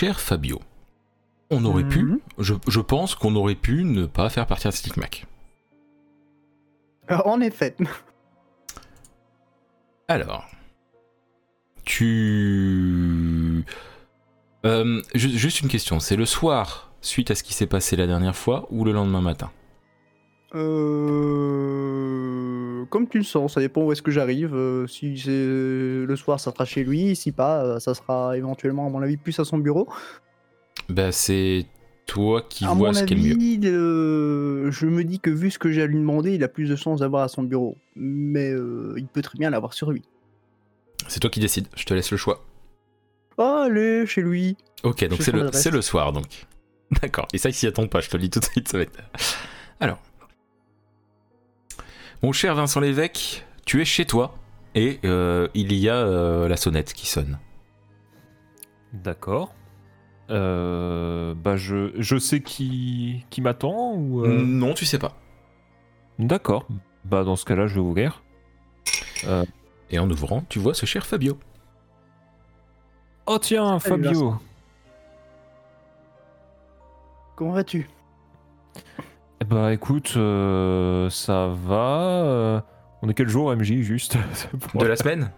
Cher Fabio, on aurait pu, Mhm. je, je pense qu'on aurait pu ne pas faire partir Stickmac. Euh, En effet. Alors, tu... Euh, ju- juste une question, c'est le soir suite à ce qui s'est passé la dernière fois ou le lendemain matin? Euh... Comme tu le sens, ça dépend où est-ce que j'arrive. euh, si c'est le soir, ça sera chez lui. Si pas, euh, ça sera éventuellement, à mon avis, plus à son bureau. Bah c'est toi qui à vois mon ce qui est le mieux. euh, je me dis que vu ce que j'ai à lui demander, il a plus de chances d'avoir à son bureau. Mais euh, il peut très bien l'avoir sur lui. C'est toi qui décides, je te laisse le choix. Oh, allez, chez lui. Ok, donc c'est le, le soir donc. D'accord, et ça il s'y attend pas, je te le dis tout de suite, ça va être... Alors. Mon cher Vincent Lévesque, tu es chez toi et euh, il y a euh, la sonnette qui sonne. D'accord. Euh, bah je, je sais qui, qui m'attend ou... euh, Non, tu sais pas. D'accord. Bah dans ce cas-là, je vais ouvrir. Euh, Et en ouvrant, tu vois ce cher Fabio. Oh tiens, Salut, Fabio. Comment vas-tu? Eh Bah écoute, euh, ça va. euh, on est quel jour MJ juste De la semaine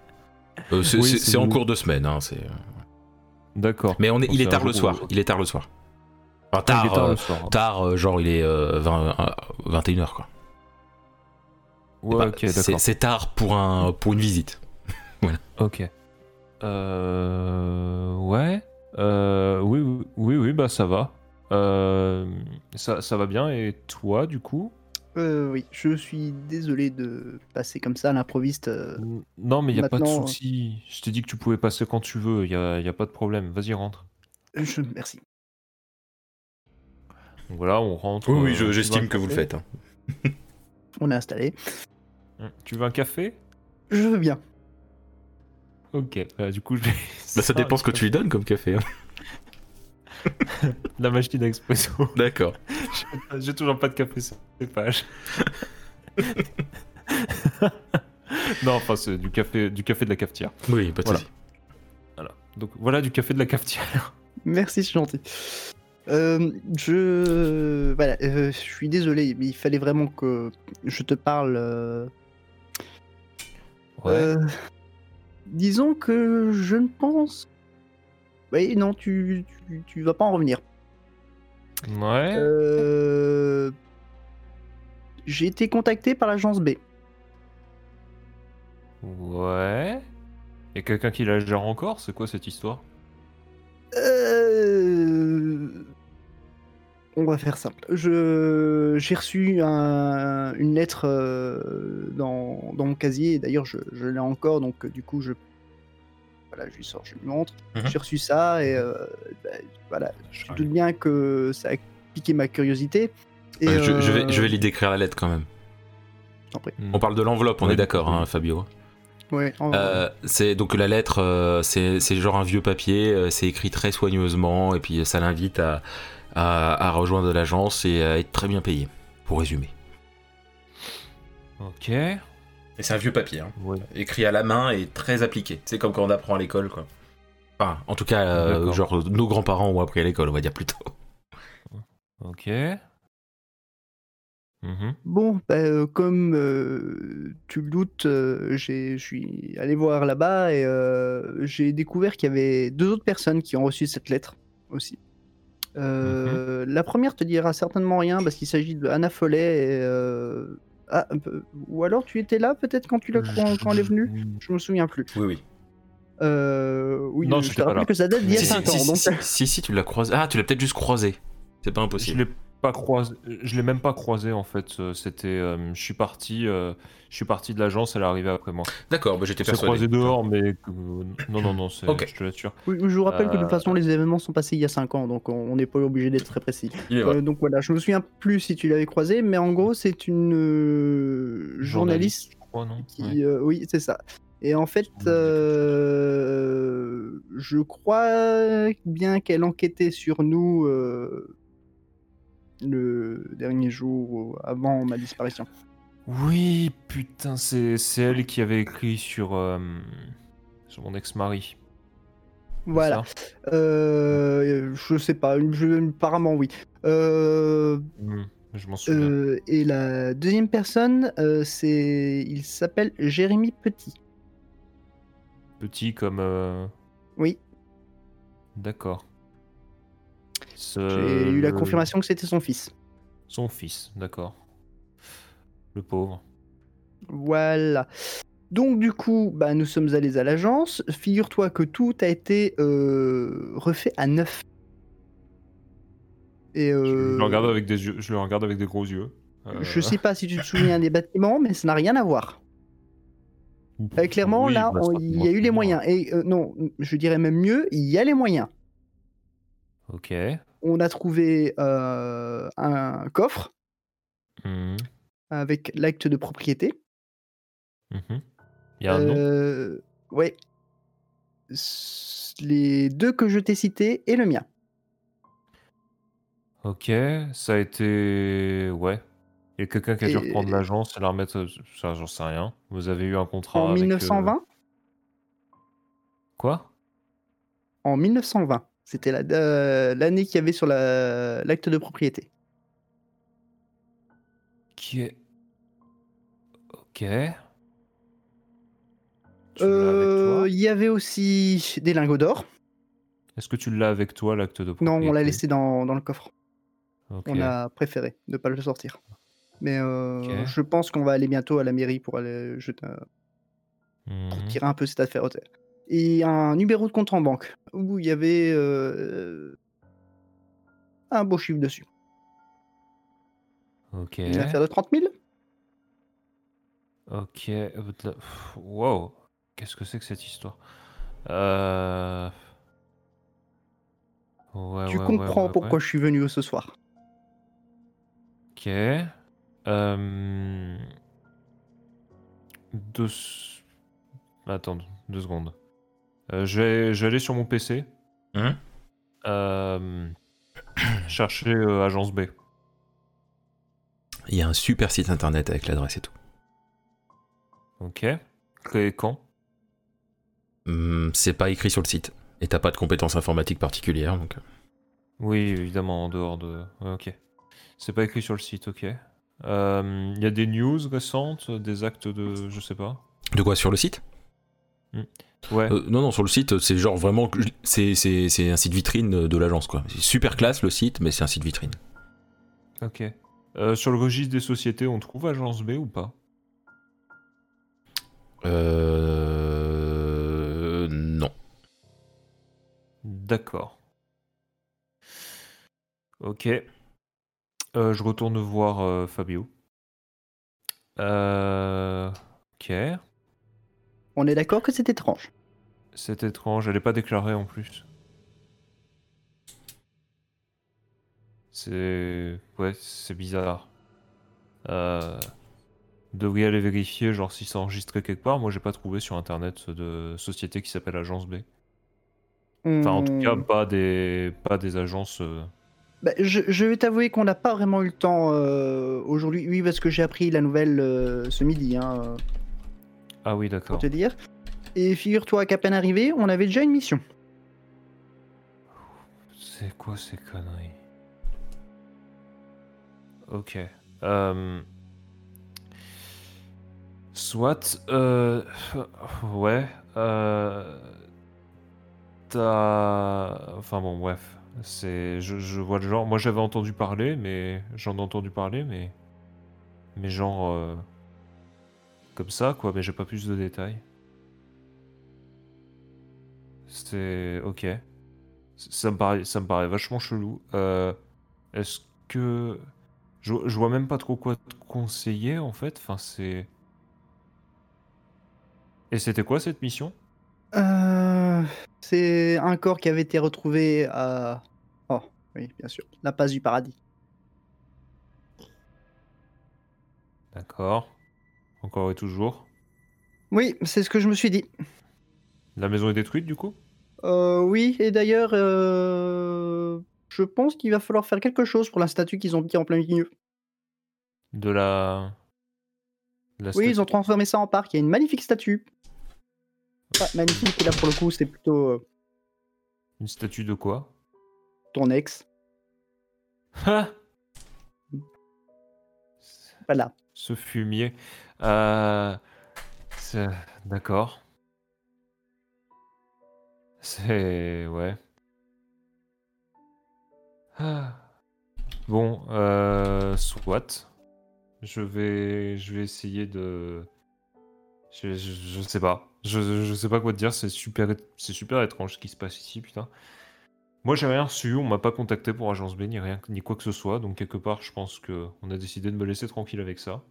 Euh, C'est Oui, en cours de semaine. Hein, c'est- D'accord. Mais on est, il est tard le soir. Il est tard le soir. Enfin, Ah, il est tard, tard euh, le soir. tard, euh, genre il est euh, 20, euh, 21h quoi. Ouais, Bah, ok, c'est d'accord. c'est tard pour, un, pour une visite. Ok. Euh, ouais. Euh, oui, oui, oui, oui, bah ça va. Euh, ça, ça va bien. Et toi, du coup euh, Oui, je suis désolé de passer comme ça à l'improviste. euh, Non, mais il y a pas de Maintenant, souci. Je t'ai dit que tu pouvais passer quand tu veux. Il y a, y a pas de problème. Vas-y, rentre. je... Merci. Donc voilà, on rentre. Oui, oui, euh, je- j'estime que vous le faites. hein. On est installé. Hum, Tu veux un café? Je veux bien. Ok. euh, du coup, je vais. Bah, ça dépend ce que tu lui donnes comme café. hein. La machine à expresso. D'accord. J'ai toujours pas de café sur les pages. non, enfin, c'est du café, du café de la cafetière. Oui, pas de Voilà. souci. Voilà. Donc voilà du café de la cafetière. Merci, c'est gentil. Euh, je. Voilà, euh, je suis désolé, mais il fallait vraiment que je te parle. euh, euh, disons que je ne pense. Oui, non, tu, tu, tu vas pas en revenir. Ouais. Euh, J'ai été contacté par l'agence B. Ouais. Et quelqu'un qui la gère encore? C'est quoi cette histoire? Euh, On va faire simple. Je j'ai reçu un- une lettre euh, dans, dans mon casier. D'ailleurs, je, je l'ai encore, donc du coup, je voilà, je lui sors, je lui montre. Mhm. J'ai reçu ça et euh, bah, voilà. Je me doute bien que ça a piqué ma curiosité. Et, Euh, je, je vais, euh, je vais lui décrire la lettre quand même. On parle de l'enveloppe, on Ouais, est d'accord, hein, Fabio. Ouais, en- Euh, c'est donc la lettre, euh, c'est c'est genre un vieux papier, euh, c'est écrit très soigneusement et puis ça l'invite à, à, à rejoindre l'agence et à être très bien payé. Pour résumer. Ok. Et c'est un vieux papier, hein, Ouais. écrit à la main et très appliqué. C'est comme quand on apprend à l'école, quoi. Enfin, en tout cas, euh, genre nos grands-parents ont appris à l'école, on va dire plutôt. Ok. Mhm. Bon, bah, euh, comme euh, tu le doutes, euh, j'ai- je suis allé voir là-bas et euh, j'ai découvert qu'il y avait deux autres personnes qui ont reçu cette lettre aussi. Euh, La première te dira certainement rien parce qu'il s'agit de Anna Follet. Et, euh, ah, ou alors tu étais là peut-être quand, tu l'as- quand, quand elle est venue? Je me souviens plus. Oui, oui. Euh, oui, Non, je te pas rappelle là. que ça date d'il y a Si, 5 si, ans. si, donc... si, si, si, tu l'as croisé. Ah, tu l'as peut-être juste croisé. C'est pas Je impossible. Pas croisé. Je l'ai même pas croisé en fait. Euh, C'était. euh, je suis parti. euh, je suis parti de l'agence. Elle est arrivée après moi. D'accord, bah, j'étais persuadé. croisé dehors, mais non, non, non. c'est- Ok. Je te l'assure. Oui, je vous rappelle que de toute Euh, façon les événements sont passés il y a 5 ans, donc on on n'est pas obligé d'être très précis. Il est vrai. Euh, donc voilà, je me souviens plus si tu l'avais croisé, mais en gros, c'est une euh, journaliste je crois, non? qui. Ouais. euh, oui, c'est ça. Et en fait, euh, je crois bien qu'elle enquêtait sur nous euh, le dernier jour avant ma disparition. Oui, putain, c'est elle qui avait écrit sur, euh, sur mon ex-mari. Voilà. Euh, je sais pas, je- apparemment oui. Euh, Hmm, Je m'en souviens. euh, et la deuxième personne, c'est, il s'appelle Jérémy Petit. Petit comme. Oui, D'accord. J'ai eu la confirmation que c'était son fils. Son fils, d'accord. Le pauvre. Voilà. Donc du coup, bah, nous sommes allés à l'agence. Figure-toi que tout a été euh, refait à neuf. Et Je euh, le regarde avec des yeux, je le regarde avec des gros yeux. Euh, je sais pas si tu te souviens des bâtiments, mais ça n'a rien à voir. Euh, clairement, oui, là, bah, il y a eu les moyens. Et euh, non, je dirais même mieux, il y a les moyens. Ok. On a trouvé euh, un coffre Mhm, avec l'acte de propriété. mhm. Il y a un nom? Euh, ouais. Les deux que je t'ai cités et le mien. Ok, ça a été. Ouais. Il y a quelqu'un qui a dû Et- reprendre l'agence et la remettre. euh, Ça, j'en sais rien. Vous avez eu un contrat. En avec, euh, 1920 Quoi? En 1920. C'était la- euh, l'année qu'il y avait sur la- l'acte de propriété. Qui est. Ok. Tu l'as avec Euh, toi Il y avait aussi des lingots d'or. Est-ce que tu l'as avec toi, l'acte de Non, propriété on l'a laissé dans, dans le coffre. On a préféré ne pas le sortir. Mais euh, je pense qu'on va aller bientôt à la mairie pour aller jeter un- pour Mhm. tirer un peu cette affaire au terre. Et un numéro de compte en banque où il y avait euh, un beau chiffre dessus. Ok. Une affaire de 30 000 Ok. euh, Wow. Qu'est-ce que c'est que cette histoire? Euh... Ouais, Tu ouais, comprends ouais, pourquoi je suis venu ce soir. Ok. Euh... Deux... Attends, deux secondes. Euh, je, vais, je vais aller sur mon PC. Hein Euh, chercher euh, Agence B. Il y a un super site internet avec l'adresse et tout. Ok. Créé quand? Hum, c'est pas écrit sur le site. Et t'as pas de compétences informatiques particulières, donc. Oui, évidemment, en dehors de... ouais, ok. C'est pas écrit sur le site, ok. Il y a des news récentes, des actes de... Je sais pas. De quoi sur le site? Ouais. Euh, Non, non, sur le site, c'est genre vraiment. C'est, c'est, c'est un site vitrine de l'agence, quoi. C'est super classe le site, mais c'est un site vitrine. Ok. Euh, sur le registre des sociétés, on trouve Agence B ou pas? Euh. Non. D'accord. Ok. Euh, je retourne voir euh, Fabio. Euh... Ok. On est d'accord que c'est étrange. C'est étrange, elle n'est pas déclarée en plus. C'est... Ouais, c'est bizarre. Euh... Devriez aller vérifier, genre si c'est enregistré quelque part. Moi, j'ai pas trouvé sur internet de société qui s'appelle Agence B. Enfin, en tout cas, On- pas des, pas des agences. euh, Bah, je, je vais t'avouer qu'on n'a pas vraiment eu le temps euh, aujourd'hui. Oui, parce que j'ai appris la nouvelle euh, ce midi, hein, Ah oui, pour d'accord. te dire. Et figure-toi qu'à peine arrivé, on avait déjà une mission. C'est quoi ces conneries? Ok. Euh... Soit. Euh... Ouais. Euh... T'as. Enfin bon, bref. C'est. Je, je vois le genre. Moi j'avais entendu parler, mais. J'en ai entendu parler, mais. Mais genre. Comme ça, quoi, mais j'ai pas plus de détails. C'est. Ok. Ça me paraît, ça me paraît vachement chelou. Euh, Est-ce que. Je, je vois même pas trop quoi te conseiller en fait. Enfin, c'est. Et c'était quoi cette mission? Euh, c'est un corps qui avait été retrouvé à. Oh, oui, bien sûr. La passe du paradis. D'accord. Encore et toujours. Oui, c'est ce que je me suis dit. La maison est détruite du coup? Euh, oui, et d'ailleurs, euh, je pense qu'il va falloir faire quelque chose pour la statue qu'ils ont mis en plein milieu. De la. Oui, ils ont transformé ça en parc. Il y a une magnifique statue. Pas magnifique, et là pour le coup, c'est plutôt. euh, Une statue de quoi? Ton ex. Ah Voilà. Ce fumier. Euh, D'accord. C'est... Ouais. Bon, euh, soit. Je vais, je essayer de... Je, je, je sais pas. Je, je sais pas quoi te dire, c'est super, super étrange ce qui se passe ici, putain. Moi j'ai rien reçu, on m'a pas contacté pour Agence B, ni rien, ni quoi que ce soit, donc quelque part je pense que on a décidé de me laisser tranquille avec ça.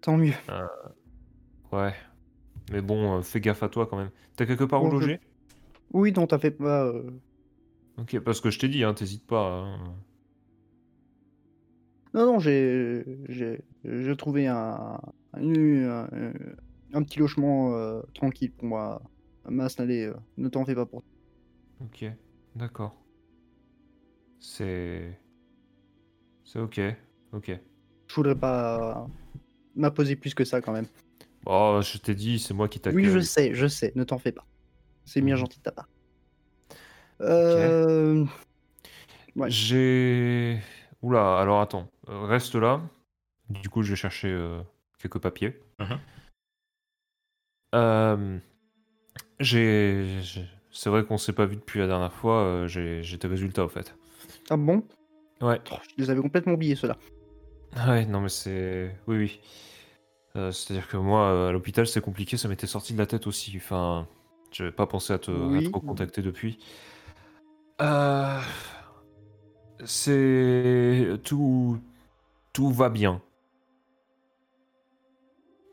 Tant mieux. Ouais. Mais bon, euh, fais gaffe à toi quand même. T'as quelque part où Bon, je- loger? Oui, non, t'as fait pas. euh, Ok, parce que je t'ai dit, hein, t'hésites pas. hein. Non, non, j'ai j'ai j'ai trouvé un, un, un- un petit logement euh, tranquille pour moi à m'installer. euh, ne t'en fais pas pour. Ok, d'accord. C'est... C'est ok, ok. Je voudrais pas m'imposer plus que ça quand même. Oh, je t'ai dit, c'est moi qui t'accueille. Oui, je sais, je sais, ne t'en fais pas. C'est bien Mhm. gentil de ta part. Euh... ouais. J'ai... Oula, alors attends, reste là. Du coup, je vais chercher euh, quelques papiers. Mhm. Euh, j'ai... C'est vrai qu'on s'est pas vu depuis la dernière fois, j'ai j'ai tes résultats, au fait. Ah bon? Ouais. Oh, Je les avais complètement oubliés, ceux-là. Ouais, non mais c'est... Oui, oui. Euh, C'est-à-dire que moi, euh, à l'hôpital, c'est compliqué, ça m'était sorti de la tête aussi. Enfin, j'avais pas pensé à te, à Oui. recontacter depuis. Euh... C'est... Tout... Tout va bien.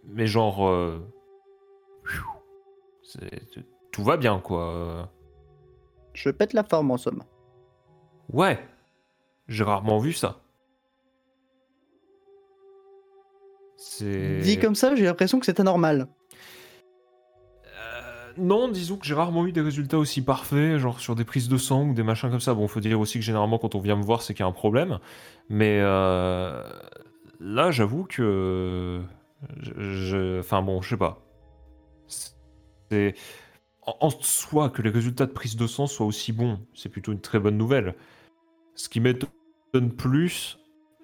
Mais genre... euh, c'est- Tout va bien, quoi. Euh, Je pète la forme en somme. Ouais. J'ai rarement vu ça. Dit comme ça, j'ai l'impression que c'est anormal. Euh, non, disons que j'ai rarement eu des résultats aussi parfaits, genre sur des prises de sang ou des machins comme ça. Bon, faut dire aussi que généralement, quand on vient me voir, c'est qu'il y a un problème. Mais euh, là, j'avoue que. je- je- Enfin, bon, je sais pas. C'est. En, en soi, que les résultats de prise de sang soient aussi bons, c'est plutôt une très bonne nouvelle. Ce qui m'étonne plus,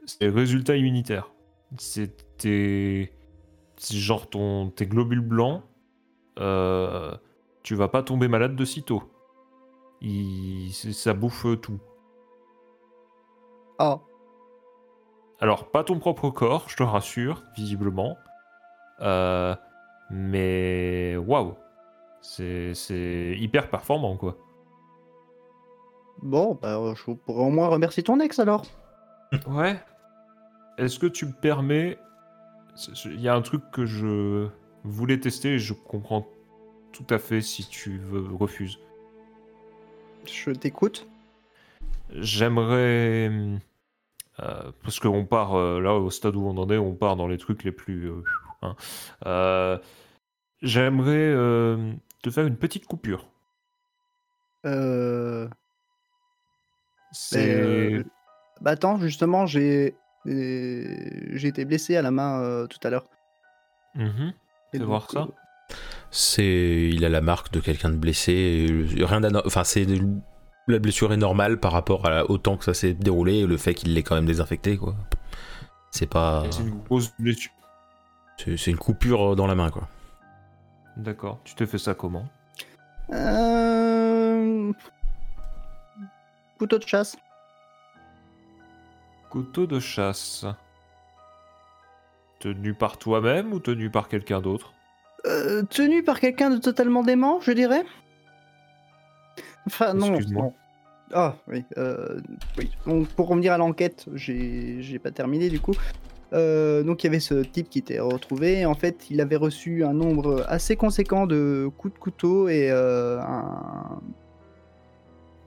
c'est les résultats immunitaires. C'est tes- genre ton, tes globules blancs euh, tu vas pas tomber malade de sitôt. Il, ça bouffe tout. Ah, Alors, pas ton propre corps, je te rassure, visiblement. Euh, mais waouh, c'est c'est hyper performant quoi. bon, bah, euh, je pourrais au moins remercier ton ex alors. Ouais. Est-ce que tu me permets Il y a un truc que je voulais tester et je comprends tout à fait si tu veux, refuses. Je t'écoute. J'aimerais. euh, parce qu'on part euh, là au stade où on en est, on part dans les trucs les plus. euh, hein. Euh, J'aimerais te faire une petite coupure. Euh... C'est. Bah attends, justement, j'ai j'ai été blessé à la main euh, tout à l'heure. Mhm. Et Fais donc, voir ça. euh, C'est, il a la marque de quelqu'un de blessé. Rien Enfin, c'est la blessure est normale par rapport à, au temps que ça s'est déroulé et le fait qu'il l'ait quand même désinfecté, quoi. C'est pas, C'est une grosse blessure. c'est une coupure dans la main, quoi. D'accord. Tu t'es fait ça comment? Euh... Couteau de chasse. Couteau de chasse. Tenu par toi-même ou tenu par quelqu'un d'autre? Euh, tenu par quelqu'un de totalement dément, je dirais. Enfin, non. Excuse-moi. non. Ah, oui. euh, oui. Donc, pour revenir à l'enquête, j'ai j'ai pas terminé du coup. Euh, donc, il y avait ce type qui était retrouvé. En fait, il avait reçu un nombre assez conséquent de coups de couteau et euh, un,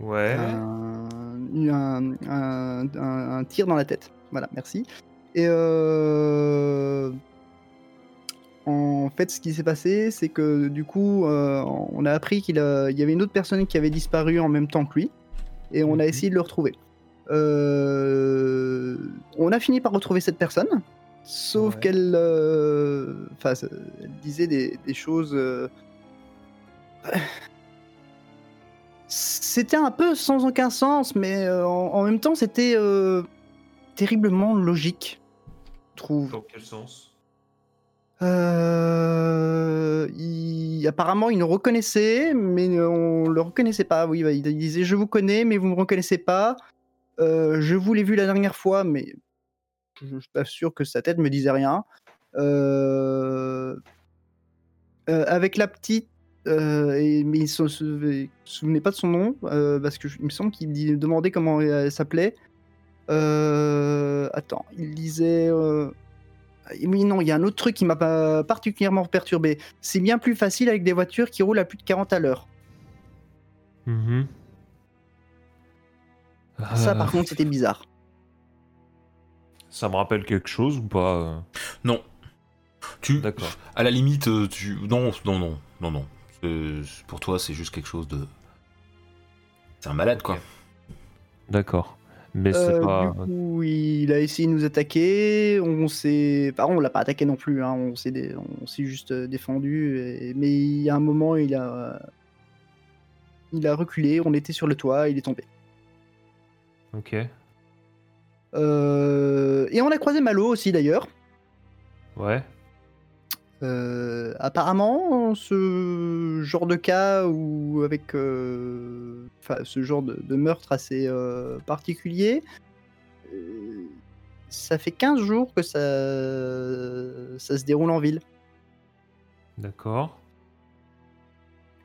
Ouais. un, un- un- tir dans la tête. Voilà, merci. Et euh, en fait, ce qui s'est passé, c'est que du coup, euh, on a appris qu'il il y avait une autre personne qui avait disparu en même temps que lui, et on a Mhm. essayé de le retrouver. Euh, on a fini par retrouver cette personne, sauf Ouais. qu'elle, euh, elle disait des, des choses. euh, c'était un peu sans aucun sens, mais euh, en, en même temps, c'était euh, terriblement logique, je trouve. Dans quel sens? Euh, il- Apparemment, il nous reconnaissait, mais on le reconnaissait pas. Oui, il disait Je vous connais, mais vous me reconnaissez pas. Euh, je vous l'ai vu la dernière fois, mais je je suis pas sûr que sa tête me disait rien. Euh, avec la petite, et, mais il ne se, se souvenait pas de son nom, euh, parce que je- il me semble qu'il demandait comment elle s'appelait. Euh, attends, il disait. euh, oui, non, il y a un autre truc qui m'a pas particulièrement perturbé. C'est bien plus facile avec des voitures qui roulent à plus de 40 à l'heure. Mhm. Ça, Euh, par contre, c'était bizarre. Ça me rappelle quelque chose ou pas euh? Non. Tu, D'accord. à la limite, euh, tu, non, non, non, non, non. C'est- Pour toi, c'est juste quelque chose de. C'est un malade, quoi. D'accord. Mais Euh, c'est pas. Du coup, il a essayé de nous attaquer. On s'est. Enfin, on l'a pas attaqué non plus. Hein. On s'est dé- on s'est juste euh, défendu. et- Mais il y a un moment, il a. Il a reculé. On était sur le toit. Il est tombé. Ok. Euh, Et on a croisé Malo aussi d'ailleurs. Ouais. Euh, apparemment, ce genre de cas ou avec euh, ce genre de, de meurtre assez euh, particulier, ça fait 15 jours que ça, ça se déroule en ville. D'accord.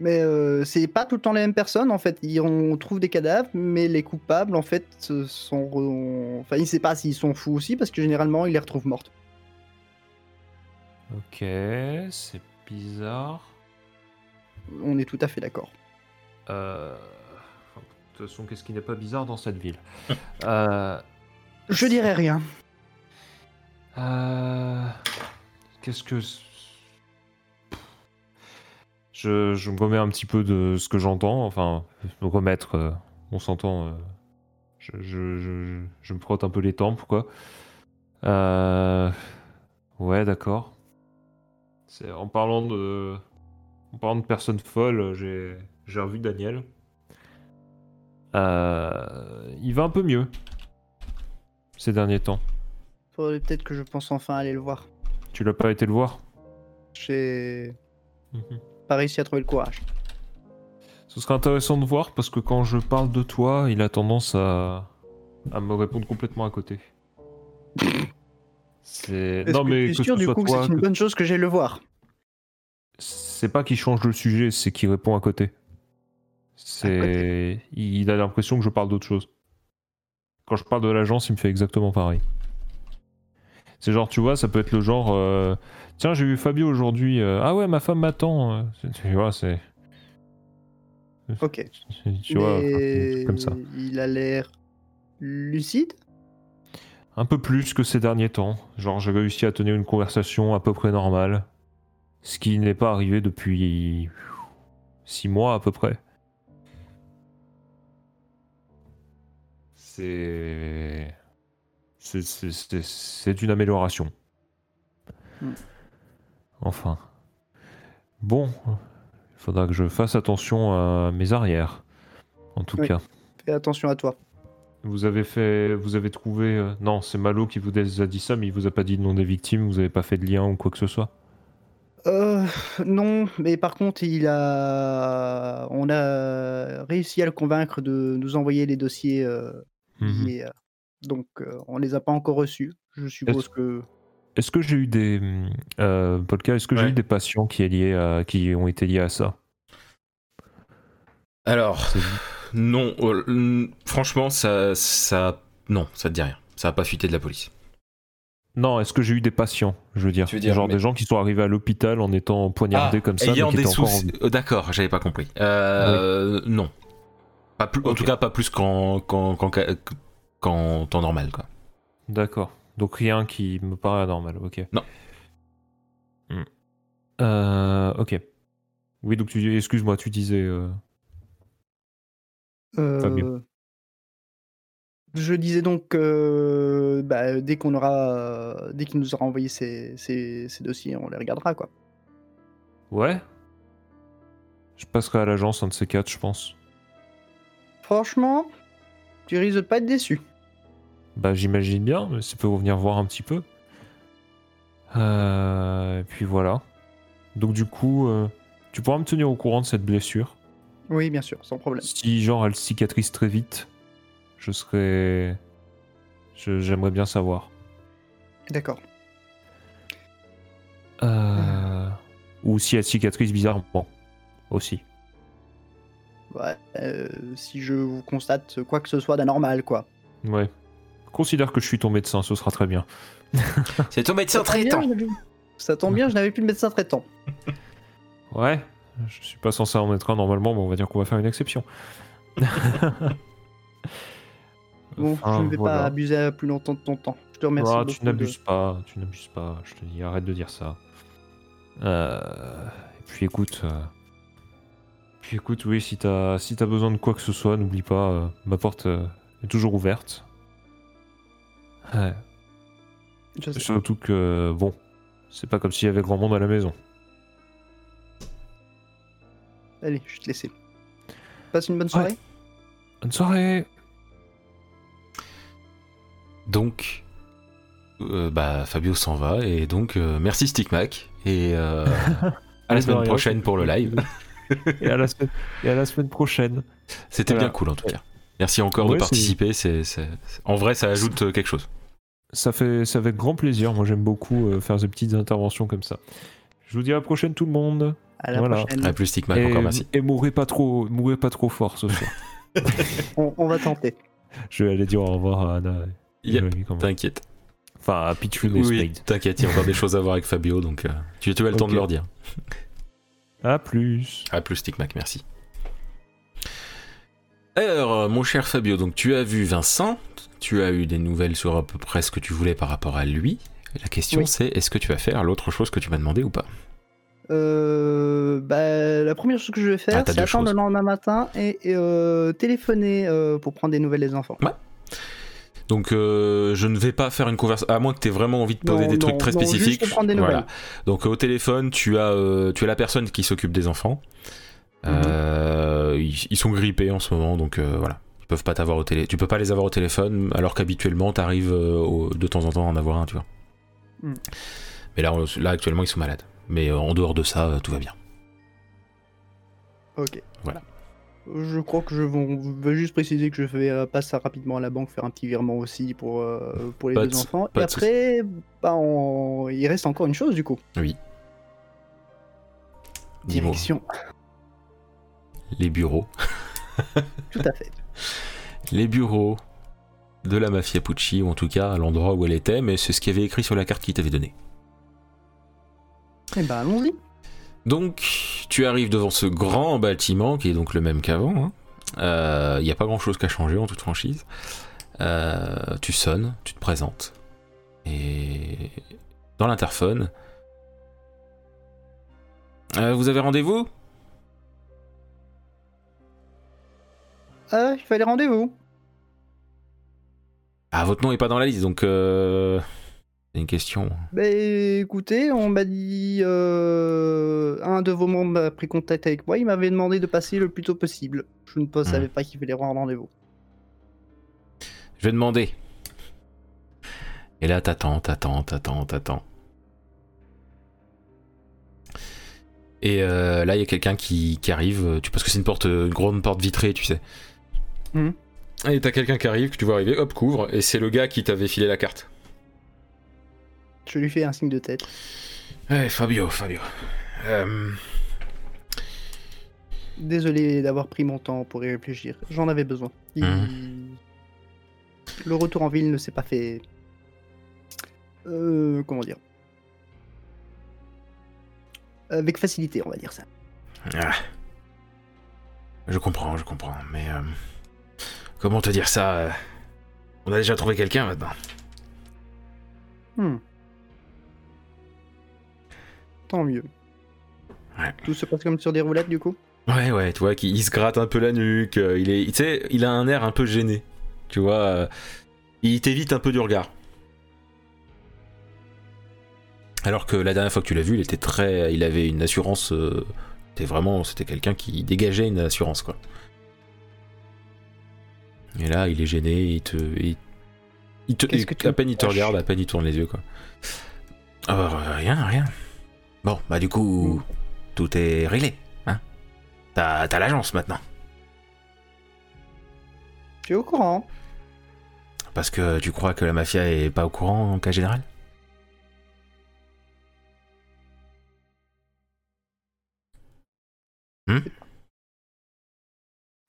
Mais c'est pas tout le temps les mêmes personnes en fait. On trouve des cadavres, mais les coupables en fait sont. Enfin, il sait pas s'ils sont fous aussi parce que généralement il les retrouve mortes. Ok. C'est bizarre. On est tout à fait d'accord. Euh... enfin, De toute façon, qu'est-ce qui n'est pas bizarre dans cette ville euh... Je dirais rien. Euh, Qu'est-ce que. Je, je me remets un petit peu de ce que j'entends. Enfin, me remettre, euh, on s'entend. euh, Je, je, me frotte un peu les tempes, quoi. Euh, Ouais, d'accord. C'est- En parlant de. En parlant de personnes folles, j'ai j'ai revu Daniel. Euh, Il va un peu mieux ces derniers temps. Faudrait peut-être que je pense enfin aller le voir. Tu l'as pas été le voir? J'ai Mhm. pas réussi à trouver le courage. Ce serait intéressant de voir parce que quand je parle de toi, il a tendance à, à me répondre complètement à côté. C'est non que mais tu es que sûr ce du coup toi, c'est une bonne chose que j'aille le voir? C'est pas qu'il change le sujet, c'est qu'il répond à côté. C'est il a l'impression que je parle d'autre chose. Quand je parle de l'agence, il me fait exactement pareil. C'est genre, tu vois, ça peut être le genre, euh, tiens, j'ai vu Fabio aujourd'hui. euh, ah ouais, ma femme m'attend. euh, Tu vois, c'est, Ok. tu vois, Mais comme ça. il a l'air lucide? Un peu plus que ces derniers temps. Genre, j'ai réussi à tenir une conversation à peu près normale. Ce qui n'est pas arrivé depuis six mois à peu près. C'est. C'est- une amélioration. Hmm. Enfin. Bon, il faudra que je fasse attention à mes arrières. En tout Oui. cas. Fais attention à toi. Vous avez fait, vous avez trouvé, euh, non, c'est Malo qui vous a dit ça, mais il vous a pas dit le nom des victimes. Vous avez pas fait de lien ou quoi que ce soit? Euh, non, mais par contre, il a, on a réussi à le convaincre de nous envoyer les dossiers euh, Mhm. liés à- Donc, euh, on les a pas encore reçus. Je suppose que. Est-ce que j'ai eu des, hum, euh, Polka, est-ce que j'ai Ouais. eu des patients qui, est lié à- qui ont été liés à ça? Alors, C'est- non, euh, franchement, ça, ça, non, ça te dit rien. Ça a pas fuité de la police. Non, est-ce que j'ai eu des patients Je veux dire, Tu veux dire, genre mais- des gens qui sont arrivés à l'hôpital en étant poignardés comme ça, mais ayant qui des en euh, D'accord, j'avais pas compris. Euh, Non. Pas plus, En tout cas, pas plus qu'en qu'en qu'en ca- qu'en temps normal, quoi. D'accord. Donc rien qui me paraît anormal. Ok. Non. Hmm. Euh, ok. Oui, donc tu, excuse-moi, tu disais. euh. Euh, Je disais donc que bah, dès qu'on aura, euh, dès qu'il nous aura envoyé ces, ces- ces dossiers, on les regardera quoi. Ouais. Je passerai à l'agence un de ces quatre, je pense. franchement, tu risques de pas être déçu. Bah j'imagine bien, mais ça peut revenir voir un petit peu. Euh, et puis voilà. Donc du coup, euh, tu pourras me tenir au courant de cette blessure. Oui, bien sûr, sans problème. Si genre elle cicatrise très vite, je serais... je- J'aimerais bien savoir. D'accord. Euh, Ou si elle cicatrise bizarrement aussi. Ouais, euh, si je vous constate quoi que ce soit d'anormal, quoi. Ouais. Considère que je suis ton médecin, ce sera très bien. C'est ton médecin traitant. Ça tombe bien, je n'avais plus de médecin traitant. Ouais. Je suis pas censé en être un normalement, mais on va dire qu'on va faire une exception. Bon, Enfin, je ne vais voilà. pas abuser plus longtemps de ton temps. Je te remercie Ah, tu n'abuses pas, tu n'abuses pas, je te dis, arrête de dire ça. Euh, et puis écoute, euh, puis écoute, oui, si t'as si t'as besoin de quoi que ce soit, n'oublie pas, euh, ma porte euh, est toujours ouverte. Ouais, surtout que, bon, c'est pas comme s'il y avait grand monde à la maison. Allez, je vais te laisser. Passe une bonne soirée. Bonne soirée Donc, euh, bah, Fabio s'en va et donc euh, merci Stickmac et euh, à la semaine prochaine pour le live. et, à la semaine, et à la semaine prochaine. C'était Voilà. bien cool en tout cas. Merci encore Ouais, de participer. C'est, En vrai, ça ajoute quelque chose. Ça fait, ça fait grand plaisir, moi j'aime beaucoup euh, faire des petites interventions comme ça. Je vous dis à la prochaine tout le monde. À la Voilà. prochaine. À plus Stickmac, et, encore merci. et mourrez pas trop, mourrez pas trop fort ce soir. On, on va tenter. Je vais aller dire au revoir à Anna. Yep. T'inquiète. Enfin, à Pichoun et Oui, Spade. t'inquiète, il y a encore des choses à voir avec Fabio, donc euh, tu, tu as le temps de leur dire. À plus. À plus Stickmac, merci. Alors, euh, mon cher Fabio, donc tu as vu Vincent, tu as eu des nouvelles sur à peu près ce que tu voulais par rapport à lui. La question Oui. c'est est-ce que tu vas faire l'autre chose que tu m'as demandé ou pas? Euh, bah, la première chose que je vais faire, Ah, c'est attendre choses. le lendemain matin et, et, euh, téléphoner euh, pour prendre des nouvelles des enfants. Donc euh, je ne vais pas faire une conversation, à moins que tu aies vraiment envie de poser Non, des trucs très non, juste spécifiques. prendre des nouvelles. Donc au téléphone, tu as, tu as la personne qui s'occupe des enfants. Mhm. Ils, ils sont grippés en ce moment, donc voilà. Ils peuvent pas t'avoir au télé. Tu peux pas les avoir au téléphone, alors qu'habituellement, tu arrives de temps en temps à en avoir un, tu vois. Mhm. Mais là, là, actuellement, ils sont malades. Mais euh, en dehors de ça, euh, tout va bien. Ok. Voilà. Je crois que je vais vais juste préciser que je vais euh, passer ça rapidement à la banque, faire un petit virement aussi pour, euh, pour les Pas deux de- enfants. Et après, bah, on- il reste encore une chose du coup. Dis-moi, Direction. les bureaux. Tout à fait. Les bureaux de la mafia Pucci, ou en tout cas à l'endroit où elle était, mais c'est ce qu'il y avait écrit sur la carte qu'il t'avait donnée. Eh ben allons-y. Donc, tu arrives devant ce grand bâtiment qui est donc le même qu'avant. hein. Euh, Il n'y a pas grand chose qu'à changer en toute franchise. Euh, tu sonnes, tu te présentes. Et dans l'interphone. Euh, vous avez rendez-vous? Ah, il fallait rendez-vous. Ah, votre nom est pas dans la liste, donc euh, une question. Bah écoutez, on m'a dit. euh, un de vos membres a pris contact avec moi, il m'avait demandé de passer le plus tôt possible. Je ne pas- savais pas qu'il fallait rendre rendez-vous. Je vais demander. Et là, t'attends, t'attends, t'attends, t'attends. Et euh, là, il y a quelqu'un qui, qui arrive, euh, tu, parce que c'est une porte, une grande porte vitrée, tu sais. Mhm. Et t'as quelqu'un qui arrive, que tu vois arriver, hop, couvre, et c'est le gars qui t'avait filé la carte. Je lui fais un signe de tête. Ouais, Fabio, Fabio. Euh, Désolé d'avoir pris mon temps pour y réfléchir. J'en avais besoin. Il- Mhm. Le retour en ville ne s'est pas fait. Euh, comment dire Avec facilité, on va dire ça. ah. Je comprends, je comprends, mais... euh, comment te dire ça On a déjà trouvé quelqu'un maintenant. Hmm. Tant mieux. Ouais. Tout se passe comme sur des roulettes du coup? Ouais, ouais, tu vois, qu'il il se gratte un peu la nuque, euh, il est, tu sais, il a un air un peu gêné, tu vois, euh, il t'évite un peu du regard. Alors que la dernière fois que tu l'as vu, il était très, il avait une assurance, euh, c'était vraiment, c'était quelqu'un qui dégageait une assurance, quoi. Et là, il est gêné, il te. Il, il te à peine il te regarde, à peine il tourne les yeux, quoi. Ah bah, rien, rien. Bon, bah, du coup, Mm. tout est réglé, hein. T'as l'agence maintenant. Tu es au courant Parce que tu crois que la mafia est pas au courant en cas général?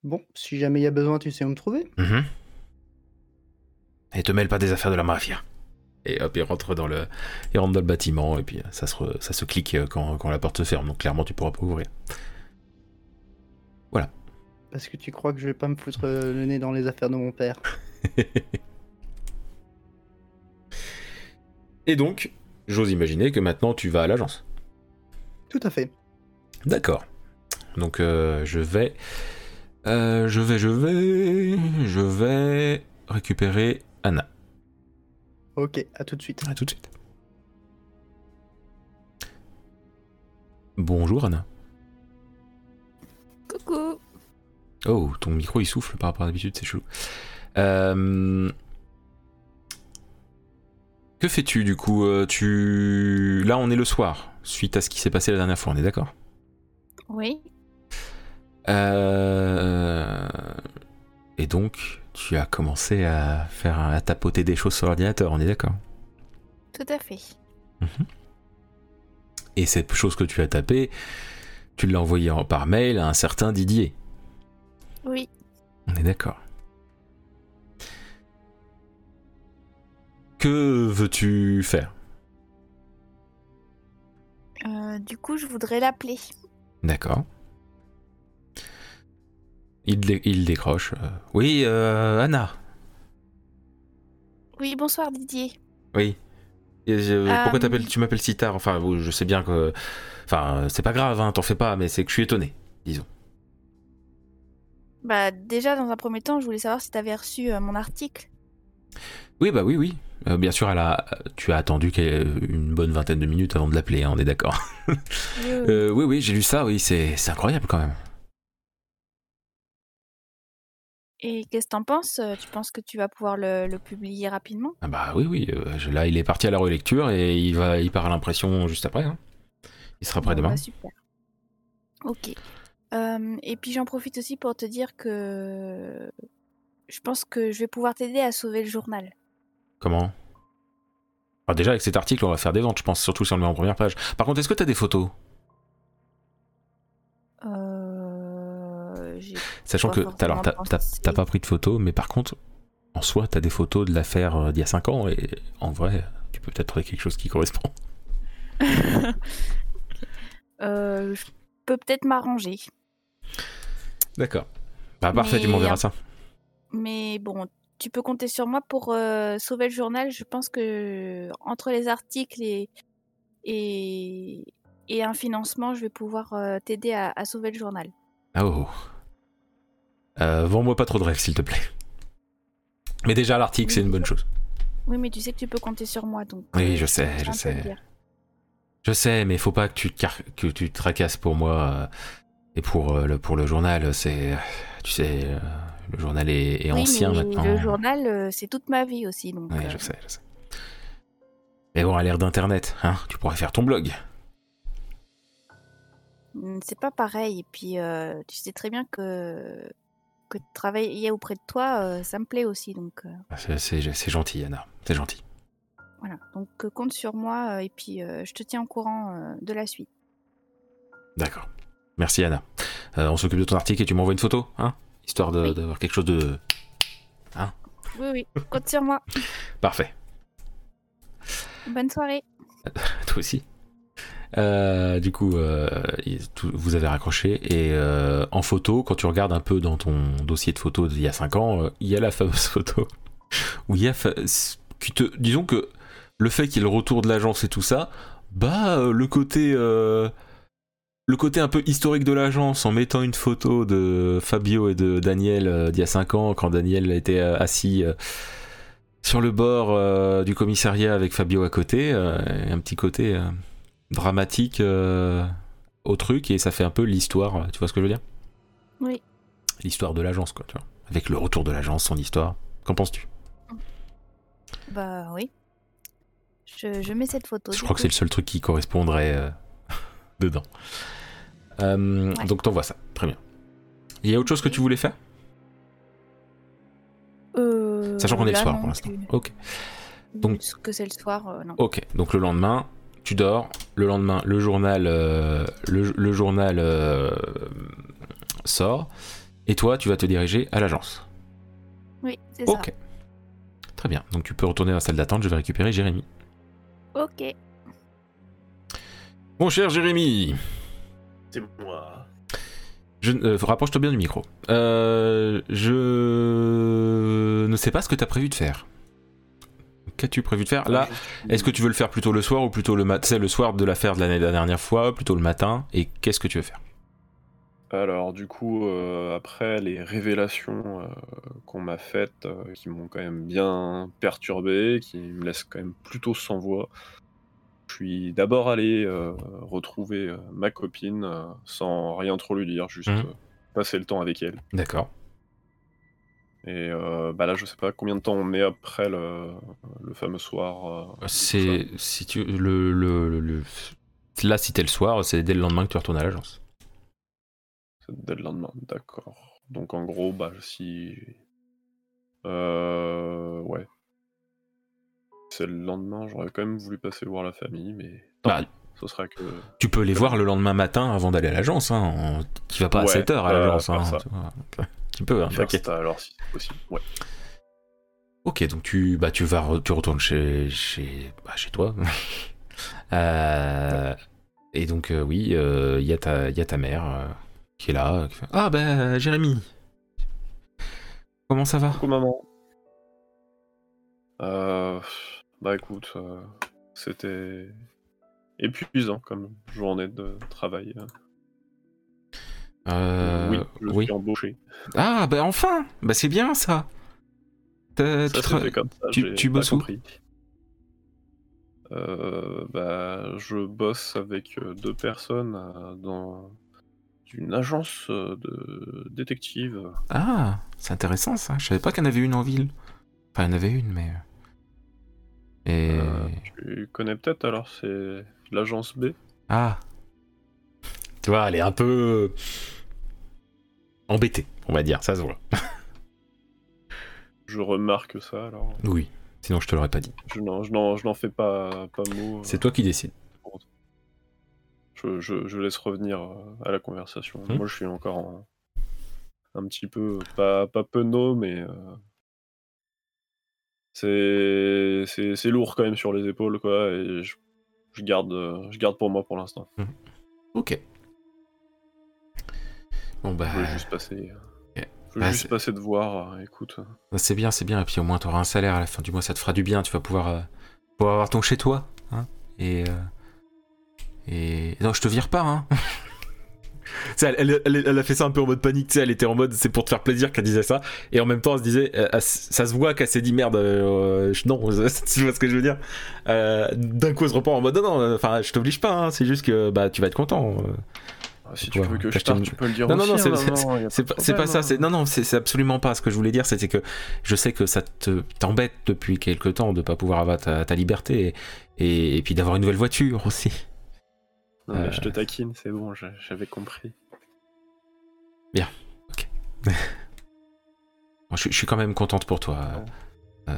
Bon, si jamais il y a besoin, tu sais où me trouver. Mhm. Et te mêle pas des affaires de la mafia. Et hop, il rentre dans le, il rentre dans le bâtiment et puis ça se, re- ça se clique euh, quand, quand la porte se ferme. Donc clairement, tu pourras pas ouvrir. Parce que tu crois que je vais pas me foutre euh, le nez dans les affaires de mon père. Et donc, j'ose imaginer que maintenant tu vas à l'agence. Tout à fait. D'accord. Donc euh, je vais, euh, je vais, je vais, je vais récupérer Anna. Ok, à tout de suite. À tout de suite. Bonjour Anna. Coucou. Oh, ton micro il souffle par rapport à d'habitude, c'est chelou. Euh, Que fais-tu du coup Euh, Tu là on est le soir, suite à ce qui s'est passé la dernière fois, on est d'accord? Oui. Euh, Et donc tu as commencé à faire à tapoter des choses sur l'ordinateur, on est d'accord? Tout à fait. Et cette chose que tu as tapée, tu l'as envoyée en- par mail à un certain Didier. Oui. On est d'accord. Que veux-tu faire? Euh, du coup, je voudrais l'appeler. D'accord. Il, dé- il décroche. euh, Oui, euh, Anna. Oui, bonsoir Didier. Oui. Et je- Euh, Pourquoi t'appelles- tu m'appelles si tard? Enfin, je sais bien que. Enfin, c'est pas grave, hein, t'en fais pas, mais c'est que je suis étonné, disons. Bah déjà, dans un premier temps, je voulais savoir si t'avais reçu euh, mon article. Oui, bah oui, oui. Euh, bien sûr, elle a... tu as attendu une bonne vingtaine de minutes avant de l'appeler, hein, on est d'accord. Oui, oui. Euh, oui, oui, j'ai lu ça, oui, c'est incroyable quand même. Et qu'est-ce que t'en penses Euh, Tu penses que tu vas pouvoir le, le publier rapidement? Ah bah oui, oui, euh, je- là il est parti à la relecture et il, va, il part à l'impression juste après. hein. Il sera prêt Bon, demain. bah, super. Ok. Euh, et puis j'en profite aussi pour te dire que je pense que je vais pouvoir t'aider à sauver le journal. Comment? Alors déjà avec cet article on va faire des ventes, je pense, surtout si on le met en première page. Par contre, est-ce que t'as des photos? Euh... j'ai- Sachant que t'as- alors, t'as pas pris de photos, mais par contre, en soi, t'as des photos de l'affaire euh, d'il y a 5 ans et en vrai, tu peux peut-être trouver quelque chose qui correspond. Euh, je peux peut-être m'arranger. D'accord. Bah parfait, tu Mais, ça. Mais bon, tu peux compter sur moi pour euh, sauver le journal. Je pense que entre les articles et, et, et un financement, je vais pouvoir euh, t'aider à, à sauver le journal. Ah oh. Euh, Vends-moi pas trop de rêves, s'il te plaît. Mais déjà, l'article, c'est une bonne chose. Oui, mais tu sais que tu peux compter sur moi, donc. Oui, euh, je sais, je sais. Je sais, mais faut pas que tu te, que tu te tracasses pour moi euh, et pour, le, pour le journal. C'est, tu sais, le journal est, est Oui, ancien mais maintenant. le journal, c'est toute ma vie aussi, donc. Oui, je sais, je sais. Mais bon, à l'ère d'Internet, hein, tu pourrais faire ton blog. mm, C'est pas pareil. Et puis, euh, tu sais très bien que que travailler auprès de toi, euh, ça me plaît aussi, donc. euh, C'est, c'est- gentil, Anna. C'est gentil. Voilà, donc euh, compte sur moi et puis je te tiens au courant de la suite. D'accord. Merci, Anna. On s'occupe de ton article et tu m'envoies une photo, hein Histoire Oui. d'avoir quelque chose de... Oui, oui, compte sur moi. Parfait. Bonne soirée. Toi aussi. Euh, du coup, euh, vous avez raccroché et euh, en photo, quand tu regardes un peu dans ton dossier de photos d'il y a 5 ans, il y a la fameuse photo où il y a, disons que le fait qu'il y ait le retour de l'agence et tout ça, bah le côté, le côté un peu historique de l'agence en mettant une photo de Fabio et de Daniel d'il y a 5 ans quand Daniel était assis. sur le bord du commissariat avec Fabio à côté, un petit côté dramatique euh, au truc et ça fait un peu l'histoire, tu vois ce que je veux dire? Oui. L'histoire de l'agence quoi, tu vois. avec le retour de l'agence, son histoire. Qu'en penses-tu? Bah oui. Je, je mets cette photo. Je crois que c'est le seul truc qui correspondrait euh, dedans. Euh, Ouais. Donc t'envoies ça, très bien. Il y a autre chose que tu voulais faire? Euh, Sachant qu'on est le soir non, pour l'instant. tu- Ok. Donc- Que c'est le soir, euh, non. Ok, donc le lendemain, tu dors. Le lendemain, le journal, euh, le, le journal euh, sort. Et toi, tu vas te diriger à l'agence. Oui, c'est ça. Ok. Très bien. Donc tu peux retourner dans la salle d'attente. Je vais récupérer Jérémy. Ok. Mon cher Jérémy, C'est moi. je, euh, rapproche-toi bien du micro. Euh, je ne sais pas ce que tu as prévu de faire. Qu'as-tu prévu de faire Là, est-ce que tu veux le faire plutôt le soir ou plutôt le matin C'est le soir de l'affaire de l'année de la dernière fois, plutôt le matin. Et qu'est-ce que tu veux faire Alors du coup, euh, après les révélations euh, qu'on m'a faites, euh, qui m'ont quand même bien perturbé, qui me laissent quand même plutôt sans voix, je suis d'abord allé euh, retrouver ma copine euh, sans rien trop lui dire, juste euh, passer le temps avec elle. D'accord. Et euh, bah là, je sais pas combien de temps on est après le, le fameux soir. euh, C'est si tu le, le, là si t'es le soir, c'est dès le lendemain que tu retournes à l'agence. C'est dès le lendemain, d'accord. Donc en gros, bah si. Euh, ouais. C'est le lendemain, j'aurais quand même voulu passer voir la famille, mais Bah, ce sera que. tu peux les voir le lendemain matin avant d'aller à l'agence. Hein. On- Tu vas pas à Ouais, 7h à l'agence. hein. Tu peux, hein, faire t'inquiète. ça alors si c'est possible. Ouais. Ok, donc tu, bah, tu, vas, tu retournes chez, chez, bah, chez toi. Euh, et donc, euh, oui, il y, a ta- y a ta mère euh, qui est là. qui fait, ah, bah, Jérémy. Comment ça va? Coucou maman. Euh, bah écoute, euh, c'était épuisant comme journée de travail. Euh, oui, je oui. suis embauché. Ah, bah, enfin Bah, c'est bien ça tu s'est tra- fait comme ça, tu- bosses où? Euh, bah, je bosse avec euh, deux personnes dans une agence de détective. Ah, c'est intéressant ça. Je savais pas qu'il y en avait une en ville. Enfin, il y en avait une, mais. Et. Euh, tu connais peut-être alors, c'est l'agence B. Ah. Tu vois, elle est un peu. Embêtée, on va dire, ça se voit. Je remarque ça alors. Oui, sinon je te l'aurais pas dit. Je n'en, fais pas, pas mot. C'est toi qui décides. Je, je- je laisse revenir euh, à la conversation. Hmm. Moi, je suis encore en- un petit peu, pas, pas penaud, mais euh, c'est, lourd quand même sur les épaules, quoi. Et je, je garde, euh, je garde pour moi pour l'instant. Ok. Bon bah. Je voulais juste passer. euh. Je veux Bah, juste c'est- passer de voir. euh, écoute, bah, C'est bien, c'est bien. Et puis au moins tu auras un salaire à la fin du mois, ça te fera du bien. Tu vas pouvoir, euh, pouvoir avoir ton chez toi. Hein et. euh, Et. Non, je te vire pas, hein. Elle, elle- elle- elle a fait ça un peu en mode panique, tu sais, elle était en mode c'est pour te faire plaisir qu'elle disait ça, et en même temps elle se disait, euh, elle- ça se voit qu'elle s'est dit merde, euh, je- non, tu vois ce que je veux dire Euh, D'un coup elle se reprend en mode non, non, enfin je t'oblige pas, hein, c'est juste que bah tu vas être content. Ah, si tu veux que je parte, tu peux le dire Non, non, aussi. non, c'est- hein, c'est- pas, c'est pas ça, c'est hein. non non, c'est absolument pas ce que je voulais dire, c'était que je sais que ça te t'embête depuis quelque temps de pas pouvoir avoir ta, ta liberté et, et, et puis d'avoir une nouvelle voiture aussi. Non, mais Euh. je te taquine, c'est bon, j'avais compris. Bon, je, je suis quand même contente pour toi. Euh,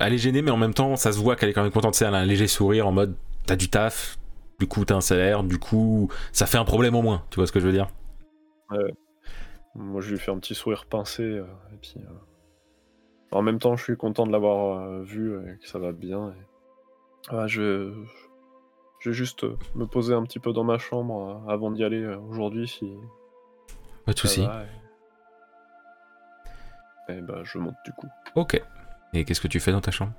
elle est gênée, mais en même temps, ça se voit qu'elle est quand même contente. Elle a un léger sourire en mode t'as du taf, du coup t'as un salaire, du coup ça fait un problème au moins. Tu vois ce que je veux dire? Moi, je lui fais un petit sourire pincé. euh, et puis, euh, En même temps, je suis content de l'avoir euh, vu et que ça va bien. et- Ouais, je... je vais juste euh, me poser un petit peu dans ma chambre euh, avant d'y aller euh, aujourd'hui si Pas de soucis. Et... et bah, je monte du coup. Ok. Et qu'est-ce que tu fais dans ta chambre?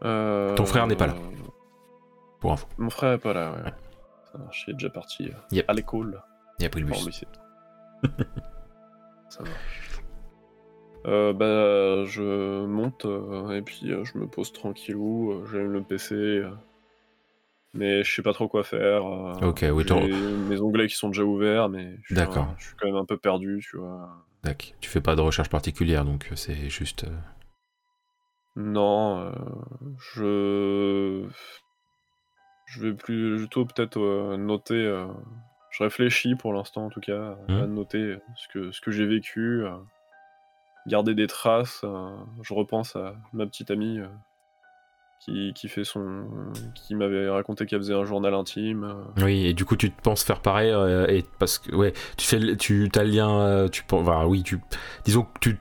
Ton frère n'est pas là. Pour info. Mon frère est pas là, ouais. Ouais. Ça marche, il est déjà parti euh, Yep. à l'école. Il a pris le bus. lycée. Ça marche. Euh, bah, je monte euh, et puis euh, je me pose tranquillou, euh, j'allume le PC, euh, mais je sais pas trop quoi faire. euh, Ok, oui, mes onglets qui sont déjà ouverts, mais je suis, un- je suis quand même un peu perdu, tu vois. D'accord. Tu fais pas de recherche particulière, donc euh, c'est juste. Non, euh, je je vais plutôt peut-être euh, noter. euh, Je réfléchis pour l'instant en tout cas à Mhm. noter ce que ce que j'ai vécu, euh, garder des traces. euh, Je repense à ma petite amie euh, qui, qui fait son qui m'avait raconté qu'elle faisait un journal intime. euh, Oui, et du coup, tu te penses faire pareil, euh, et parce que, ouais, tu fais, le- tu as le lien, euh, tu penses, enfin, oui, tu, disons que tu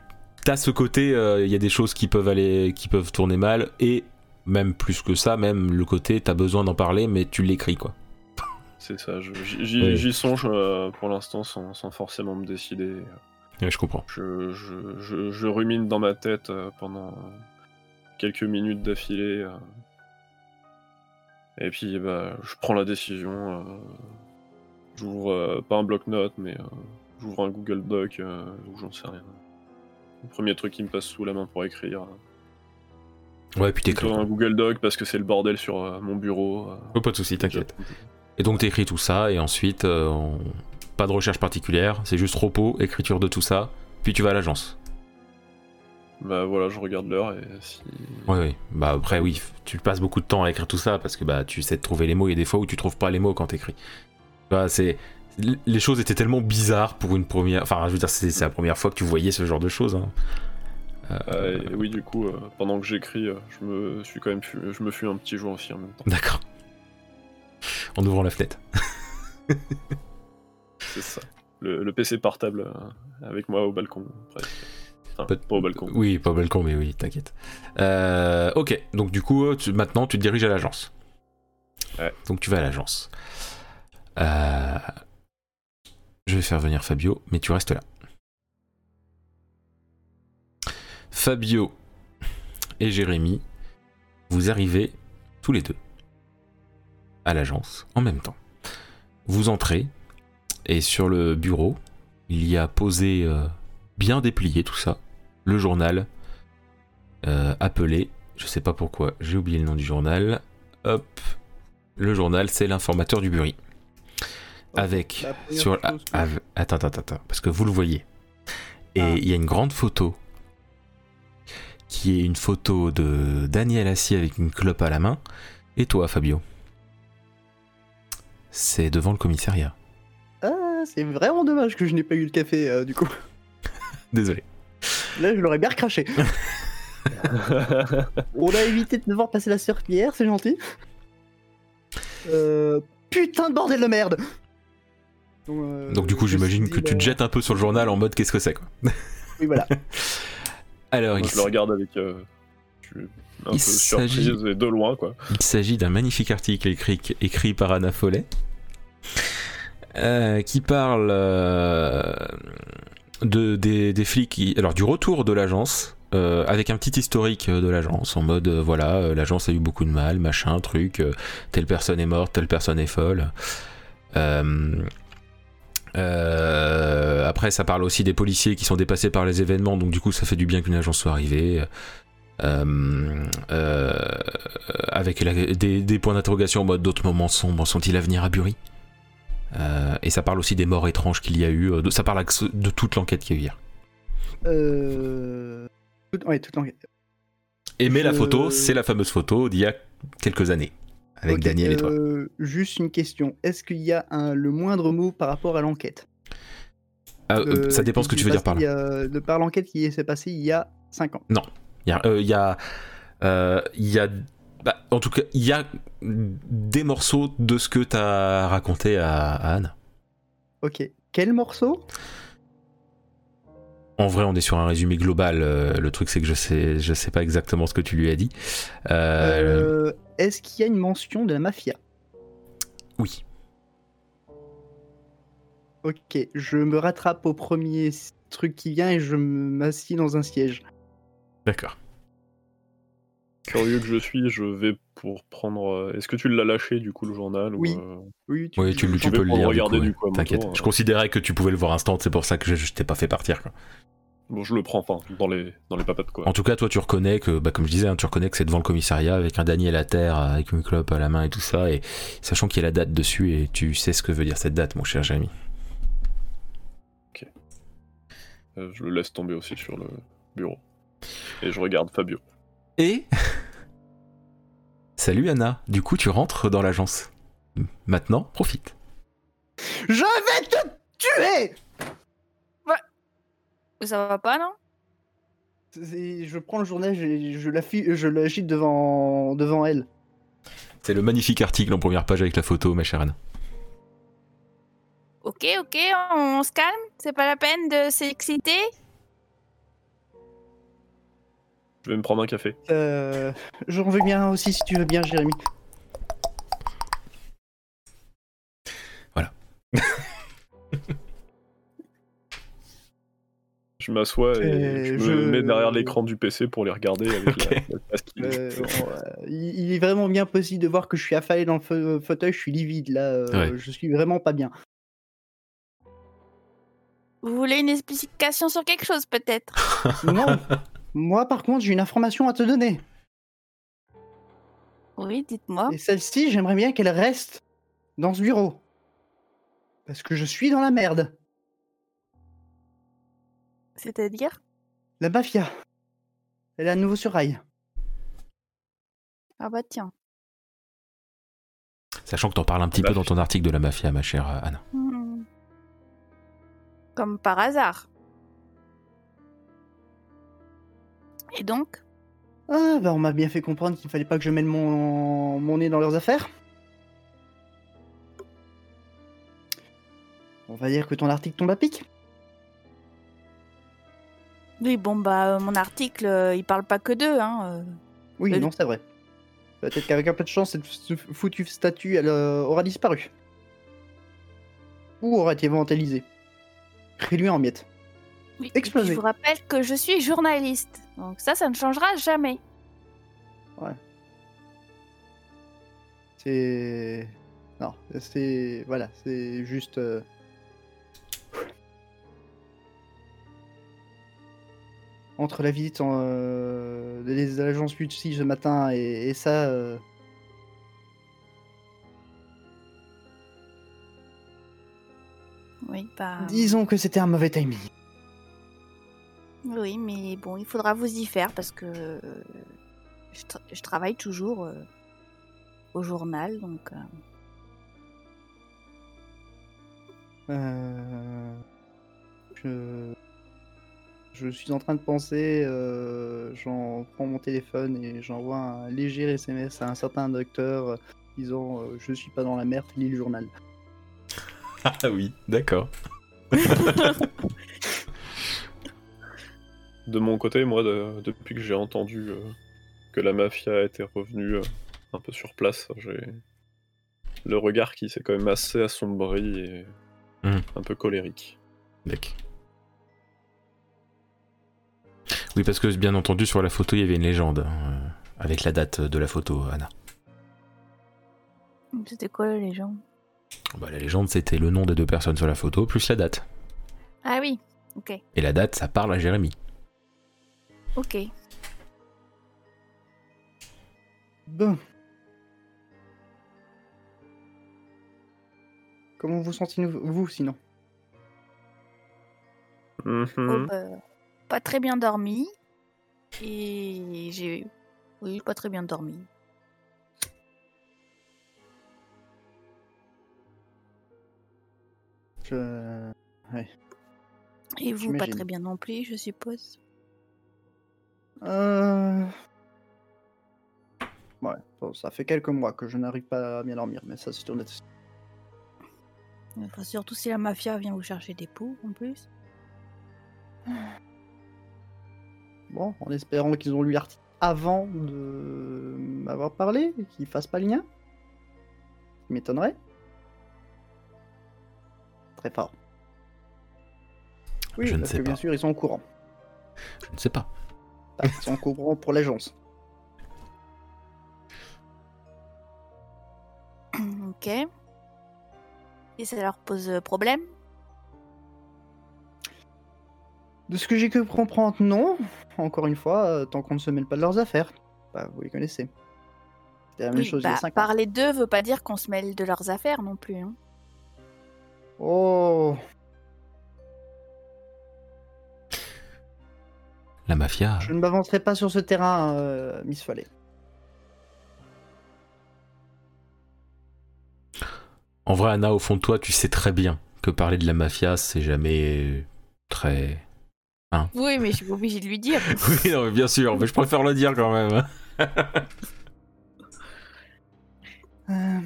as ce côté, euh, il y a des choses qui peuvent aller, qui peuvent tourner mal, et même plus que ça, même le côté, t'as besoin d'en parler, mais tu l'écris, quoi. C'est ça, j'y Oui. songe euh, pour l'instant sans, sans forcément me décider. Ouais, je comprends. Je, je- je- je rumine dans ma tête euh, pendant quelques minutes d'affilée. euh. Et puis bah, je prends la décision. euh, J'ouvre euh, pas un bloc-notes, mais euh, j'ouvre un Google Doc euh, ou j'en sais rien. Le premier truc qui me passe sous la main pour écrire. Ouais, puis t'écris. Un Google Doc parce que c'est le bordel sur euh, mon bureau. euh. Oh, pas de soucis, t'inquiète. Et donc t'écris tout ça, et ensuite, euh, on- pas de recherche particulière, c'est juste repos, écriture de tout ça, puis tu vas à l'agence. Bah voilà, je regarde l'heure et si. Oui, oui. Bah après, oui, tu passes beaucoup de temps à écrire tout ça parce que bah tu sais de trouver les mots. Il y a des fois où tu trouves pas les mots quand t'écris. Bah, c'est les choses étaient tellement bizarres pour une première. Enfin, je veux dire, c'est la première fois que tu voyais ce genre de choses. hein. Euh, Euh, et oui, du coup, euh, pendant que j'écris, je me suis quand même, fu- je me fuis un petit joint aussi en même temps. D'accord. En ouvrant la fenêtre. C'est ça. Le, le PC portable avec moi au balcon, presque. Enfin, pas au balcon. Oui, pas au balcon, mais oui, t'inquiète. Euh, ok, donc du coup, tu- maintenant tu te diriges à l'agence. Ouais. Donc tu vas à l'agence. Euh, Je vais faire venir Fabio, mais tu restes là. Fabio et Jérémy, vous arrivez tous les deux à l'agence en même temps. Vous entrez et sur le bureau, il y a posé euh, bien déplié tout ça, le journal euh, appelé, je sais pas pourquoi, j'ai oublié le nom du journal. Hop, le journal, c'est l'informateur du Bury. Avec sur attends attends attends parce que vous le voyez. Et Ah. il y a une grande photo qui est une photo de Daniel assis avec une clope à la main et toi Fabio? C'est devant le commissariat. Ah, c'est vraiment dommage que je n'ai pas eu le café euh, du coup. Désolé. Là, je l'aurais bien recraché. On a évité de devoir passer la serpillière, c'est gentil. Euh, putain de bordel de merde. Donc, euh, Donc du coup j'imagine que tu te jettes un peu sur le journal en mode qu'est-ce que c'est quoi. Oui, voilà. Alors Moi, il je le regarde avec. euh, je suis un Il peu s'agit- surprise et de loin, quoi. Il s'agit d'un magnifique article écrit, écrit par Anna Follet euh, qui parle euh, de, des, des flics, qui- alors du retour de l'agence. euh, avec un petit historique de l'agence en mode euh, voilà euh, l'agence a eu beaucoup de mal machin truc euh, telle personne est morte telle personne est folle Euh, après ça parle aussi des policiers qui sont dépassés par les événements donc du coup ça fait du bien qu'une agence soit arrivée. Euh, euh, avec la- des, des points d'interrogation en mode d'autres moments sombres sont-ils à venir à Bury? Et ça parle aussi des morts étranges qu'il y a eu de- ça parle de toute l'enquête qu'il y a eu hier. Euh... tout- Ouais, toute l'enquête. et mais la photo c'est la fameuse photo d'il y a quelques années avec Daniel et toi euh, Juste une question. Est-ce qu'il y a un, le moindre mot par rapport à l'enquête Ah, euh, Euh, ça dépend ce que tu veux dire par là de par l'enquête qui s'est passée il y a 5 ans. Il y a, euh, il y a, il y a- bah, en tout cas, il y a des morceaux de ce que tu as raconté à, à Anne. Ok. Quel morceau? En vrai, on est sur un résumé global. euh, le truc, c'est que je sais, je sais pas exactement ce que tu lui as dit. Euh, Euh, Est-ce qu'il y a une mention de la mafia? Oui. Ok, je me rattrape au premier truc qui vient et je m'assis dans un siège. D'accord. Curieux que je suis, je vais pour prendre. euh, Est-ce que tu l'as lâché, du coup, le journal ou, Oui. euh, Oui, Oui, tu, peux le lire. regarder du coup, T'inquiète. tour, Je considérais que tu pouvais le voir instant, c'est pour ça que je, je t'ai pas fait partir. quoi. Bon, je le prends, enfin, dans les, dans les papates, quoi. En tout cas, toi, tu reconnais que, bah, comme je disais, hein, tu reconnais que c'est devant le commissariat avec un Daniel à terre, avec une clope à la main et tout ça, et sachant qu'il y a la date dessus, et tu sais ce que veut dire cette date, mon cher Jérémy. Euh, je le laisse tomber aussi sur le bureau. Et je regarde Fabio. Et Salut Anna, du coup tu rentres dans l'agence. Maintenant, profite. Je vais te tuer Ça va pas, non? Je prends le journal, je, je l'agite devant, devant elle. C'est le magnifique article en première page avec la photo, ma chère Anna. Ok, ok, on, se calme? C'est pas la peine de s'exciter? Je vais me prendre un café? Euh, J'en veux bien aussi si tu veux bien, Jérémy. Je m'assois et Euh, je me je- mets derrière l'écran du PC pour les regarder avec la, Euh, bon, euh, il est vraiment bien possible de voir que je suis affalé dans le fa- fauteuil, je suis livide là, euh, Ouais. je suis vraiment pas bien. Vous voulez une explication sur quelque chose, peut-être? Non, moi par contre j'ai une information à te donner. Oui, dites-moi. Et celle-ci, j'aimerais bien qu'elle reste dans ce bureau. Parce que je suis dans la merde. C'est-à-dire? La mafia. Elle est à nouveau sur rail. Ah bah tiens. Sachant que t'en parles un petit peu dans ton article de la mafia, ma chère euh, Anna. Hmm. Comme par hasard. Et donc Ah, bah on m'a bien fait comprendre qu'il fallait pas que je mêle mon, mon nez dans leurs affaires. On va dire que ton article tombe à pic. Oui, bon, bah, euh, mon article, euh, il parle pas que d'eux, hein. euh. Oui, Euh, non, c'est vrai. Peut-être qu'avec un peu de chance, cette foutue statue elle, aura disparu. Ou aura été vandalisée. Réduit en miettes. Oui. Je vous rappelle que je suis journaliste. Donc ça, ça ne changera jamais. C'est. Non, c'est. Voilà, c'est juste. euh, Entre la visite en, euh, des agences Lucie ce matin et, et ça. euh, Oui, bah... Disons que c'était un mauvais timing. Oui, mais bon, il faudra vous y faire parce que euh, je, tra- je travaille toujours euh, au journal, donc... euh, Euh, Je... je suis en train de penser, euh, j'en prends mon téléphone et j'envoie un léger SMS à un certain docteur disant euh, je suis pas dans la merde, lis le journal. Ah oui, d'accord. De mon côté, moi, de- depuis que j'ai entendu euh, que la mafia était revenue euh, un peu sur place, j'ai le regard qui s'est quand même assez assombri et Mhm. un peu colérique. D'accord. Oui, parce que bien entendu, sur la photo, il y avait une légende, hein, euh, avec la date de la photo, Anna. C'était quoi les gens Bah, la légende, c'était le nom des deux personnes sur la photo, plus la date. Ah oui, ok, Et la date, ça parle à Jérémy. Ok. Bon. Comment vous sentez-vous vous, sinon? Mhm. Oh, bah, pas très bien dormi. Et j'ai... Oui, pas très bien dormi. Je... Et vous, pas très bien non plus, je suppose? Euh... Ouais, bon, ça fait quelques mois que je n'arrive pas à bien dormir, mais ça c'est honnête. Enfin, surtout si la mafia vient vous chercher des poux, en plus. Bon, en espérant qu'ils ont lu l'article avant de m'avoir parlé qu'ils fassent pas le lien. Ça m'étonnerait. Très fort. Oui, Je ne parce sais que bien sûr, ils sont au courant. Je ne sais pas. Au courant pour l'agence. ok. Et ça leur pose euh, problème? De ce que j'ai pu comprendre, non. Encore une fois, euh, tant qu'on ne se mêle pas de leurs affaires. Bah, vous les connaissez. C'était la même Oui, chose il y a bah, 5 ans. parler d'eux veut pas dire qu'on se mêle de leurs affaires non plus. hein. Oh, La mafia. je ne m'avancerai pas sur ce terrain, euh, Miss Follet. En vrai, Anna, au fond de toi, tu sais très bien que parler de la mafia, c'est jamais très. Oui, mais je suis pas obligée de lui dire. Oui, non, mais bien sûr, mais je préfère le dire quand même. Euh,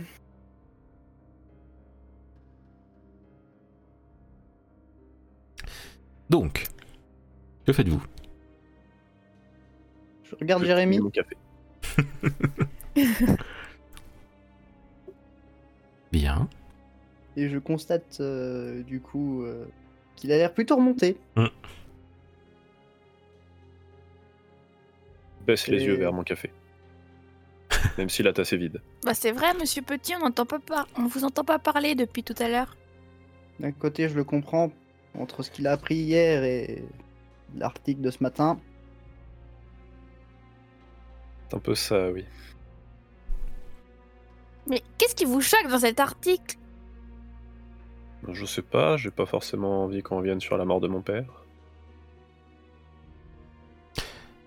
Donc, que faites-vous? Je regarde Je Jérémy. mon café. Bien. Et je constate euh, du coup euh, qu'il a l'air plutôt remonté. Baisse les yeux vers mon café. Même si la tasse est vide. Bah c'est vrai, Monsieur Petit, on n'entend pas par- on vous entend pas parler depuis tout à l'heure. D'un côté, je le comprends, entre ce qu'il a appris hier et l'article de ce matin. C'est un peu ça, oui. Mais qu'est-ce qui vous choque dans cet article? Je sais pas, j'ai pas forcément envie qu'on revienne sur la mort de mon père.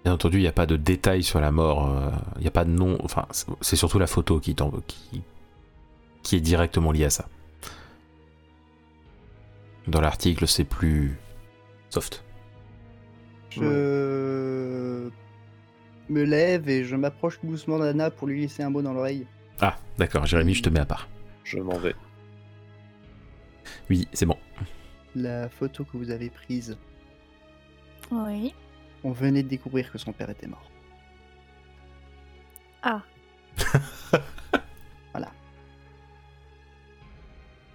Bien entendu, il n'y a pas de détails sur la mort. euh, Il n'y a pas de nom. Enfin, c'est- surtout la photo qui, qui est directement liée à ça. Dans l'article, c'est plus soft. Je me lève et je m'approche doucement d'Anna pour lui laisser un mot dans l'oreille. Ah, d'accord, Jérémy, je te mets à part. Je m'en vais. Oui, c'est bon. La photo que vous avez prise, Oui. on venait de découvrir que son père était mort. Ah. voilà.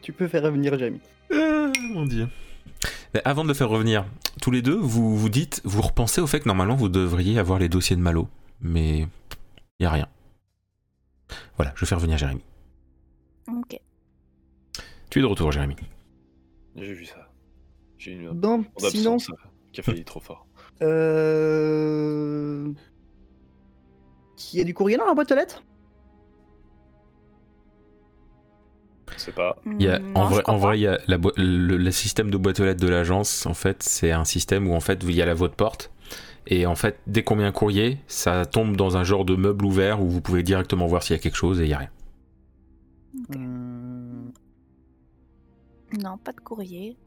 Tu peux faire revenir Jérémy. Euh, mon dieu. Mais avant de le faire revenir, tous les deux, vous vous dites, vous repensez au fait que normalement vous devriez avoir les dossiers de Malo, mais il y a rien. Voilà, je fais revenir Jérémy. Ok. Tu es de retour, Jérémy. J'ai vu ça. J'ai une Bon, sinon, absence euh, qui a failli trop fort. euh... il y a du courrier dans la boîte aux lettres? Sais pas. Il y a- en vrai, en il y a la le, le système de boîte aux lettres de l'agence, en fait, c'est un système où en fait il y a la votre porte. Et en fait, dès qu'on met un courrier, ça tombe dans un genre de meuble ouvert où vous pouvez directement voir s'il y a quelque chose et il y a rien. Hmm, Non, pas de courrier.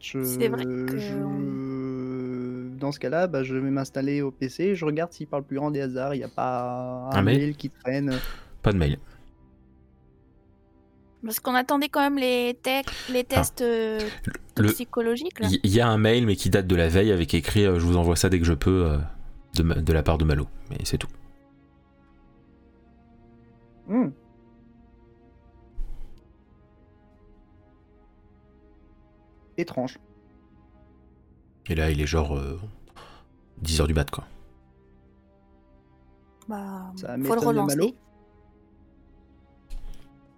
Je... C'est vrai que- je- Dans ce cas-là, bah, je vais m'installer au PC, je regarde s'il parle plus grand des hasards, il n'y a pas un, Un mail mail qui traîne. Pas de mail. Parce qu'on attendait quand même les, te- les tests euh, toxicologiques. Là. Il y a un mail, mais qui date de la veille, avec écrit euh, Je vous envoie ça dès que je peux, euh, de, la part de Malo. Mais c'est tout. Hmm. Étrange. Et là, il est genre 10h du mat, quoi. Bah, Ça faut le relancer.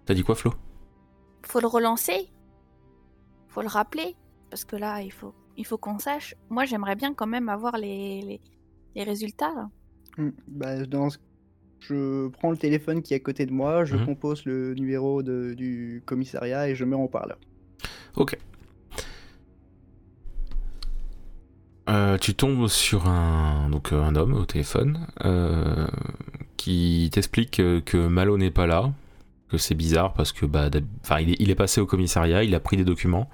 T'as dit quoi, Flo? Faut le relancer. Faut le rappeler. Parce que là, il faut, il faut qu'on sache. Moi, j'aimerais bien quand même avoir les, les, les résultats. là. Hmm. Bah, dans ce- Je prends le téléphone qui est à côté de moi, je Mhm. compose le numéro de- du commissariat et je mets en parleur. Ok. Euh, tu tombes sur un, donc, euh, un homme au téléphone euh, qui t'explique que Malo n'est pas là, que c'est bizarre parce que bah, il, est, il est passé au commissariat, il a pris des documents,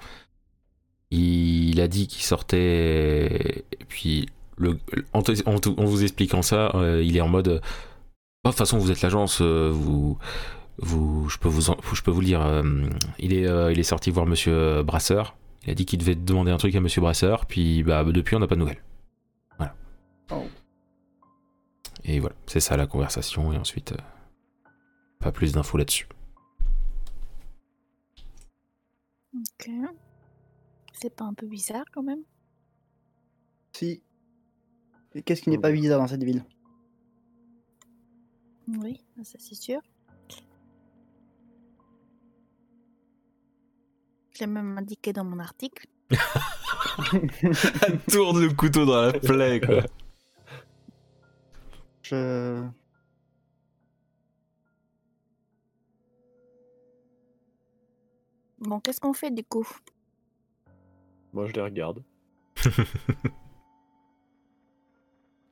il, a dit qu'il sortait, et puis le, en, te- en te- en vous expliquant ça, euh, il est en mode Oh, de toute façon, vous êtes l'agence, euh, vous, vous, je peux vous, en- je peux vous le dire. euh, il est, euh, il est sorti voir Monsieur Brasseur. Il a dit qu'il devait demander un truc à Monsieur Brasseur, puis bah depuis on n'a pas de nouvelles. Voilà. Oh. Et voilà, c'est ça la conversation, et ensuite euh, pas plus d'infos là-dessus. Ok. C'est pas un peu bizarre quand même Si. Qu'est-ce qui n'est pas bizarre dans cette ville? Oui, ça c'est sûr. l'ai même indiqué dans mon article. Tourne le couteau dans la plaie, quoi. Je. Bon, qu'est-ce qu'on fait du coup? Moi, je les regarde.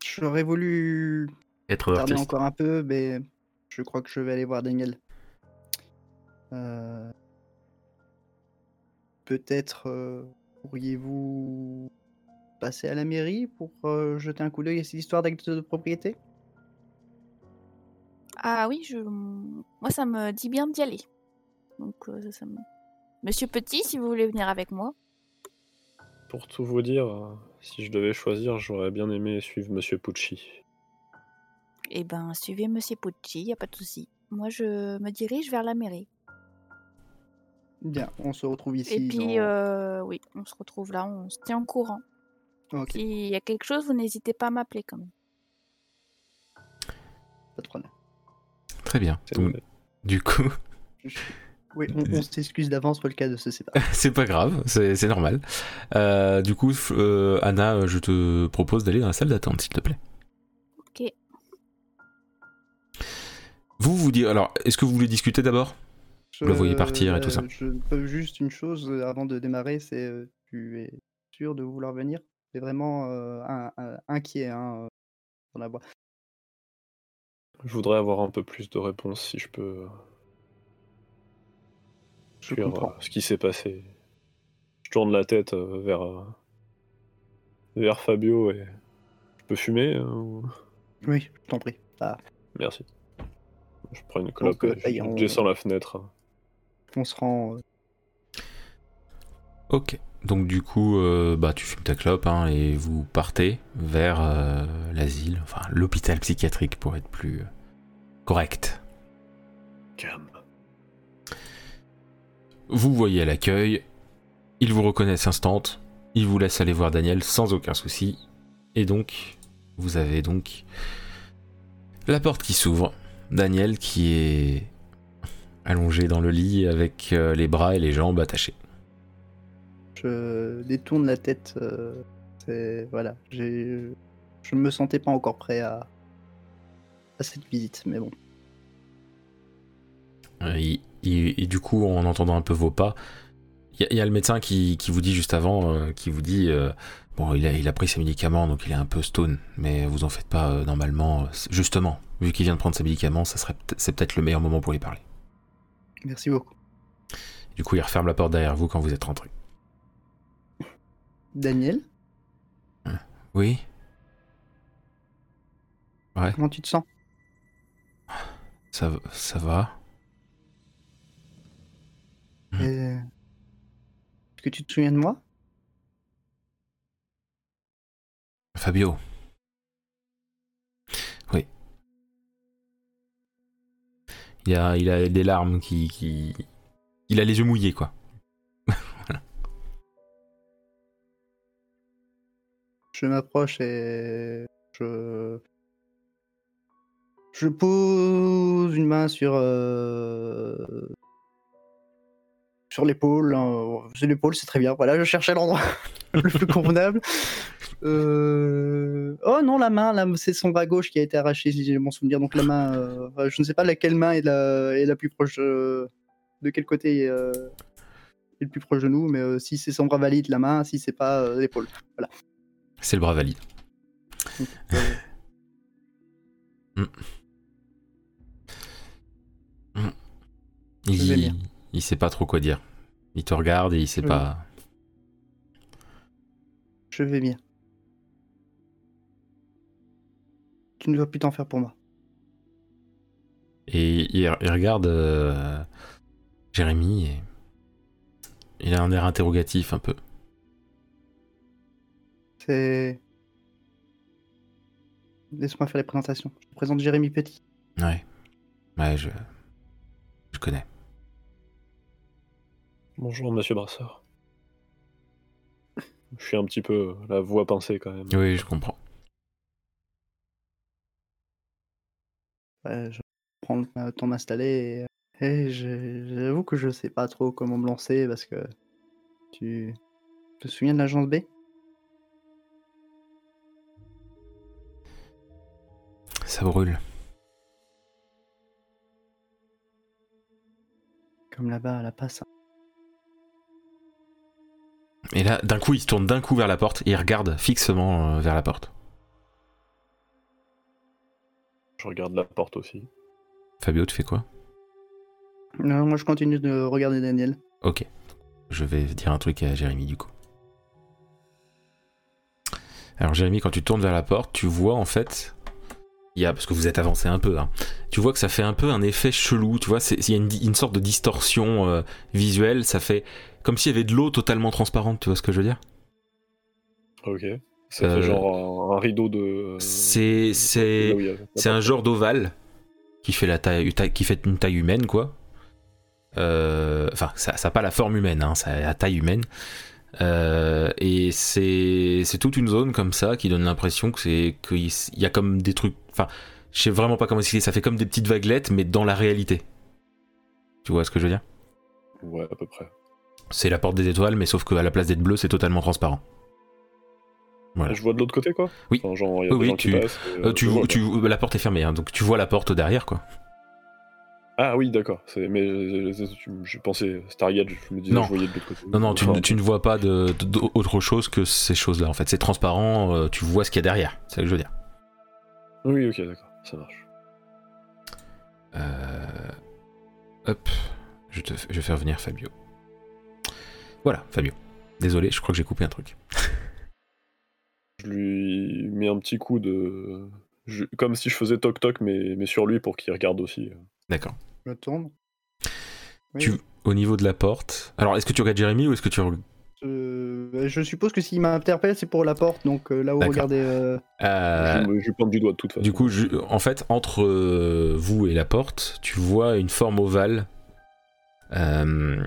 J'aurais voulu Être tarder artiste. encore un peu, mais je crois que je vais aller voir Daniel. Euh, Peut-être euh, pourriez-vous passer à la mairie pour euh, jeter un coup d'œil à cette histoire d'acte de propriété? Ah oui, je... moi ça me dit bien d'y aller. Donc, euh, ça, ça me- Monsieur Petit, si vous voulez venir avec moi. Pour tout vous dire, euh, si je devais choisir, j'aurais bien aimé suivre Monsieur Pucci. Eh ben, suivez Monsieur Pucci, y a pas de souci. Moi, je me dirige vers la mairie. Bien, on se retrouve ici. Et puis, dans- euh, oui, on se retrouve là, on se tient au courant. Ok, S'il y a quelque chose, vous n'hésitez pas à m'appeler quand même. pas de problème. Très bien. Donc, du coup, Oui, on, on s'excuse d'avance pour le cas de ce séparer. c'est pas grave, c'est normal. Euh, du coup, euh, Anna, je te propose d'aller dans la salle d'attente, s'il te plaît. Ok. Vous vous dire, alors, est-ce que vous voulez discuter d'abord? Je, le voyez partir et tout ça. euh, Je peux juste une chose euh, avant de démarrer, c'est euh, tu es sûr de vouloir venir? C'est vraiment euh, un- un- inquiet hein, euh, dans la boîte. Je voudrais avoir un peu plus de réponses si je peux. Je sur, comprends. euh, ce qui s'est passé. Je tourne la tête euh, vers, euh, vers Fabio et. Je peux fumer euh, ou- Oui, je t'en prie. Ah, Merci. Je prends une clope et est, je on- descends la fenêtre. on se rend. Ok. Donc du coup, euh, bah tu fumes ta clope hein, et vous partez vers euh, l'asile, enfin l'hôpital psychiatrique pour être plus euh, correct. Calme. Vous voyez à l'accueil, ils vous reconnaissent instant, ils vous laissent aller voir Daniel sans aucun souci, et donc vous avez donc la porte qui s'ouvre, Daniel qui est allongé dans le lit avec euh, les bras et les jambes attachés. Je détourne la tête. euh, c'est voilà, j'ai, je ne me sentais pas encore prêt à à cette visite, mais bon. Euh, et du coup, en entendant un peu vos pas, il y, a- il y a le médecin qui, qui vous dit juste avant, euh, qui vous dit, euh, bon, il a, il a pris ses médicaments, donc il est un peu stone, mais vous en faites pas euh, normalement. Justement, vu qu'il vient de prendre ses médicaments, ça serait, peut- c'est peut-être le meilleur moment pour lui parler. Merci beaucoup. Du coup, il referme la porte derrière vous quand vous êtes rentré. Daniel, Oui. Ouais, comment tu te sens? Ça, ça va. Et- Est-ce que tu te souviens de moi? Fabio. Oui. Il a, il a des larmes qui, qui... Il a les yeux mouillés, quoi. Je m'approche et je je pose une main sur euh, sur l'épaule. hein. C'est l'épaule, c'est très bien. Voilà, je cherchais l'endroit le plus convenable. Euh, Oh non, la main, c'est son bras gauche qui a été arraché, si j'ai mon souvenir. Donc la main, euh, enfin, je ne sais pas laquelle main est la, est la plus proche, euh, de quel côté euh, est le plus proche de nous, mais si c'est son bras valide, la main, si c'est pas l'épaule. C'est le bras valide. Il, Je vais bien. il sait pas trop quoi dire. Il te regarde et il sait Oui. pas. Je vais bien. Tu ne dois plus t'en faire pour moi. Et il, il regarde euh, Jérémy et il a un air interrogatif un peu. C'est. Laisse-moi faire les présentations. Je te présente Jérémy Petit. Ouais. Ouais, je. Je connais. Bonjour, monsieur Brasseur. Je suis un petit peu la voix pincée quand même. Oui, je comprends. Ouais, je prends le temps m'installer et, et je- j'avoue que je sais pas trop comment me lancer parce que Tu te souviens de l'agence B? Ça brûle. Comme là-bas à la passe. Et là, d'un coup, il se tourne d'un coup vers la porte et il regarde fixement euh, vers la porte. Je regarde la porte aussi. Fabio, tu fais quoi? Non, moi je continue de regarder Daniel. Ok. Je vais dire un truc à Jérémy du coup. Alors Jérémy, quand tu tournes vers la porte, tu vois en fait, il y a parce que vous êtes avancé un peu, hein, tu vois que ça fait un peu un effet chelou. Tu vois, c'est- il y a une, une sorte de distorsion euh, visuelle. Ça fait comme s'il y avait de l'eau totalement transparente. Tu vois ce que je veux dire? Ok. Ça Euh, fait genre un, un rideau de. C'est c'est C'est un genre d'ovale qui fait la taille, taille- qui fait une taille humaine, quoi. Euh, Enfin, ça n'a pas la forme humaine, hein, ça a la taille humaine. Euh, et c'est c'est toute une zone comme ça qui donne l'impression que c'est qu'il y a comme des trucs. Enfin, je sais vraiment pas comment expliquer. Ça fait comme des petites vaguelettes, mais dans la réalité. Tu vois ce que je veux dire? Ouais, à peu près. C'est la porte des étoiles, mais sauf qu'à la place d'être bleu, c'est totalement transparent. Voilà. Je vois de l'autre côté, quoi? Oui. Enfin, genre, il y a Oui, des qui tu- passent, Euh, euh, tu, je vois, tu, la porte est fermée, hein, donc tu vois la porte derrière, quoi. Ah oui, d'accord. C'est- Mais euh, j'ai pensé Stargate, je me disais Non. je voyais de l'autre côté. Non, non, tu, Enfin, tu ne vois pas de, de- d'autre chose que ces choses-là. En fait, c'est transparent, tu vois ce qu'il y a derrière. C'est ça que je veux dire. Oui, ok, d'accord. Ça marche. Euh, Hop, je, te, je vais faire venir Fabio. Voilà, Fabio. Désolé, je crois que j'ai coupé un truc. Je lui mets un petit coup de. je- Comme si je faisais toc-toc, mais, mais sur lui pour qu'il regarde aussi. D'accord. Je me tourne. Oui. Tu, au niveau de la porte. Alors, est-ce que tu regardes Jérémy ou est-ce que tu. Euh, je suppose que s'il m'interpelle, c'est pour la porte, donc euh, là où regardez. euh, Euh, Je, je pointe du doigt de toute façon. Du coup, je- en fait, entre euh, vous et la porte, tu vois une forme ovale euh,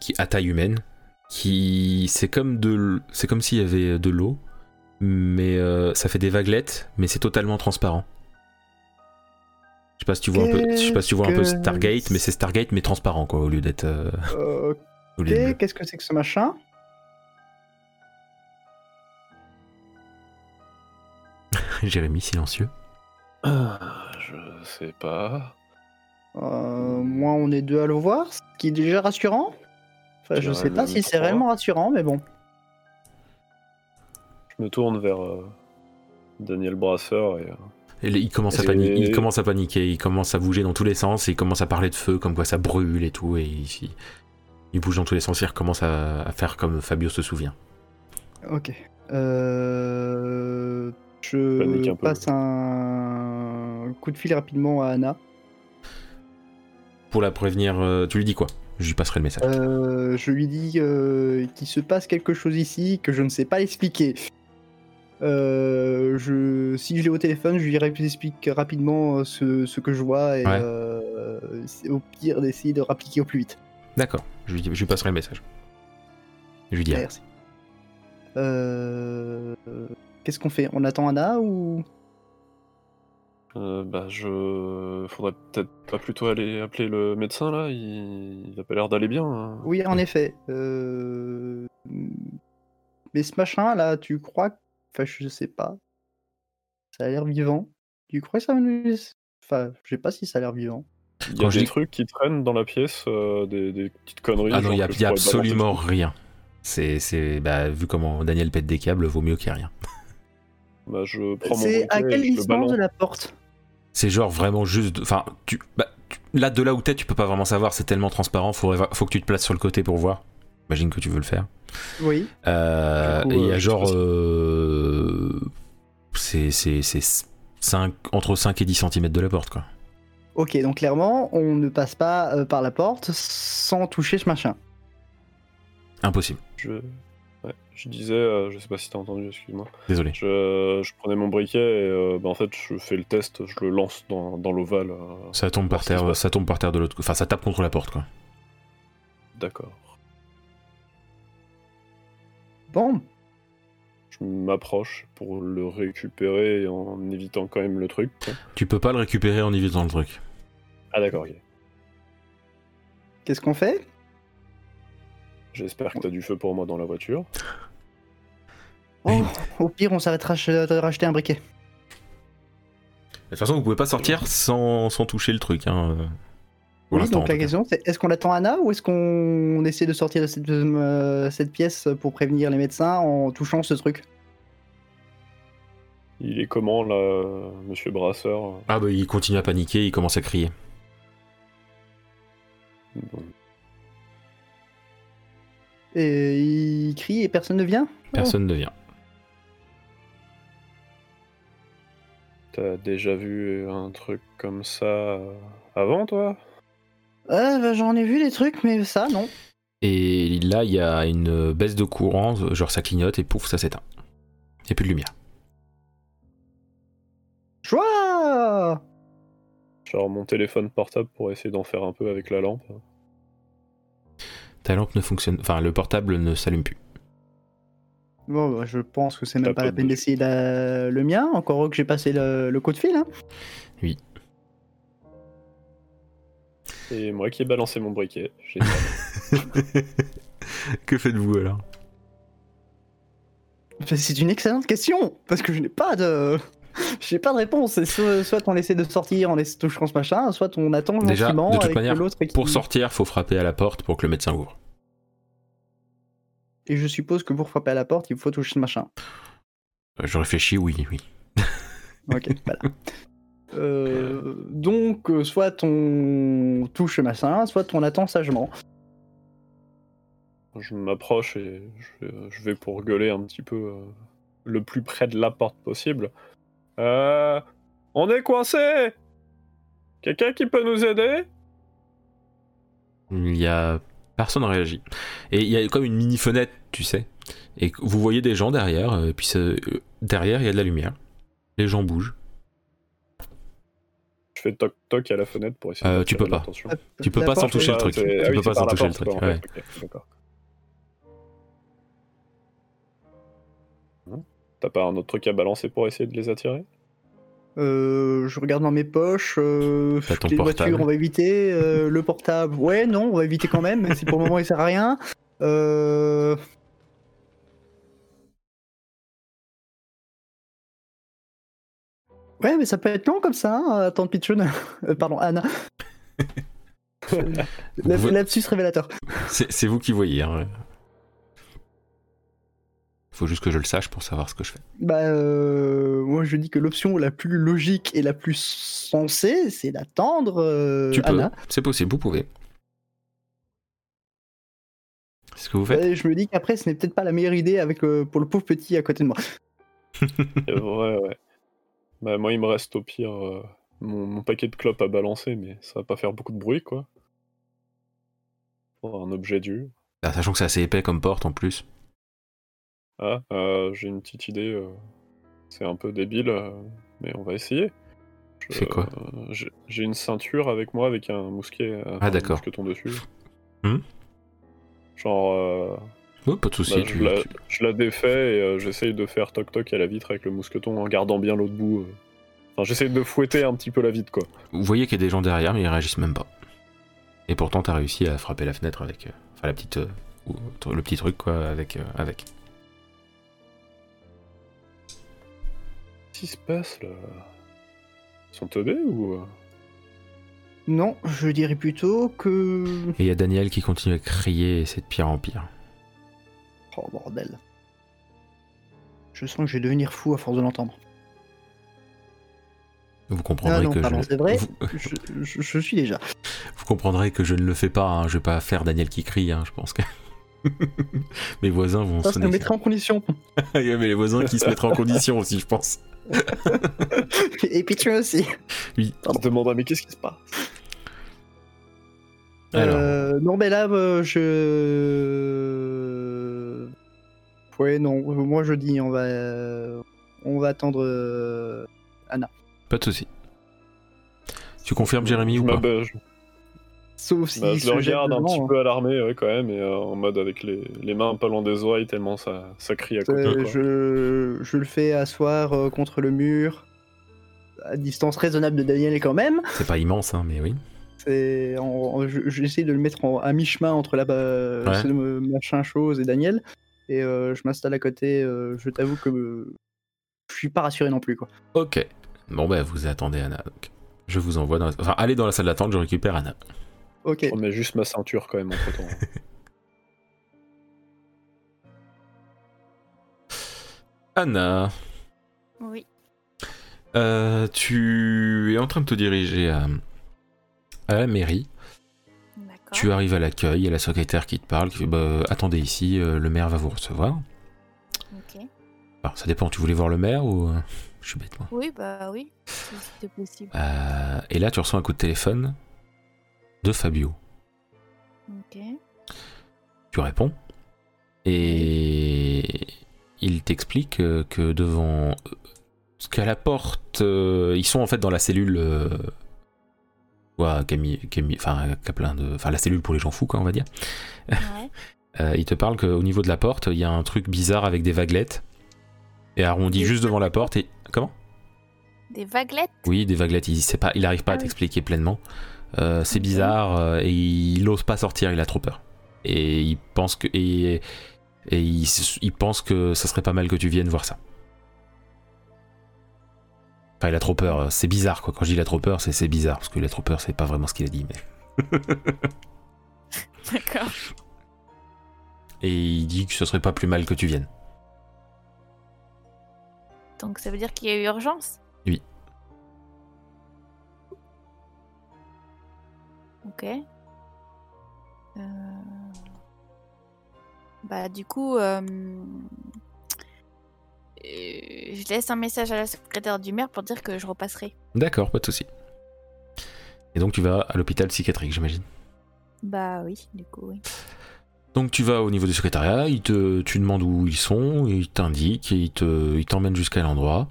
qui à taille humaine, qui c'est comme de, c'est comme s'il y avait de l'eau, mais euh, ça fait des vaguelettes, mais c'est totalement transparent. Je sais pas si tu vois un peu, je sais pas si tu vois un peu Stargate, mais c'est Stargate mais transparent quoi, au lieu d'être. euh, euh, qu'est-ce que c'est que ce machin? Jérémy silencieux. Ah, je sais pas. Euh, Moi, on est deux à le voir, ce qui est déjà rassurant. Enfin, je sais pas si c'est réellement rassurant, mais bon. Je me tourne vers euh, Daniel Brasseur et. euh, Et il commence, à Et- paniquer, il commence à paniquer, il commence à bouger dans tous les sens, et il commence à parler de feu, comme quoi ça brûle et tout, et il, il bouge dans tous les sens, il recommence à, à faire comme Fabio se souvient. Ok. Euh, Je un peu. passe un coup de fil rapidement à Anna. Pour la prévenir, euh, tu lui dis quoi? Je lui passerai le message. Euh, je lui dis euh, qu'il se passe quelque chose ici que je ne sais pas expliquer. Euh, je, si je l'ai au téléphone, je lui explique rapidement euh, ce, ce que je vois et Ouais. euh, c'est au pire d'essayer de rappliquer au plus vite. D'accord, je lui, dis- je lui passerai le message. Je lui dirai. Merci. Qu'est-ce qu'on fait? On attend Anna ou? Euh, bah, je. Faudrait peut-être pas plutôt aller appeler le médecin là Il, il a pas l'air d'aller bien. hein. Oui, en effet. Euh, Mais ce machin là, tu crois que- Enfin, je sais pas. Ça a l'air vivant. Tu crois que ça va nous. Enfin, je sais pas si ça a l'air vivant. Il y Quand a des trucs qui traînent dans la pièce, euh, des, des petites conneries. Ah non, il genre y a, y a absolument rien. C'est, c'est, bah, vu comment Daniel pète des câbles, vaut mieux qu'il n'y ait rien. Bah, je prends mon C'est à quelle distance de la porte C'est genre vraiment juste. Enfin, tu, bah, tu- là, de là où t'es, tu peux pas vraiment savoir, c'est tellement transparent, faut que tu te places sur le côté pour voir. Imagine que tu veux le faire. Oui. Euh, coup, et il y euh, a sais genre. euh, c'est, c'est, c'est 5, entre 5 et 10 cm de la porte, quoi. Ok, donc clairement, on ne passe pas euh, par la porte sans toucher ce machin. Impossible. Je... je disais, euh, je sais pas si t'as entendu, excuse-moi. Désolé. Je, je prenais mon briquet et euh, bah, en fait je fais le test, je le lance dans, dans l'ovale. euh, Ça tombe par terre, ça tombe par terre de l'autre. Enfin, ça tape contre la porte, quoi. D'accord. Bon, Je m'approche pour le récupérer en évitant quand même le truc. quoi. Tu peux pas le récupérer en évitant le truc. Ah d'accord, ok. qu'est-ce qu'on fait? J'espère que t'as du feu pour moi dans la voiture. Oh, au pire, on s'arrêtera de racheter un briquet. De toute façon, vous pouvez pas sortir sans, sans toucher le truc. Hein. euh, Pour Oui, donc la question c'est est-ce qu'on attend Anna ou est-ce qu'on essaie de sortir de cette, euh, cette pièce pour prévenir les médecins en touchant ce truc? Il est comment là, monsieur Brasseur? Ah bah il continue à paniquer, il commence à crier. Bon. Et il crie et personne ne vient? Personne ne vient. T'as déjà vu un truc comme ça euh, avant, toi? Ah, bah, J'en ai vu des trucs, mais ça, non. Et là, il y a une baisse de courant, genre ça clignote et pouf, ça s'éteint. Il n'y a plus de lumière. Joie Genre mon téléphone portable pour essayer d'en faire un peu avec la lampe. Ta lampe ne fonctionne. Enfin, le portable ne s'allume plus. Bon, bah, je pense que c'est même pas pas la peine d'essayer la- le mien, encore que j'ai passé le, le coup de fil. Hein. Et moi qui ai balancé mon briquet. Que faites-vous alors? Bah, C'est une excellente question, parce que je n'ai pas de... J'ai pas de réponse. C'est soit, soit on essaie de sortir en essaie- touchant ce machin, soit on attend Déjà, gentiment de toute avec manière, l'autre qui... Pour sortir, faut frapper à la porte pour que le médecin ouvre. Et je suppose que pour frapper à la porte, il faut toucher ce machin. Euh, Je réfléchis, oui, oui. Ok, voilà. Euh, donc, euh, soit on touche le machin, soit on attend sagement. je m'approche et je, je vais pour gueuler un petit peu euh, le plus près de la porte possible. Euh, on est coincé Quelqu'un qui peut nous aider? Il y a personne ne réagit. Et il y a comme une mini fenêtre, tu sais. Et vous voyez des gens derrière, euh, et puis ça- euh, derrière il y a de la lumière. Les gens bougent. Je fais toc toc à la fenêtre pour essayer Euh, de tu peux pas. Tu peux pas sans toucher le truc. Tu ah peux pas sans toucher le truc. T'as pas un autre truc à balancer pour essayer de les attirer? Euh, je regarde dans mes poches. Euh, les portable. voitures, on va éviter. euh, le portable, ouais, non, on va éviter quand même, même si pour le moment il sert à rien. Euh... Ouais, mais ça peut être long comme ça, hein, attends, Pitchoun. Euh, pardon, Anna. Lapsus révélateur. C'est c'est vous qui voyez. Hein. Faut juste que je le sache pour savoir ce que je fais. Bah, euh, moi je dis que l'option la plus logique et la plus sensée, c'est d'attendre euh, tu peux. Anna. C'est possible, vous pouvez. C'est ce que vous faites Et je me dis qu'après, ce n'est peut-être pas la meilleure idée avec euh, pour le pauvre petit à côté de moi. Ouais, ouais. Bah, moi, il me reste au pire euh, mon, mon paquet de clopes à balancer, mais ça va pas faire beaucoup de bruit, quoi. Pour un objet dur. Ah, Sachant que c'est assez épais comme porte en plus. Ah, euh, j'ai une petite idée. euh, C'est un peu débile, euh, mais on va essayer. Je- C'est quoi euh, j'ai- J'ai une ceinture avec moi avec un mousquet, euh, enfin, un d'accord. mousqueton dessus. Hmm. Genre, euh, pas de soucis. bah, tu- je, la, tu- je la défais et euh, j'essaye de faire toc-toc à la vitre avec le mousqueton en gardant bien l'autre bout. euh. Enfin, j'essaye de fouetter un petit peu la vitre, quoi. Vous voyez qu'il y a des gens derrière, mais ils réagissent même pas. Et pourtant, t'as réussi à frapper la fenêtre avec. euh, Enfin, la petite. euh, ou- le petit truc, quoi, avec. euh, avec. Qu'est-ce qui se passe là? Ils sont teubés ou. euh? Non, je dirais plutôt que. Et il y a Daniel qui continue à crier, et c'est de pire en pire. Oh bordel. Je sens que je vais devenir fou à force de l'entendre. Vous comprendrez Ah non, que pardon, je. c'est vrai. Vous, Je, je- je suis déjà. vous comprendrez que je ne le fais pas. hein, Je vais pas faire Daniel qui crie. hein, Je pense que. Mes voisins vont Ça, ça sonner. me mettrait en condition. Il y a mais les voisins qui se mettraient en condition aussi, je pense. Et puis tu aussi. Ils se demandent, mais qu'est-ce qui se passe? Alors. Euh, non, mais là, euh, je. Ouais, non. Moi, je dis, on va, euh, on va attendre. euh, Pas de soucis. Tu confirmes Jérémy je, ou pas? je- Sauf si. bah, je le regarde un petit hein. peu alarmé, ouais, quand même, et euh, en mode avec les, les mains pas loin des oreilles, tellement ça, ça crie à côté. Euh, quoi. je, je le fais asseoir euh, contre le mur, à distance raisonnable de Daniel quand même. C'est pas immense, hein, mais oui. C'est, en- en- je- j'essaie de le mettre en- à mi-chemin entre la Ouais. ce machin chose et Daniel, et euh, je m'installe à côté. euh, je t'avoue que euh, je suis pas rassuré non plus quoi. Ok. Bon, bah, vous attendez Anna. donc. Je vous envoie dans la... Enfin, allez dans la salle d'attente, je récupère Anna. Ok. Je remets juste ma ceinture quand même entre temps. Anna, Oui. euh, tu es en train de te diriger à, à la mairie. D'accord. Tu arrives à l'accueil, il y a la secrétaire qui te parle, qui fait bah, Attendez ici, euh, le maire va vous recevoir. Ok. Alors, ça dépend, tu voulais voir le maire ou. euh, Je suis bête, moi? Oui, bah oui, si c'était possible. Euh, et là, tu reçois un coup de téléphone de Fabio. Ok. Tu réponds. Et il t'explique euh, que devant. euh, qu'à la porte. euh, ils sont en fait dans la cellule. Euh, ouais, Camille, Camille- enfin, plein de. Enfin, la cellule pour les gens fous, quoi, on va dire. Ouais. Euh, il te parle qu'au niveau de la porte, il y a un truc bizarre avec des vaguelettes. Et arrondi Des juste devant la porte. Et. Comment? Des vaguelettes? Oui, des vaguelettes. Il sait pas, il arrive pas Ah à oui. t'expliquer pleinement. Euh, c'est bizarre euh, et il n'ose pas sortir. Il a trop peur. Et il pense que et, et il, s- il pense que ça serait pas mal que tu viennes voir ça. Enfin, il a trop peur. C'est bizarre quoi. Quand je dis il a trop peur, c'est c'est bizarre parce qu'il a trop peur. C'est pas vraiment ce qu'il a dit, mais. D'accord. Et il dit que ce serait pas plus mal que tu viennes. Donc ça veut dire qu'il y a eu urgence? Oui. Ok. Euh, Bah du coup, euh, euh, je laisse un message à la secrétaire du maire pour dire que je repasserai. D'accord, pas de souci. Et donc tu vas à l'hôpital psychiatrique, j'imagine. Bah oui, du coup oui. Donc tu vas au niveau du secrétariat, il te, tu demandes où ils sont, il t'indique, et il te, il t'emmène jusqu'à l'endroit.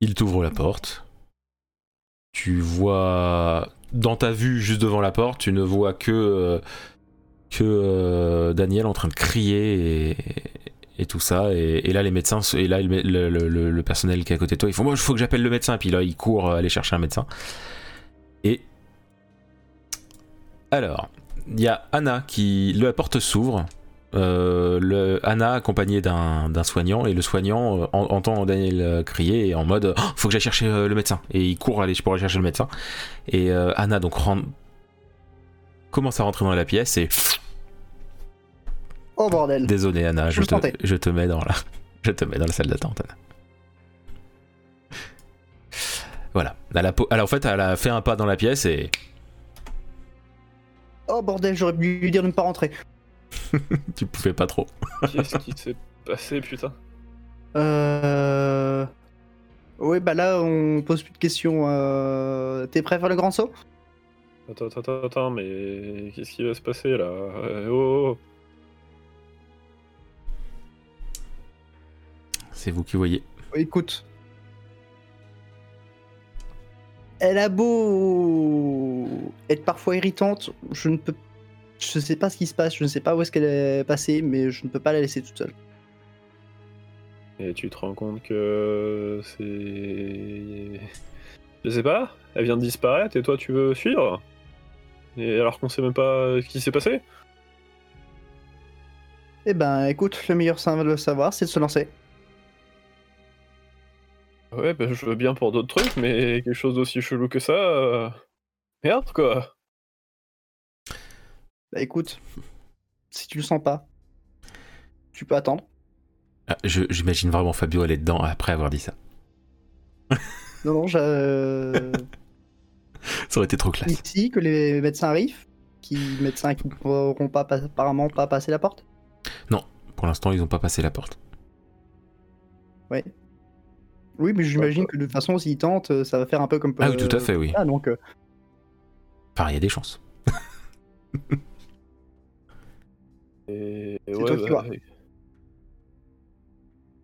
Il t'ouvre la porte. Tu vois, dans ta vue juste devant la porte, tu ne vois que euh, que euh, Daniel en train de crier et, tout ça. Et, là les médecins, et là le, personnel qui est à côté de toi, il faut moi il faut que j'appelle le médecin. Et puis là il court euh, aller chercher un médecin. Et alors, il y a Anna qui. La porte s'ouvre. Euh, le, Anna accompagnée d'un soignant et le soignant euh, en- entend Daniel euh, crier et en mode Oh, faut que j'aille chercher euh, le médecin et il court aller pour aller chercher le médecin et Anna donc rentre- commence à rentrer dans la pièce et Oh bordel. désolé Anna je te, sentais. je te mets dans la je te mets dans la salle d'attente Anna voilà elle a, po- elle a- en fait elle a fait un pas dans la pièce et Oh bordel, j'aurais dû lui dire de ne pas rentrer. tu pouvais pas trop Qu'est-ce qui s'est passé, putain Euh... Oui, bah là, on pose plus de questions. Euh... T'es prêt à faire le grand saut? Attends, attends, attends, mais qu'est-ce qui va se passer là? Euh, oh, oh. c'est vous qui voyez Écoute. Elle a beau être parfois irritante, je ne peux. Je sais pas ce qui se passe, je ne sais pas où est-ce qu'elle est passée, mais je ne peux pas la laisser toute seule. Et tu te rends compte que c'est. Je sais pas, elle vient de disparaître et toi tu veux suivre? Et alors qu'on sait même pas ce qui s'est passé? Eh ben, écoute, le meilleur ça de le savoir, c'est de se lancer. Ouais, bah je veux bien pour d'autres trucs, mais quelque chose d'aussi chelou que ça. euh, Merde quoi Bah écoute, si tu le sens pas, tu peux attendre. Ah, je- J'imagine vraiment Fabio aller dedans après avoir dit ça. Non, non, je... Ça aurait été trop classe. ici que les médecins arrivent, qui médecins qui n'auront pas pas- apparemment pas passé la porte. Pour l'instant, ils ont pas passé la porte. Ouais. Oui, mais j'imagine que de toute façon, s'ils tentent, euh, ça va faire un peu comme. Ah oui, euh, tout à fait, oui. Ah, donc, euh, Enfin, il y a des chances. Et C'est toi qui vois.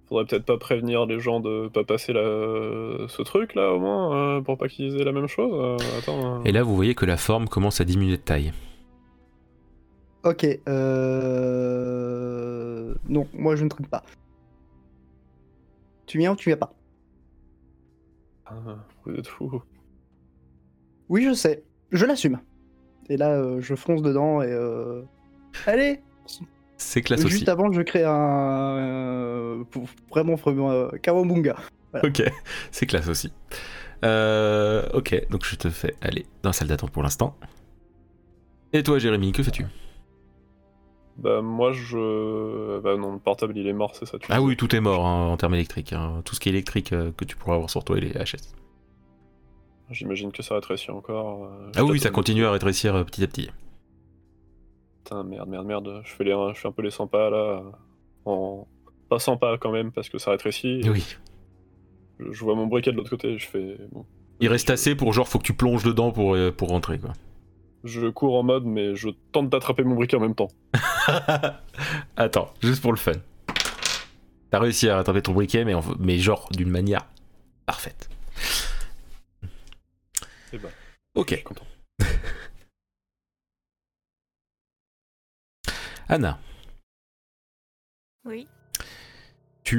Faudrait peut-être pas prévenir les gens de pas passer la... ce truc là au moins, euh, pour pas qu'ils aient la même chose. euh, attends. euh. Et là, vous voyez que la forme commence à diminuer de taille. ok. Euh... Non, moi je ne traîne pas. Tu viens ou tu viens pas? Ah, vous êtes fous. Oui, je sais. Je l'assume. Et là, euh, je fonce dedans et. euh, Allez C'est classe aussi. Juste avant, je crée un. euh, pour- Vraiment, vraiment. euh, Kawabunga. Ok, c'est classe aussi. Euh, ok, donc je te fais aller dans la salle d'attente pour l'instant. Et toi, Jérémy, que fais-tu? Bah, moi, je. Bah, non, le portable, il est mort, c'est ça tu Ah sais. oui, tout est mort hein, en termes électriques. hein. Tout ce qui est électrique euh, que tu pourras avoir sur toi, il est HS. J'imagine que ça rétrécit encore. euh, Ah oui, ça continue à rétrécir euh, petit à petit. Putain, merde, merde, merde. Je fais, les... je fais un peu les 100 pas là. En. Pas 100 pas quand même, parce que ça rétrécit. Oui. Je, je vois mon briquet de l'autre côté, je fais. Bon. Il reste assez pour genre, faut que tu plonges dedans pour, euh, pour rentrer quoi. Je cours en mode, mais je tente d'attraper mon briquet en même temps. Attends, juste pour le fun. T'as réussi à rattraper ton briquet, mais, en- mais genre d'une manière parfaite. Bah, je Ok, suis content. Anna, Oui. tu...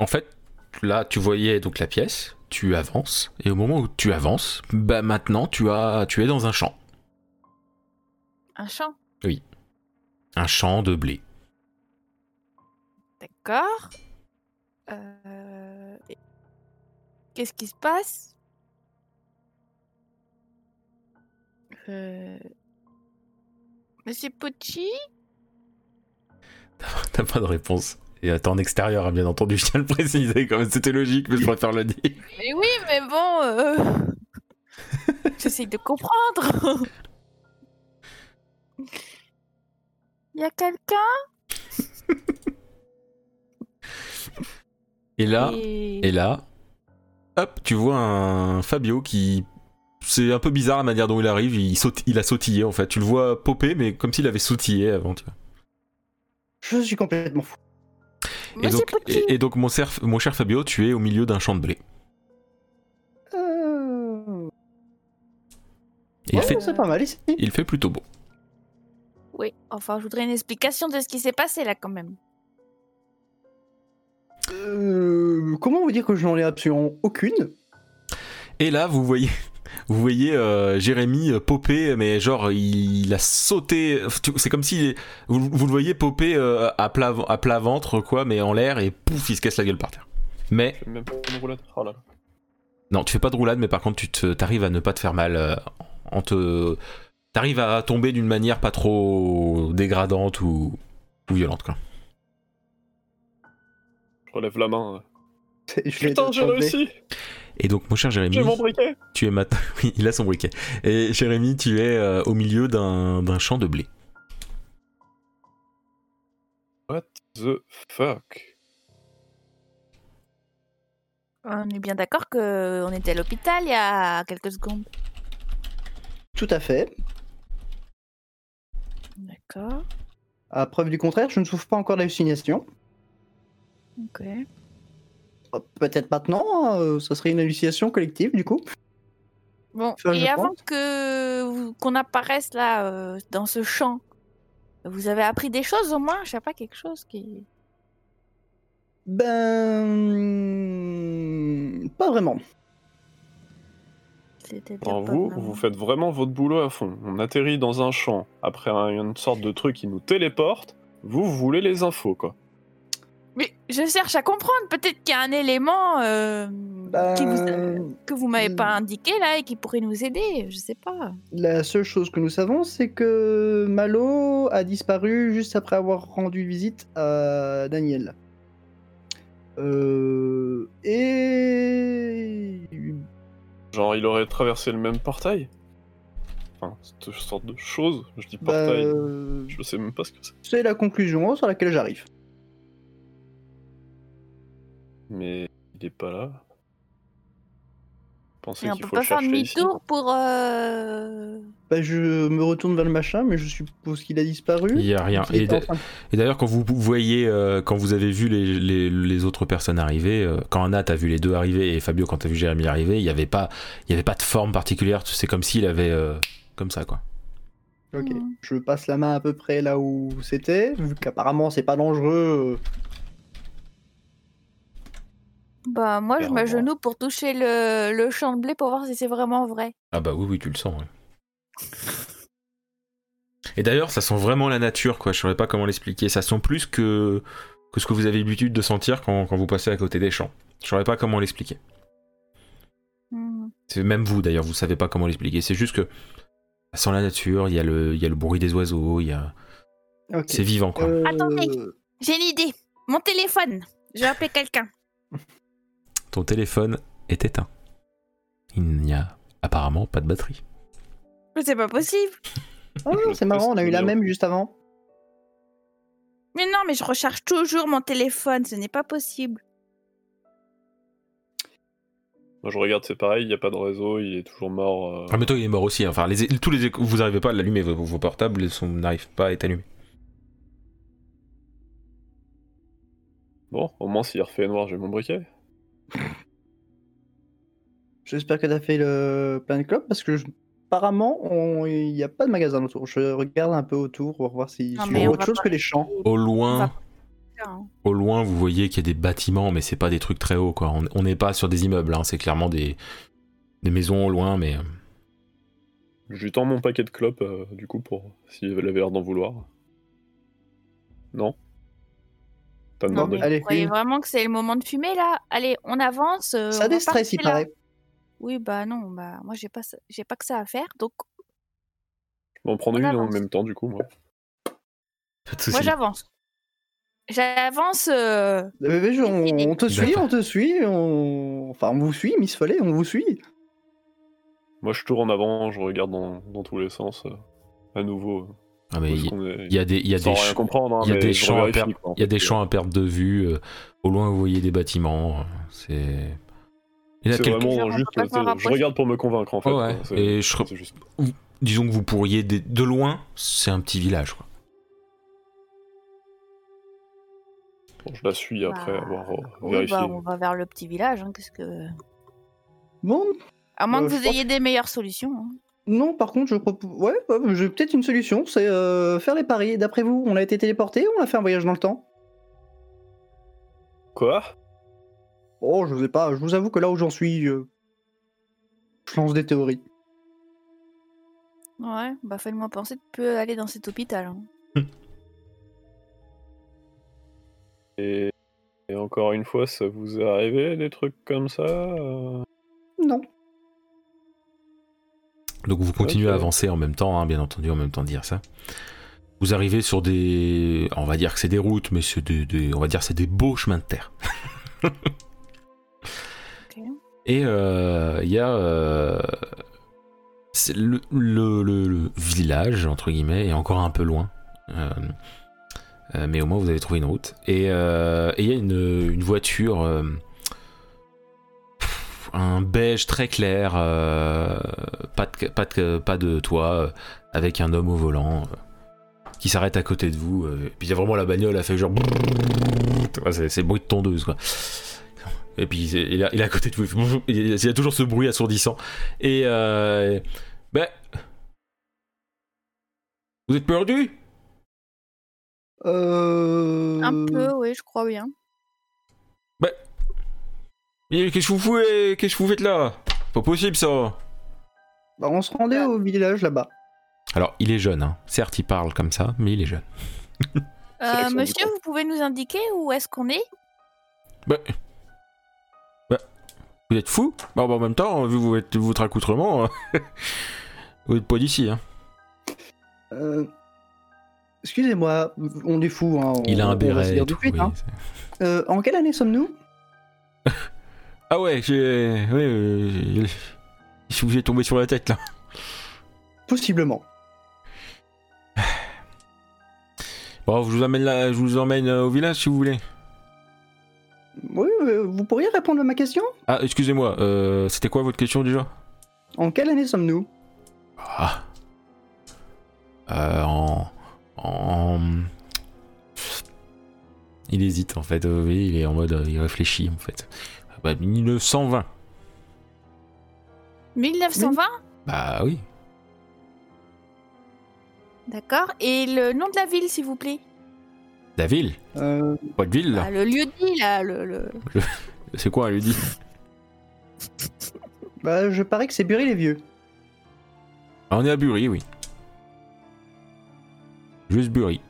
En fait, là, tu voyais donc la pièce, tu avances, et au moment où tu avances, bah maintenant, tu, as... tu es dans un champ. Un champ? Un champ de blé. D'accord. Euh, Qu'est-ce qui se passe? Euh, Monsieur Pucci? T'as pas de réponse. Et t'es en extérieur, hein, bien entendu, je tiens à le préciser, comme c'était logique, mais je préfère le dire. Mais oui, mais bon... euh, J'essaye de comprendre. Il y a quelqu'un? Et là, Et- Et là, hop, tu vois un Fabio qui. C'est un peu bizarre la manière dont il arrive, il, saute, il a sautillé en fait. Tu le vois popper, mais comme s'il avait sautillé avant. Tu vois. Je suis complètement fou. Et, donc, Pucci et, et donc, mon, cher Fabio, tu es au milieu d'un champ de blé. Euh... Et il, ouais, fait, C'est pas mal ici. il fait plutôt beau. Oui, enfin, je voudrais une explication de ce qui s'est passé là quand même. Euh, comment vous dire que je n'en ai absolument aucune? Et là, vous voyez, vous voyez euh, Jérémy euh, popper, mais genre il a sauté. C'est comme si vous, vous le voyez popper euh, à, plat, à plat ventre, quoi, mais en l'air, et pouf, il se casse la gueule par terre. Mais Je fais même pas une roulade. Oh là là. Non, tu fais pas de roulade, mais par contre, tu te- t'arrives à ne pas te faire mal. euh, en te, t'arrives à tomber d'une manière pas trop dégradante ou, ou violente, quoi. Je relève la main. Putain, j'ai réussi Et donc, mon cher Jérémy, J'ai mon briquet tu es mat... oui, il a son briquet. Et Jérémy, tu es euh, au milieu d'un d'un champ de blé. What the fuck? On est bien d'accord que on était à l'hôpital il y a quelques secondes. Tout à fait. D'accord. À preuve du contraire, je ne souffre pas encore d'hallucination. Ok. Euh, Peut-être maintenant, euh, ça serait une hallucination collective du coup. Bon, Ça, et avant pense. que qu'on apparaisse là euh, dans ce champ, vous avez appris des choses au moins? Je sais pas quelque chose qui. Ben. Pas vraiment. C'était Alors vous, vous faites vraiment votre boulot à fond. On atterrit dans un champ, après un- une sorte de truc qui nous téléporte. Vous, vous voulez les infos, quoi. Mais je cherche à comprendre. Peut-être qu'il y a un élément euh, qui vous- Ben, que vous m'avez pas hmm. indiqué là et qui pourrait nous aider. Je sais pas. La seule chose que nous savons, c'est que Malo a disparu juste après avoir rendu visite à Daniel. Euh, et Genre, il aurait traversé le même portail? Enfin, cette sorte de chose. Je dis bah, portail, euh, je sais même pas ce que c'est. c'est la conclusion sur laquelle j'arrive. Mais il est pas là. Pensez Et on qu'il peut faut le pas faire demi-tour pour. euh, Bah, je me retourne vers le machin, mais je suppose qu'il a disparu. Il y a rien. Et, d'ailleurs, quand vous voyez, euh, quand vous avez vu les, les- les autres personnes arriver, euh, quand Anna t'as vu les deux arriver et Fabio quand t'as vu Jérémy arriver, il y avait pas, il y avait pas de forme particulière. C'est comme s'il avait, euh, comme ça, quoi. Ok. Mhm. Je passe la main à peu près là où c'était, vu qu'apparemment c'est pas dangereux. Bah, moi, je m'agenouille pour toucher le, le champ de blé pour voir si c'est vraiment vrai. Ah bah oui, oui, tu le sens. ouais. Et d'ailleurs, ça sent vraiment la nature, quoi. Je saurais pas comment l'expliquer. Ça sent plus que, que ce que vous avez l'habitude de sentir quand, quand vous passez à côté des champs. Je saurais pas comment l'expliquer. Hmm. C'est même vous, d'ailleurs, vous savez pas comment l'expliquer. C'est juste que ça sent la nature, il y, a le- il y a le bruit des oiseaux, il y a... C'est vivant, quoi. Euh, Attendez. J'ai une idée. Mon téléphone. Je vais appeler quelqu'un. Ton téléphone est éteint. Il n'y a apparemment pas de batterie. Mais C'est pas possible. Je c'est marrant, on a eu la même juste avant. Mais non, mais je recharge toujours mon téléphone. Ce n'est pas possible. Moi, je regarde, c'est pareil, il n'y a pas de réseau, il est toujours mort. euh, Ah, mais toi, il est mort aussi. hein. Enfin, les, tous les vous n'arrivez pas à l'allumer, vos, vos portables n'arrivent pas à être allumés. Bon, au moins, s'il refait noir, j'ai mon briquet. J'espère que t'as fait le plein de clopes parce que je- apparemment on- il n'y a pas de magasin autour. Je regarde un peu autour pour voir si Non, s'il y a autre chose pas- que les champs. Au loin, va- Hein. au loin, vous voyez qu'il y a des bâtiments, mais c'est pas des trucs très hauts, quoi. On- n'est pas sur des immeubles, hein. c'est clairement des, des maisons au loin, mais... euh, Je lui tends mon paquet de clopes, euh, du coup, pour s'il avait l'air d'en vouloir. Non? Non, demandé mais Allez, vous croyez vraiment que c'est le moment de fumer là? Allez, on avance. euh, on Ça va déstresse, il là. paraît. Oui, bah non, bah moi j'ai pas ça- j'ai pas que ça à faire, donc Je vais en prendre On une en avance. même temps, du coup, moi. pas de soucis. moi j'avance. J'avance. euh, Euh, mais je- on, on te suit, D'accord. on te suit, on... enfin on vous suit, Miss Follet, on vous suit. Moi, je tourne en avant, je regarde dans, dans tous les sens. euh, à nouveau. Ah, mais il y a des, y a ch- hein, y a champs à en y a des champs à perte de vue. euh, au loin, vous voyez des bâtiments. euh, C'est... Quelques- vraiment juste. c'est- Je regarde pour me convaincre, en fait. Ouais, quoi, c'est- et je- c'est juste- Disons que vous pourriez, des- de loin, c'est un petit village, quoi. bon, je la suis après bah, avoir euh, oui, vérifié. bah, on va vers le petit village. hein, Qu'est-ce que Bon, À moins Euh, que vous ayez des meilleures solutions. hein. Non, par contre, je propose. Ouais, ouais, j'ai peut-être une solution, c'est euh, faire les paris. D'après vous, on a été téléporté ou on a fait un voyage dans le temps? Quoi? Oh, je sais pas, je vous avoue que là où j'en suis, je, je lance des théories. Ouais, bah faites-moi penser, tu peux aller dans cet hôpital. hein. et... et encore une fois, ça vous est arrivé des trucs comme ça euh? Non. Donc vous continuez à avancer en même temps, hein, bien entendu, en même temps de dire ça. Vous arrivez sur des, on va dire que c'est des routes, mais c'est des, des- on va dire que c'est des beaux chemins de terre. Et euh, il y a euh, c'est le, le- le- le village entre guillemets est encore un peu loin, Euh, euh, mais au moins vous avez trouvé une route. Et euh, il y a une, une voiture, euh, un beige très clair, euh, pas de pas de pas de toit, euh, avec un homme au volant. euh, qui s'arrête à côté de vous, et puis il y a vraiment la bagnole, elle fait genre. C'est bruit de tondeuse, quoi. Et puis il, est- à côté de vous. il y a toujours ce bruit assourdissant. Et euh, ben, vous êtes perdu Euh... Un peu, oui, je crois bien. Et Qu'est-ce que vous faites Qu'est-ce que vous faites là? Pas possible ça. Bah, on se rendait au village là-bas. Alors il est jeune, hein. certes il parle comme ça, mais il est jeune. Euh, monsieur, vous pouvez nous indiquer où est-ce qu'on est? Ben, ben, vous êtes fou Bon, bah, En même temps, vu vous êtes- votre accoutrement, vous êtes pas d'ici. Hein. Euh, Excusez-moi, on est fous. Hein, on- Il a un béret. dire et tout tout, de suite, oui, hein. Euh, en quelle année sommes-nous? Ah ouais, j'ai. Oui, euh, je vous ai tombé sur la tête là. Possiblement. Bon, je vous emmène là, je vous emmène euh, au village si vous voulez. Oui, euh, vous pourriez répondre à ma question? Ah, excusez-moi, euh, c'était quoi votre question déjà? En quelle année sommes-nous? Ah. Euh, en. En. Il hésite en fait, oui, il est en mode. il réfléchit en fait. Ah Bah, 1920. 1920 Bah oui. D'accord. Et le nom de la ville, s'il vous plaît? La ville? Euh, Pas de ville là Ah, Le lieu dit, là, le... le- C'est quoi, elle lui dit Bah, je parie que c'est Burry les vieux. Ah, On est à Bury, oui. Juste Bury.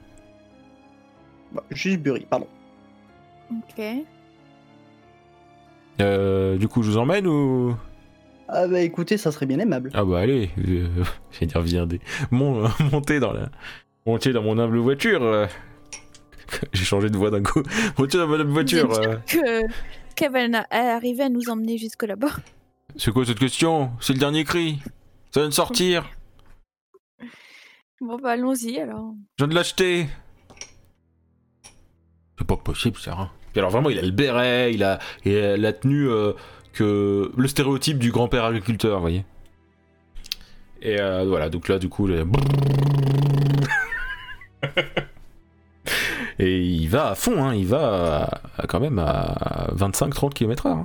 Bah, juste Burry, pardon. Ok. Euh, du coup, je vous emmène ou? Ah bah écoutez, ça serait bien aimable. Ah bah allez, euh, j'allais dire viendez. Mon, montez dans la, montez dans mon humble voiture. euh. J'ai changé de voix d'un coup. Montez dans mon humble voiture. Euh. que qu'elle va arriver à nous emmener jusque là-bas? C'est quoi cette question? C'est le dernier cri. Ça vient de sortir. Bon bah allons-y alors. Je viens de l'acheter. C'est pas possible, ça. Puis alors vraiment, il a le béret, il a, il a la tenue euh, que le stéréotype du grand-père agriculteur, vous voyez. Et euh, voilà, donc là, du coup, et il va à fond, hein, il va à- à quand même à 25-30 km/h. hein.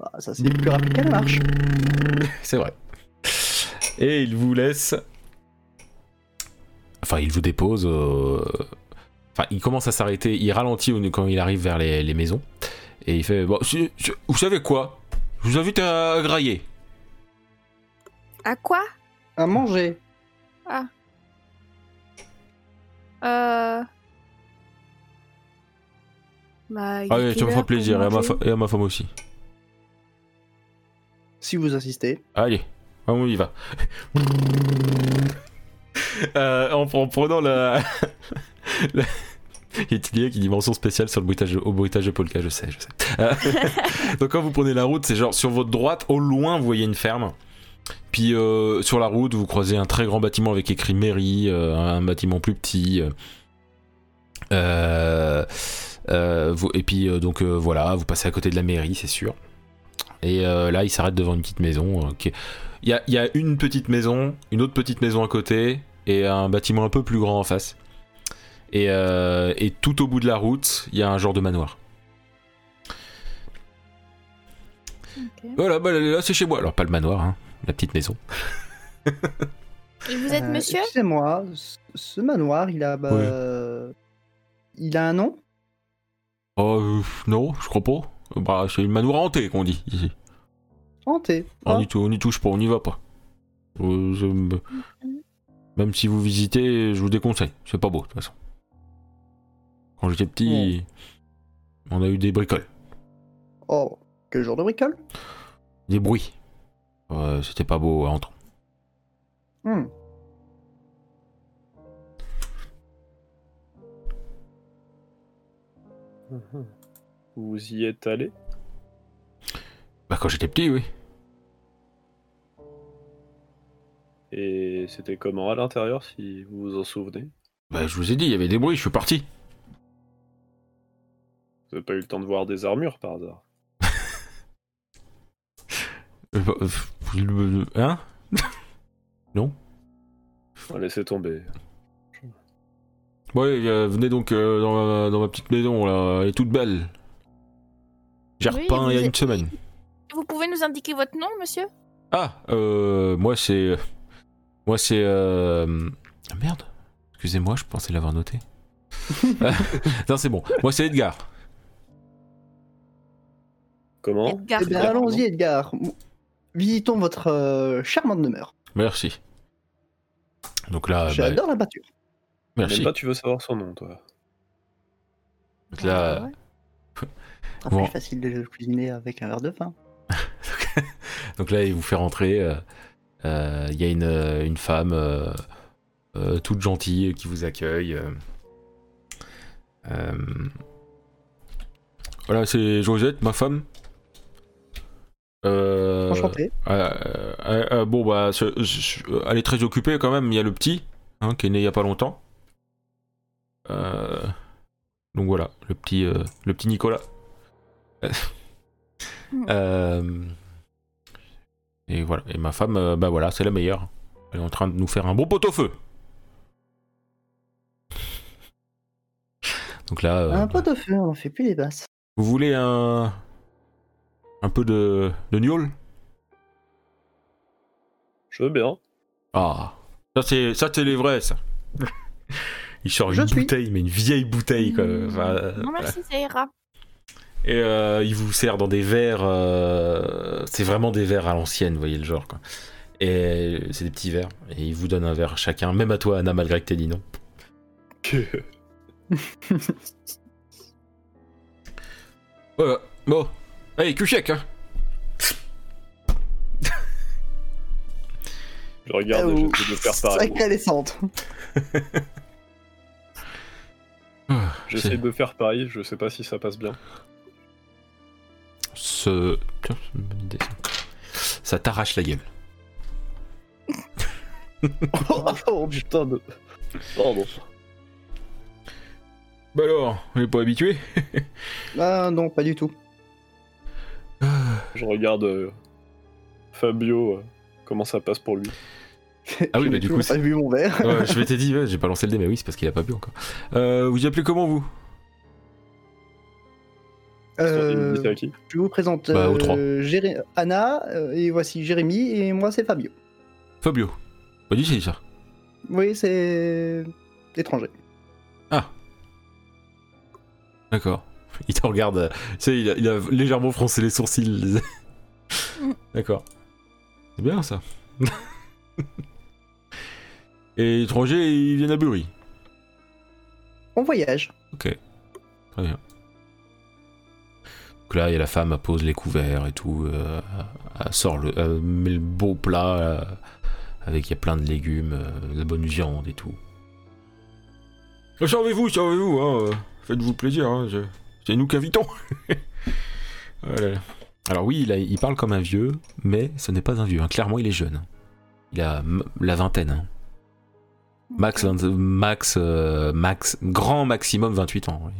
Bah, ça c'est plus rapide qu'elle marche. C'est vrai. Et il vous laisse. Enfin, il vous dépose. euh, Enfin, il commence à s'arrêter. Il ralentit quand il arrive vers les, les maisons. Et il fait Bon, vous savez quoi? Je vous invite à grailler. À quoi? À manger. Euh. Bah, Ah quelle ça me fera plaisir. Et à, ma manger fa- et à ma femme aussi. Si vous insistez. Allez, on y va. Euh, en, en prenant la. Il y a qui dit mention spéciale sur le bruitage, au bruitage de Polka, je sais. Euh, Donc quand vous prenez la route, c'est genre sur votre droite, au loin, vous voyez une ferme. Puis euh, sur la route, vous croisez un très grand bâtiment avec écrit mairie, euh, un bâtiment plus petit. et puis donc voilà, vous passez à côté de la mairie, c'est sûr. Et là, il s'arrête devant une petite maison. il y a une petite maison, une autre petite maison à côté, et un bâtiment un peu plus grand en face. Et, euh, et tout au bout de la route, il y a un genre de manoir. Voilà, bah, là c'est chez moi. Alors pas le manoir, hein, la petite maison. Et vous êtes Euh, monsieur? Excusez-moi, ce- ce manoir, il a. Bah, Il a un nom? Oh euh, non, je crois pas. Bah, c'est une manoir hanté qu'on dit ici. Hanté. On Ah, n'y touche pas, on n'y va pas. Euh, je Même si vous visitez, je vous déconseille. C'est pas beau de toute façon. Quand j'étais petit, on a eu des bricoles, Oh, quel genre de bricole des bruits. Euh, C'était pas beau à entendre. Hmm. Vous y êtes allé? Bah quand j'étais petit, oui. Et c'était comment à l'intérieur, si vous vous en souvenez? Bah je vous ai dit, il y avait des bruits, je suis parti. Pas eu le temps de voir des armures par hasard Euh, bah, euh, euh, Hein Ah, Laissez tomber. Ouais, euh, venez donc euh, dans, ma, dans ma petite maison, là. Elle est toute belle. J'ai Oui, repeint il y a une êtes- semaine. Vous pouvez nous indiquer votre nom, monsieur? Ah, euh, moi c'est... Moi c'est... Euh... Ah merde Excusez-moi, je pensais l'avoir noté. non, c'est bon. Moi c'est Edgar. Comment Edgar. Eh bien, quoi. allons-y, Edgar. Visitons votre euh, charmante demeure. Merci. Donc là, bah, J'adore la pâture. merci. Même pas tu veux savoir son nom, toi. Donc là, Ouais. C'est Bon. plus facile de cuisiner avec un verre de vin. donc là, il vous fait rentrer. euh, euh, Il y a une, une femme euh, euh, toute gentille qui vous accueille. euh. Euh, Voilà, c'est Josette, ma femme? Euh, Enchanté. Euh, euh, euh, bon, bah, elle est très occupée quand même. Il y a le petit, hein, qui est né il y a pas longtemps. Euh, donc voilà, le petit, euh, le petit Nicolas. Euh, et voilà, et ma femme, euh, bah voilà, c'est la meilleure. Elle est en train de nous faire un bon pot-au-feu. Donc là, euh, Un pot de feu, on en fait plus les basses. vous voulez un, un peu de, de gnôle Je veux bien. Ah, ça c'est ça c'est les vrais ça. Il sort Je une suis. bouteille, mais une vieille bouteille quoi. Enfin, euh, Non, voilà. merci, ça ira. Et euh, il vous sert dans des verres. euh, c'est vraiment des verres à l'ancienne, vous voyez le genre. Quoi. Et c'est des petits verres. Et il vous donne un verre chacun, même à toi, Anna, malgré que t'aies dit non. Voilà. Bon. Allez, Kuchek, hein. Je regarde et Oh, j'essaie de faire pareil. Sacrée descente. Ah, J'essaie de faire pareil, je sais pas si ça passe bien. Ce. Tiens, c'est une bonne idée. Ça, ça t'arrache la gueule. oh putain de. Pardon. Bah alors, on est pas habitué Ah non, pas du tout. Je regarde euh, Fabio, euh, comment ça passe pour lui. Ah oui, J'ai bah, du coup, pas vu mon verre. Ouais, je m'étais dit, ouais, j'ai pas lancé le dé, mais oui, c'est parce qu'il a pas bu encore. Euh, vous y appelez comment vous? Euh, à qui je vous présente Bah, aux euh, trois. Jéré- Anna, euh, et voici Jérémy, et moi c'est Fabio. Fabio. Pas du tout, ça. Oui, c'est étranger. D'accord. Il te regarde, euh, tu sais, il a, il a légèrement froncé les sourcils. D'accord. C'est bien ça. Et étranger, ils viennent à Bury. On voyage. Ok. Très bien. Donc là, il y a la femme, elle pose les couverts et tout. euh, elle sort le, elle met le beau plat euh, avec il y a plein de légumes, euh, de la bonne viande et tout. Servez-vous, servez-vous, hein, euh, faites-vous plaisir, hein, je- c'est nous qui invitons. Voilà. Alors oui, il, a- il parle comme un vieux, mais ce n'est pas un vieux. hein. Clairement, il est jeune. Il a la vingtaine. hein. Max, 20 max, euh, max, grand maximum 28 ans. oui.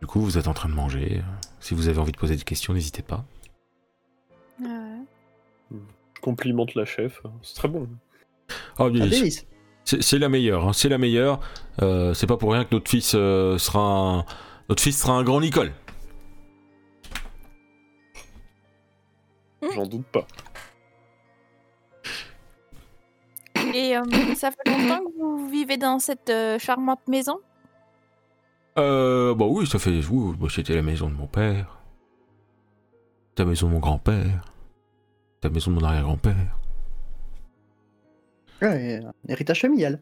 Du coup, vous êtes en train de manger. Si vous avez envie de poser des questions, n'hésitez pas. Ouais. Complimente la chef, c'est très bon. Oh. C'est la meilleure. hein, C'est la meilleure. Euh, c'est pas pour rien que notre fils euh, sera un, notre fils sera un grand Nicole. J'en doute pas. Et euh, ça fait longtemps que vous vivez dans cette euh, charmante maison? Euh, bah oui, ça fait. oui, bah, C'était la maison de mon père. C'était la maison de mon grand-père. C'était la maison de mon arrière-grand-père. Ouais, un héritage familial.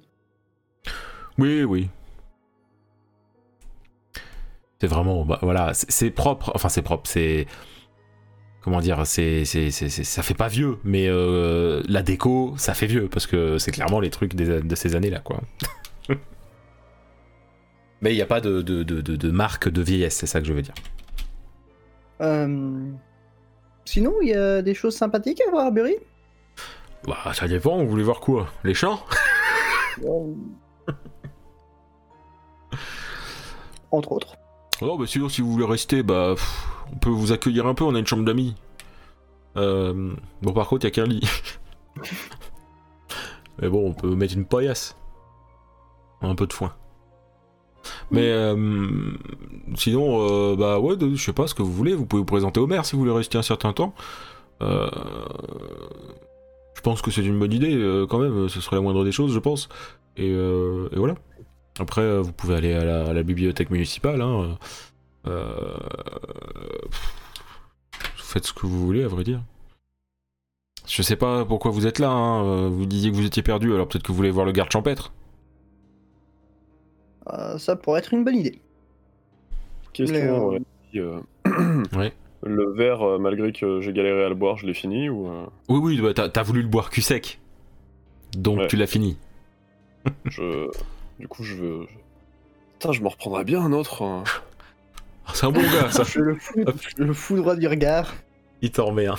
Oui, oui. C'est vraiment, bah, voilà, c'est propre. Enfin, c'est propre. C'est comment dire, c'est, c'est, ça fait pas vieux, mais euh, la déco, ça fait vieux parce que c'est clairement les trucs des- de ces années-là, quoi. mais il n'y a pas de, de, de, marque de vieillesse, c'est ça que je veux dire. Euh, Sinon, il y a des choses sympathiques à voir à Bury Bah, ça dépend. Vous voulez voir quoi? Les champs Entre autres. Non, bah sinon, si vous voulez rester, bah, pff, on peut vous accueillir un peu. On a une chambre d'amis. Euh, bon, par contre, il a qu'un lit. Mais bon, on peut mettre une paillasse. Un peu de foin. Mais euh, sinon, euh, bah ouais, je sais pas ce que vous voulez. Vous pouvez vous présenter au maire si vous voulez rester un certain temps. Euh, pense que c'est une bonne idée euh, quand même. Ce serait la moindre des choses, je pense. Et, euh, et voilà. Après, euh, vous pouvez aller à la, à la bibliothèque municipale. Hein. Euh, vous faites ce que vous voulez, à vrai dire. Je sais pas pourquoi vous êtes là. hein. Vous disiez que vous étiez perdu, alors peut-être que vous voulez voir le garde champêtre. Euh, ça pourrait être une bonne idée. Question, euh, ouais, euh, Ouais. Le verre, euh, malgré que j'ai galéré à le boire, je l'ai fini ou euh, Oui, oui, bah, t'as t'as voulu le boire cul sec. Donc Ouais. tu l'as fini. je... Du coup, je veux... Putain, je me reprendrais bien un autre. hein. Ah, C'est un bon gars, ça. Je le fous, je le fous droit du regard. Il t'en remet un.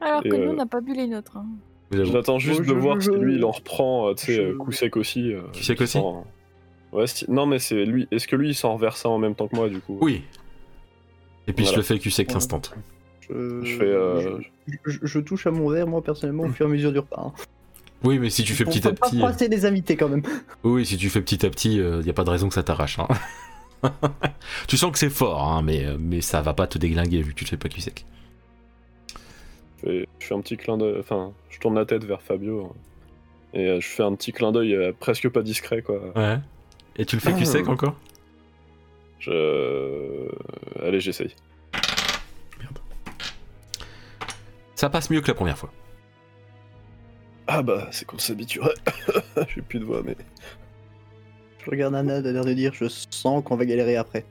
Alors Et, que euh, nous, on n'a pas bu les nôtres. hein. Je l'attends juste Oh, de je- voir je- si lui il en reprend, euh, tu sais, je- euh, coup sec aussi. euh, Coup sec aussi s'en- Ouais, si- non mais c'est lui. Est-ce que lui il s'en reverse ça en même temps que moi du coup? Oui. Et puis je le fais Ouais. instant. Je, Je fais. euh, je, je- je touche à mon verre, moi, personnellement, au fur et à mesure du repas. hein. Oui, mais si tu fais petit à pas petit. euh, froisser les invités, quand même. Oui, si tu fais petit à petit, il y a pas de raison que ça t'arrache. hein. tu sens que c'est fort, hein, mais, euh, mais ça va pas te déglinguer vu que tu le fais pas cul sec. je, fais, je fais un petit clin d'œil. Enfin, je tourne la tête vers Fabio. hein, et euh, je fais un petit clin d'œil euh, presque pas discret quoi. Ouais. Et tu le fais cul sec encore? Je. Allez, j'essaye. Ça passe mieux que la première fois. Ah bah, c'est qu'on s'habituerait. J'ai plus de voix, mais. Je regarde Anna, elle a l'air de dire Je sens qu'on va galérer après.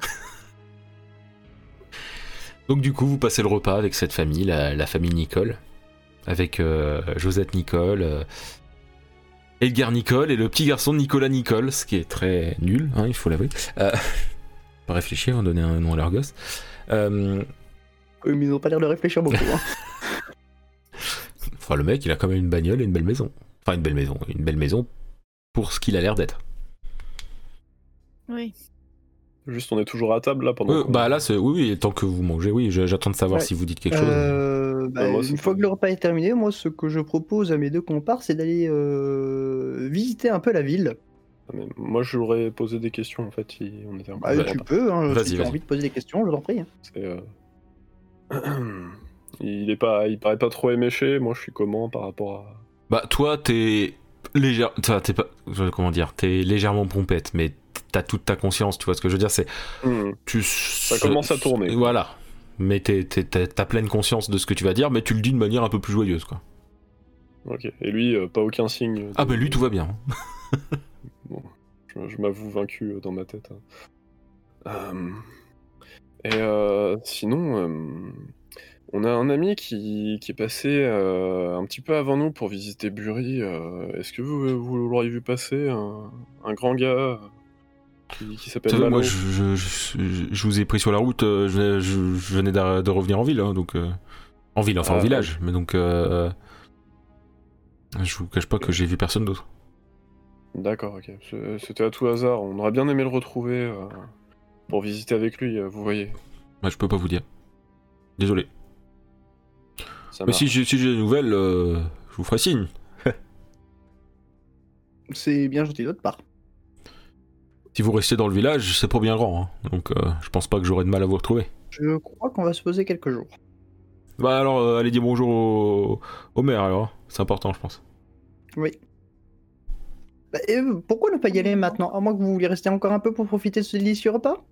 Donc du coup, vous passez le repas avec cette famille, la, la famille Nicole, avec euh, Josette Nicole, euh, Edgar Nicole et le petit garçon de Nicolas Nicole, ce qui est très nul, hein, il faut l'avouer. Euh, pas réfléchir, on donner un nom à leur gosse. Euh, Oui, mais ils ont pas l'air de réfléchir beaucoup. hein. enfin, le mec, il a quand même une bagnole et une belle maison. Enfin, une belle maison, une belle maison pour ce qu'il a l'air d'être. Oui. Juste, on est toujours à table là pendant. Euh, bah là, c'est oui, oui, tant que vous mangez, oui, je- j'attends de savoir Ouais. si vous dites quelque chose. Euh, bah, Ah, moi, une fois que le repas est terminé, moi, ce que je propose à mes deux compars, c'est d'aller euh, visiter un peu la ville. Ah, mais moi, ai posé des questions en fait. si On était Bah, tu repas. peux, hein, Vas-y, si tu as envie de poser des questions, je t'en prie. hein. Euh, il est pas, il paraît pas trop éméché. Moi, je suis comment par rapport à. Bah toi t'es légère, enfin, t'es pas, comment dire, t'es légèrement pompette, mais t'as toute ta conscience, tu vois ce que je veux dire, c'est Hmm. tu. Ça commence à tourner. Voilà, mais t'as pleine conscience de ce que tu vas dire, mais tu le dis de manière un peu plus joyeuse quoi. Ok. Et lui, euh, pas aucun signe. de- Ah bah lui tout va bien. Je, je m'avoue vaincu euh, dans ma tête. hein. Euh, Et euh, sinon, euh, on a un ami qui, qui est passé un petit peu avant nous pour visiter Bury. Est-ce que vous, vous l'auriez vu passer un, un grand gars qui, qui s'appelle Malo moi je, je- je- je vous ai pris sur la route, euh, je, je- je venais de revenir en ville, hein, donc euh, en ville, enfin Ah, au village, mais donc euh, je vous cache pas que j'ai vu personne d'autre. D'accord, ok. C'était à tout hasard. On aurait bien aimé le retrouver euh, pour visiter avec lui, euh, vous voyez. Moi je peux pas vous dire. Désolé. Ça Mais si j'ai si j'ai des nouvelles, euh, je vous ferai signe. C'est bien gentil de votre part. Si vous restez dans le village, c'est pas bien grand, hein. donc euh, je pense pas que j'aurai de mal à vous retrouver. Je crois qu'on va se poser quelques jours. Bah alors, euh, allez dire bonjour au, au maire alors, c'est important je pense. Oui. Bah, et euh, pourquoi ne pas y aller maintenant À moins que vous vouliez rester encore un peu pour profiter de ce délicieux repas?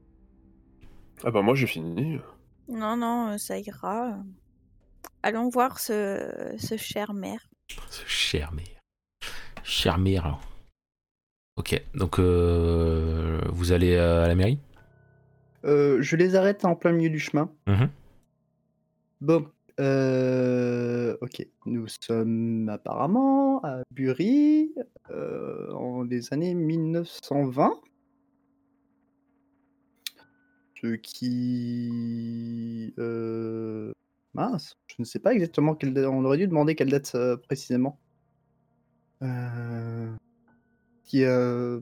Ah bah moi j'ai fini. Non, non, ça ira. Allons voir ce, ce cher maire. Ce cher maire. Cher maire alors. Ok, donc euh, vous allez euh, à la mairie? Euh, Je les arrête en plein milieu du chemin. Mhm. Bon, euh, ok. Nous sommes apparemment à Bury en les années 1920. Ce qui... mince, je ne sais pas exactement quelle date. On aurait dû demander quelle date précisément. Euh, Qui, euh,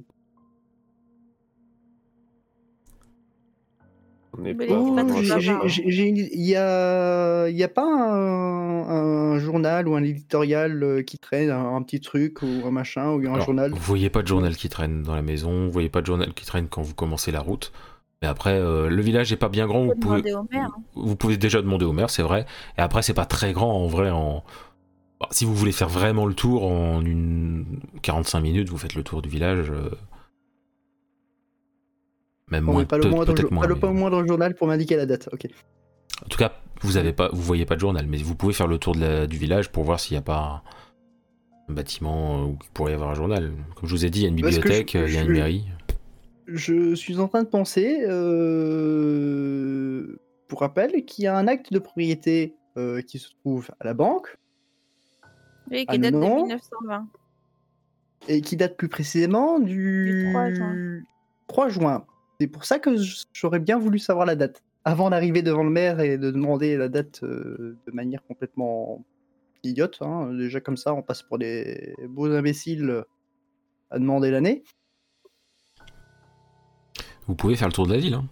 Il y a, il y a pas un, un journal ou un éditorial euh, qui traîne, un, un petit truc ou un machin, ou un Alors, journal? Vous voyez pas de journal qui traîne dans la maison, vous voyez pas de journal qui traîne quand vous commencez la route. Mais après, euh, le village est pas bien grand, vous pouvez, demander au maire. hein. vous pouvez déjà demander au maire, c'est vrai. Et après, c'est pas très grand en vrai. En... Bah, si vous voulez faire vraiment le tour en une 45 minutes, vous faites le tour du village. euh, Même On moins, pas le moindre, pas moins. mais- pas le moindre journal pour m'indiquer la date. Ok. En tout cas, vous avez pas, vous voyez pas de journal, mais vous pouvez faire le tour de la- du village pour voir s'il n'y a pas un bâtiment où il pourrait y avoir un journal. Comme je vous ai dit, il y a une bibliothèque, je- il y a une je- mairie. Je suis en train de penser, euh, pour rappel, qu'il y a un acte de propriété euh, qui se trouve à la banque Oui, qui Ah date de non. 1920. et qui date plus précisément du, Du 3 juin. 3 juin. C'est pour ça que j'aurais bien voulu savoir la date. Avant d'arriver devant le maire et de demander la date euh, de manière complètement idiote. hein. Déjà comme ça, on passe pour des beaux imbéciles à demander l'année. Vous pouvez faire le tour de la ville. hein.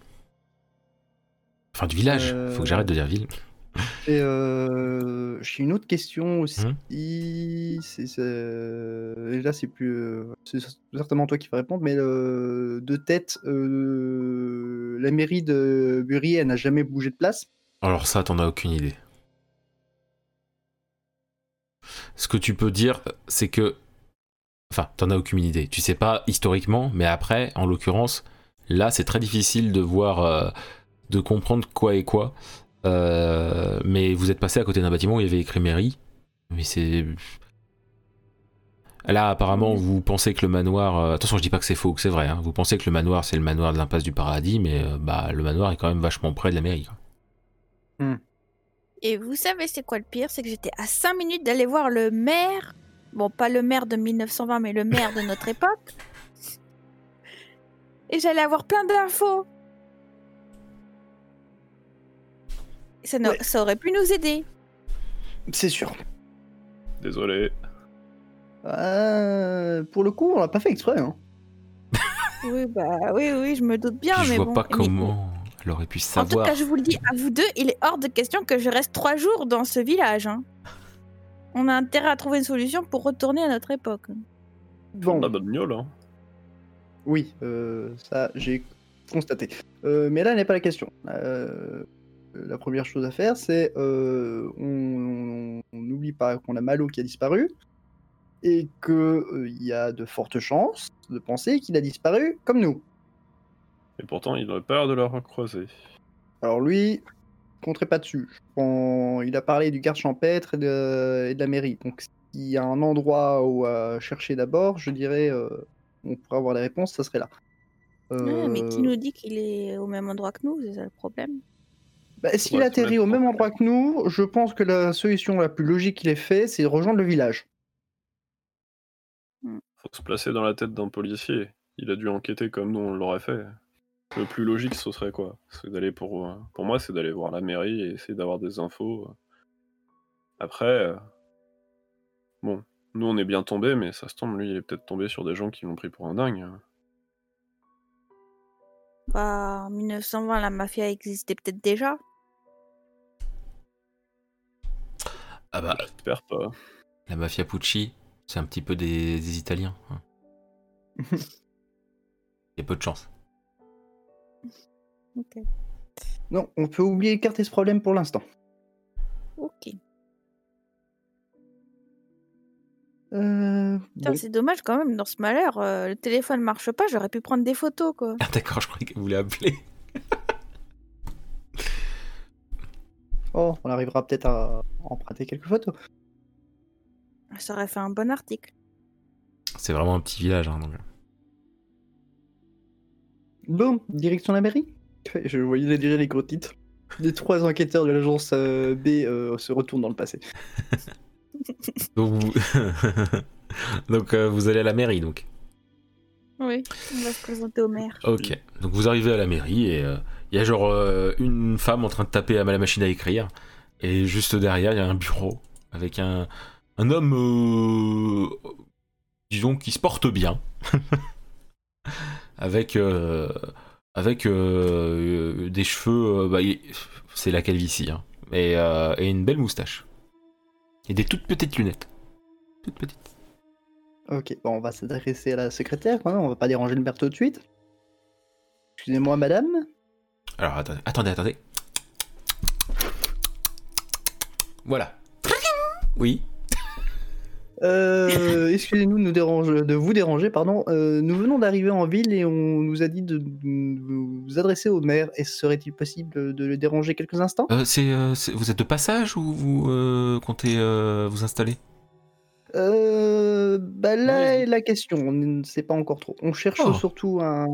Enfin, du village. Euh, Faut que j'arrête de dire ville. Et euh, j'ai une autre question aussi. C'est, c'est- et là, c'est plus. euh, C'est certainement toi qui vas répondre, mais euh, de tête, euh, la mairie de Bury, elle n'a jamais bougé de place? Alors ça, t'en as aucune idée. Ce que tu peux dire, c'est que Enfin, t'en as aucune idée. Tu sais pas historiquement, mais après, en l'occurrence, là, c'est très difficile de voir, euh, de comprendre quoi et quoi. Euh, mais vous êtes passé à côté d'un bâtiment où il y avait écrit mairie. Mais c'est. Là, apparemment, vous pensez que le manoir. euh, Attention, je dis pas que c'est faux ou que c'est vrai. hein. Vous pensez que le manoir, c'est le manoir de l'impasse du paradis, mais euh, bah, le manoir est quand même vachement près de la mairie. quoi. Et vous savez, c'est quoi le pire? C'est que j'étais à 5 minutes d'aller voir le maire. Bon, pas le maire de 1920, mais le maire de notre époque. Et j'allais avoir plein d'infos. Ça, n'a- Ouais. ça aurait pu nous aider. C'est sûr. Désolé. Euh, pour le coup, on l'a pas fait exprès. Hein. Oui, bah oui, oui, je me doute bien. Je mais vois bon. pas Mais- comment elle aurait pu En tout savoir. cas, je vous le dis à vous deux, il est hors de question que je reste trois jours dans ce village. hein. On a intérêt à trouver une solution pour retourner à notre époque. Bon, On a bonne miaule, hein. oui, euh, ça j'ai constaté. Euh, mais là n'est pas la question. Euh, la première chose à faire, c'est euh, on on n'oublie pas qu'on a Malo qui a disparu et que il y a de fortes chances de penser qu'il a disparu comme nous. Et pourtant, il a peur de la recroiser. Alors lui, comptez pas dessus. On- Il a parlé du garde champêtre et de, et de la mairie. Donc s'il y a un endroit où à chercher d'abord, je dirais, euh, on pourrait avoir des réponses, ça serait là. Ouais, mais Euh, qui nous dit qu'il est au même endroit que nous C'est ça le problème. Bah, S'il Ouais, atterrit au même endroit que nous, je pense que la solution la plus logique qu'il ait fait, c'est de rejoindre le village. Faut se placer dans la tête d'un policier. Il a dû enquêter comme nous on l'aurait fait. Le plus logique, ce serait quoi? C'est d'aller pour. euh, Pour moi, c'est d'aller voir la mairie et essayer d'avoir des infos. Après. euh, Bon, nous on est bien tombés, mais ça se tombe, lui il est peut-être tombé sur des gens qui l'ont pris pour un dingue. Bah, en 1920, la mafia existait peut-être déjà. Ah bah, J'espère pas. la mafia Pucci, c'est un petit peu des, des Italiens. hein. Il y a peu de chance. Ok. Non, on peut oublier écarter ce problème pour l'instant. Euh, Putain, bon. c'est dommage quand même, dans ce malheur, euh, le téléphone marche pas, j'aurais pu prendre des photos quoi. Ah d'accord, je croyais qu'elle voulait appeler. Oh, on arrivera peut-être à emprunter quelques photos. Ça aurait fait un bon article. C'est vraiment un petit village. Hein, donc. Bon, direction la mairie. Je voyais déjà les gros titres. Les trois enquêteurs de l'agence euh, B euh, se retournent dans le passé. Donc, vous... donc euh, vous allez à la mairie donc. Oui, on va se présenter au maire. Ok, donc vous arrivez à la mairie et euh, il y a genre euh, une femme en train de taper à la machine à écrire et juste derrière il y a un bureau avec un, un homme, euh, disons, qui se porte bien, avec, euh, avec euh, des cheveux, euh, bah, c'est la calvitie, hein, et, euh, et une belle moustache. Et des toutes petites lunettes. Toutes petites. Ok, bon, on va s'adresser à la secrétaire quand même, on va pas déranger le maire tout de suite. Excusez-moi, madame. Alors attendez, attendez, attendez. Voilà. Oui. Euh, Excusez-nous de, nous déranger- de vous déranger, pardon. Euh, nous venons d'arriver en ville et on nous a dit de, de vous adresser au maire. Et serait-il possible de le déranger quelques instants? Euh, c'est, euh, vous êtes de passage ou vous euh, comptez euh, vous installer? Euh, bah là est la question, on ne sait pas encore trop. On cherche Oh. surtout un,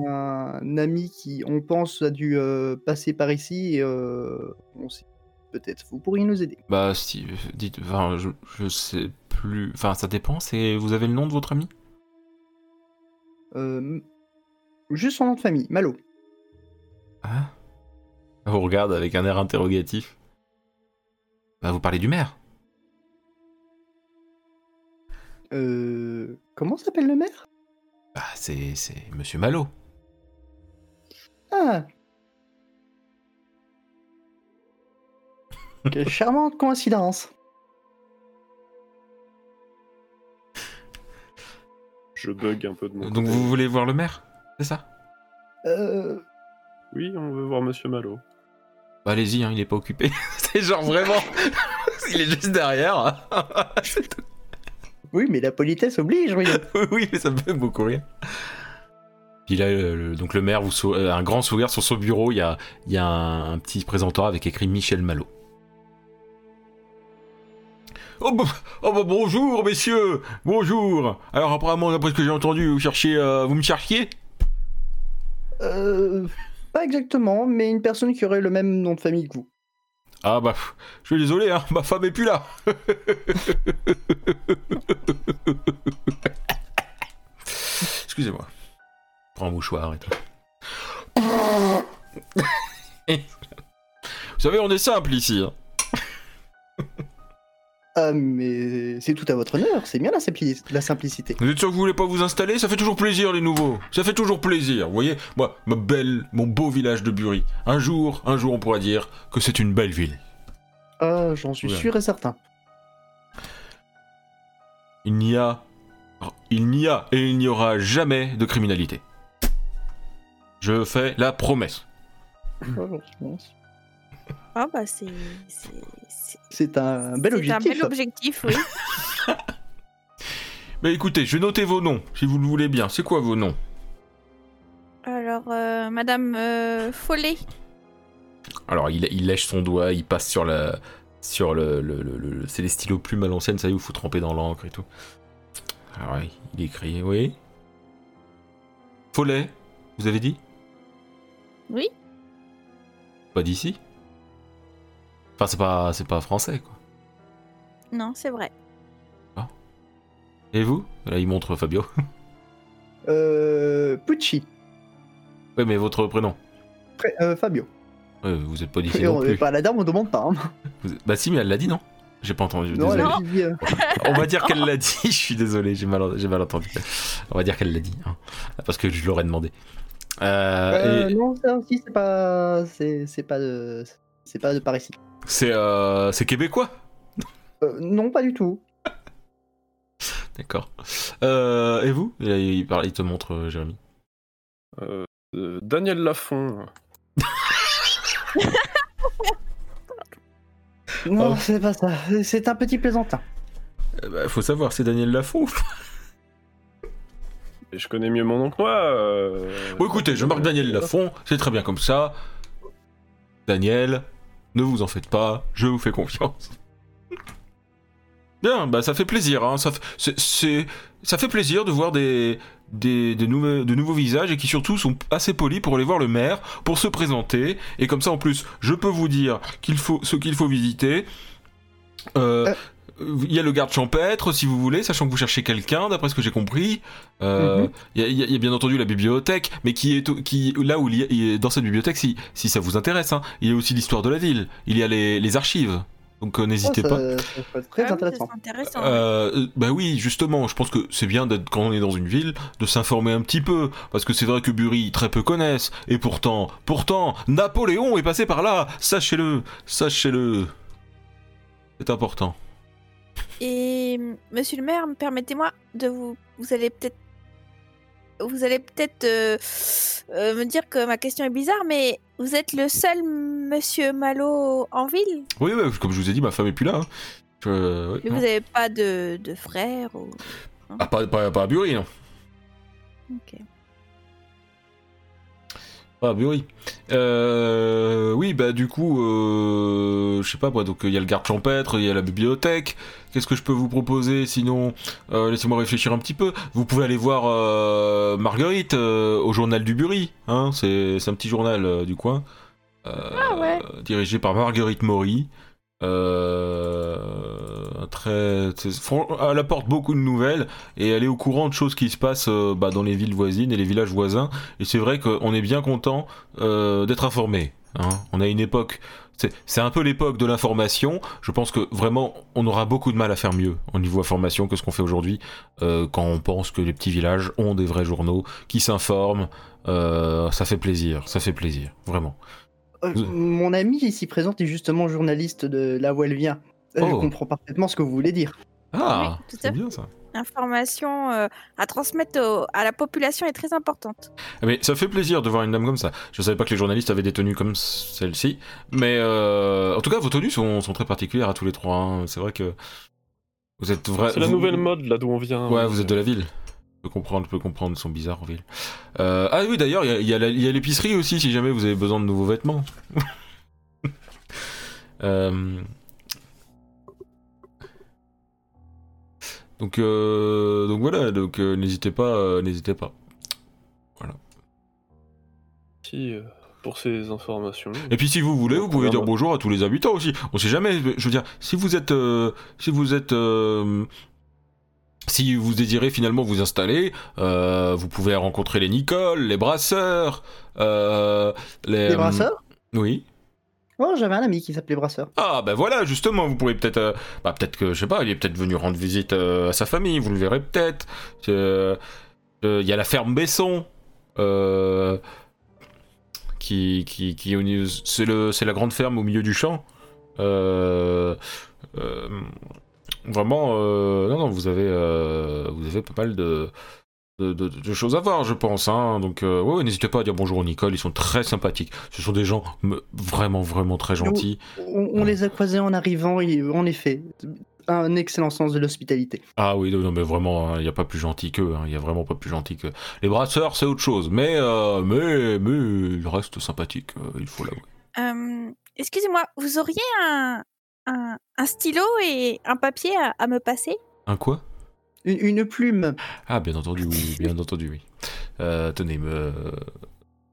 un ami qui, on pense, a dû euh, passer par ici et euh, on sait peut-être. Vous pourriez nous aider. Bah si, dites, enfin, je, je sais plus, enfin ça dépend. C'est, vous avez le nom de votre ami? Euh, juste son nom de famille, Malo. Ah. Vous regarde avec un air interrogatif. Bah vous parlez du maire. Euh, comment s'appelle le maire? Bah c'est, c'est Monsieur Malo. Ah Quelle charmante coïncidence. Je bug un peu de mon Donc côté. vous voulez voir le maire C'est ça? Euh, Oui, on veut voir Monsieur Malo. Bah allez-y, hein, il est pas occupé. c'est genre vraiment, il est juste derrière. Oui, mais la politesse oblige, oui. oui, mais ça me fait beaucoup rire. Puis là, le- donc le maire vous sou- euh, un grand sourire sur son bureau, il y a, il y a un, un petit présentoir avec écrit Michel Malo. Oh bah, oh bah, bonjour messieurs, bonjour. Alors apparemment d'après ce que j'ai entendu, vous cherchez, euh, vous me cherchiez? Euh, pas exactement, mais une personne qui aurait le même nom de famille que vous. Ah bah, je suis désolé, hein, ma femme est plus là. Excusez-moi. Prends un mouchoir et tout. Vous savez, on est simple ici. hein. Ah, mais c'est tout à votre honneur, c'est bien la, simpli- la simplicité. Vous êtes sûr que vous voulez pas vous installer? Ça fait toujours plaisir les nouveaux. Ça fait toujours plaisir. Vous voyez, moi, ma belle, mon beau village de Bury. Un jour, un jour, on pourra dire que c'est une belle ville. Ah, j'en suis Ouais. sûr et certain. Il n'y a, il n'y a et il n'y aura jamais de criminalité. Je fais la promesse. Oh. Ah bah c'est c'est un bel c'est objectif. un bel objectif, oui. Mais écoutez, je vais noter vos noms, si vous le voulez bien. C'est quoi vos noms? Alors, euh, Madame euh, Follet. Alors, il, il lèche son doigt, il passe sur la, sur le, le- le- le- c'est les stylos plumes à l'ancienne, ça y est, où faut tremper dans l'encre et tout. Ah ouais, il écrit, oui. Follet, vous avez dit? Oui. Pas d'ici? Enfin, c'est pas, c'est pas français, quoi. Non, c'est vrai. Et vous? Là, il montre Fabio. Euh, Pucci, oui, mais votre prénom? Pré- euh, Fabio. Ouais, Vous êtes pas d'ici Et non on- plus. Pas la dame, on demande pas. hein. Vous- Bah si, mais elle l'a dit, non? J'ai pas entendu, Non, elle désolé. a juste dit, euh, On va dire qu'elle l'a dit, je suis désolé, j'ai mal, j'ai mal entendu. On va dire qu'elle l'a dit, hein, parce que je l'aurais demandé. Euh, euh, et Non, ça aussi, c'est pas, c'est c'est pas de, c'est pas de par ici. c'est, euh, c'est québécois? Euh, non, pas du tout. D'accord. Euh, et vous? Il, il parle- il te montre, euh, Jérémy. Euh, euh, Daniel Lafont. Non, Oh. c'est pas ça. C'est un petit plaisantin. Euh, bah, faut savoir, c'est Daniel Lafont. Et je connais mieux mon nom que moi. euh, Bon, écoutez, je marque Daniel Lafont, c'est très bien comme ça. Daniel, ne vous en faites pas, je vous fais confiance. Bien, bah ça fait plaisir, hein. ça, fait plaisir de voir des, de nouveaux visages et qui surtout sont assez polis pour aller voir le maire, pour se présenter, et comme ça en plus, je peux vous dire ce qu'il faut visiter. Euh, Euh. Il y a le garde champêtre, si vous voulez, sachant que vous cherchez quelqu'un, d'après ce que j'ai compris. Euh, Mhm. il y, a- il y a- il y a bien entendu la bibliothèque, mais qui est qui là où il y a- il a- dans cette bibliothèque, si, si ça vous intéresse, hein, il y a aussi l'histoire de la ville. Il y a les, les archives, donc euh, n'hésitez Oh, pas. très Ah oui, intéressant. c'est intéressant. Euh, euh, bah oui, justement, je pense que c'est bien d'être quand on est dans une ville de s'informer un petit peu, parce que c'est vrai que Bury très peu connaissent, et pourtant, pourtant, Napoléon est passé par là, sachez-le, sachez-le. C'est important. Et Monsieur le maire, permettez-moi de vous. Vous allez peut-être. Vous allez peut-être euh, euh, me dire que ma question est bizarre, mais vous êtes le seul Monsieur Malo en ville? Oui, oui, comme je vous ai dit, ma femme est plus là. hein. Je- ouais, Mais non. vous n'avez pas de, de frère ou... Ah, pas, pas, pas à Bury, non. Ok. Ah, bah oui. Euh, oui, bah du coup, euh, je sais pas moi, donc il y a le garde champêtre, il y a la bibliothèque. Qu'est-ce que je peux vous proposer sinon Euh, Laissez-moi réfléchir un petit peu. Vous pouvez aller voir Marguerite au journal du Bury. Hein, c'est un petit journal du coin. Ah ouais. Dirigé par Marguerite Maury. Euh, elle apporte beaucoup de nouvelles et elle est au courant de choses qui se passent euh, bah, dans les villes voisines et les villages voisins. Et c'est vrai qu'on est bien content euh, d'être informé. hein. On a une époque, c'est un peu l'époque de l'information. Je pense que vraiment, on aura beaucoup de mal à faire mieux au niveau information que ce qu'on fait aujourd'hui quand on pense que les petits villages ont des vrais journaux qui s'informent. Ça fait plaisir, ça fait plaisir, vraiment. Euh, Vous- Mon ami ici présente est justement journaliste de là où elle vient. Euh, Je Oh. comprends parfaitement ce que vous voulez dire. Ah, Oui, tout à c'est fait. bien ça. L'information euh, à transmettre au- à la population est très importante. Mais ça fait plaisir de voir une dame comme ça. Je savais pas que les journalistes avaient des tenues comme celle-ci. Mais euh, en tout cas, vos tenues sont, sont très particulières à tous les trois. hein. C'est vrai que Vous êtes vrai. C'est la vous- nouvelle mode là d'où on vient. Ouais, vous êtes de la ville. Peux comprendre, je peux comprendre, ils sont bizarres en ville. Euh, ah oui, d'ailleurs, il y a- y l'épicerie aussi, si jamais vous avez besoin de nouveaux vêtements. Euh, Donc, euh, donc voilà, donc n'hésitez pas, n'hésitez pas. Merci euh, pour ces informations. Et puis si vous voulez, vous pouvez dire bonjour à tous les habitants aussi. On sait jamais. Je veux dire, si vous êtes, euh, si vous êtes, euh, si vous désirez finalement vous installer, euh, vous pouvez rencontrer les Nicole, les brasseurs, euh, les. Les brasseurs Oui. Oh, j'avais un ami qui s'appelait Brasseur. Ah ben voilà, justement, vous pourrez peut-être, euh, bah peut-être que je sais pas, il est peut-être venu rendre visite euh, à sa famille. Vous le verrez peut-être. Euh, euh, Il y a la ferme Besson. Euh, qui, qui, c'est le, c'est la grande ferme au milieu du champ. Euh, euh, vraiment, euh, non, non, vous avez, euh, vous avez pas mal de, de, de- de choses à voir, je pense. Hein. Donc, euh, ouais, ouais, n'hésitez pas à dire bonjour aux Nicole, ils sont très sympathiques. Ce sont des gens me- vraiment, vraiment très gentils. On, on les a croisés en arrivant, et en effet, un excellent sens de l'hospitalité. Ah oui, non, mais vraiment, il n'y a pas plus gentil qu'eux. Il n'y a vraiment pas plus gentil que. Les brasseurs, c'est autre chose. Mais, euh, mais, mais, ils restent sympathiques, euh, il faut l'avouer. Euh, Excusez-moi, vous auriez un, un, un stylo et un papier à, à me passer Un quoi? Une, une plume. Ah, bien entendu, oui, bien entendu, oui. Euh, tenez, me...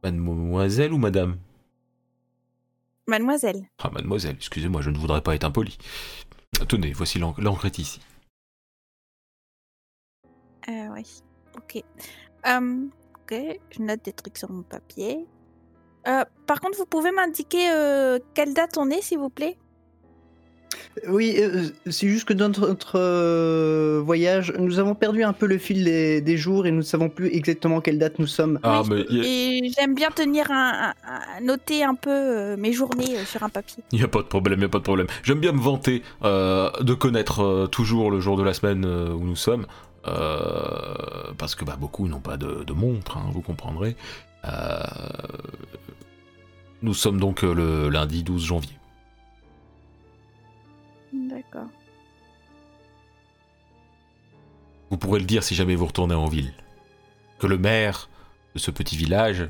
mademoiselle ou madame? Mademoiselle. Ah, mademoiselle, excusez-moi, je ne voudrais pas être impoli. Tenez, voici l'en- l'encre est ici. Euh, oui. Ok. Euh, ok, je note des trucs sur mon papier. Euh, par contre, vous pouvez m'indiquer euh, quelle date on est, s'il vous plaît? Oui, euh, c'est juste que dans notre, euh, voyage, nous avons perdu un peu le fil des, des jours et nous ne savons plus exactement quelle date nous sommes. Ah, Oui, mais il Et j'aime bien tenir un, un- un- noter un peu euh, mes journées sur un papier. n'y a, pas de problème, il n'y a pas de problème. J'aime bien me vanter euh, de connaître euh, toujours le jour de la semaine euh, où nous sommes. euh, parce que bah, beaucoup n'ont pas de, de montre, hein, vous comprendrez. Euh, nous sommes donc le lundi 12 janvier. D'accord. Vous pourrez le dire si jamais vous retournez en ville. Que le maire de ce petit village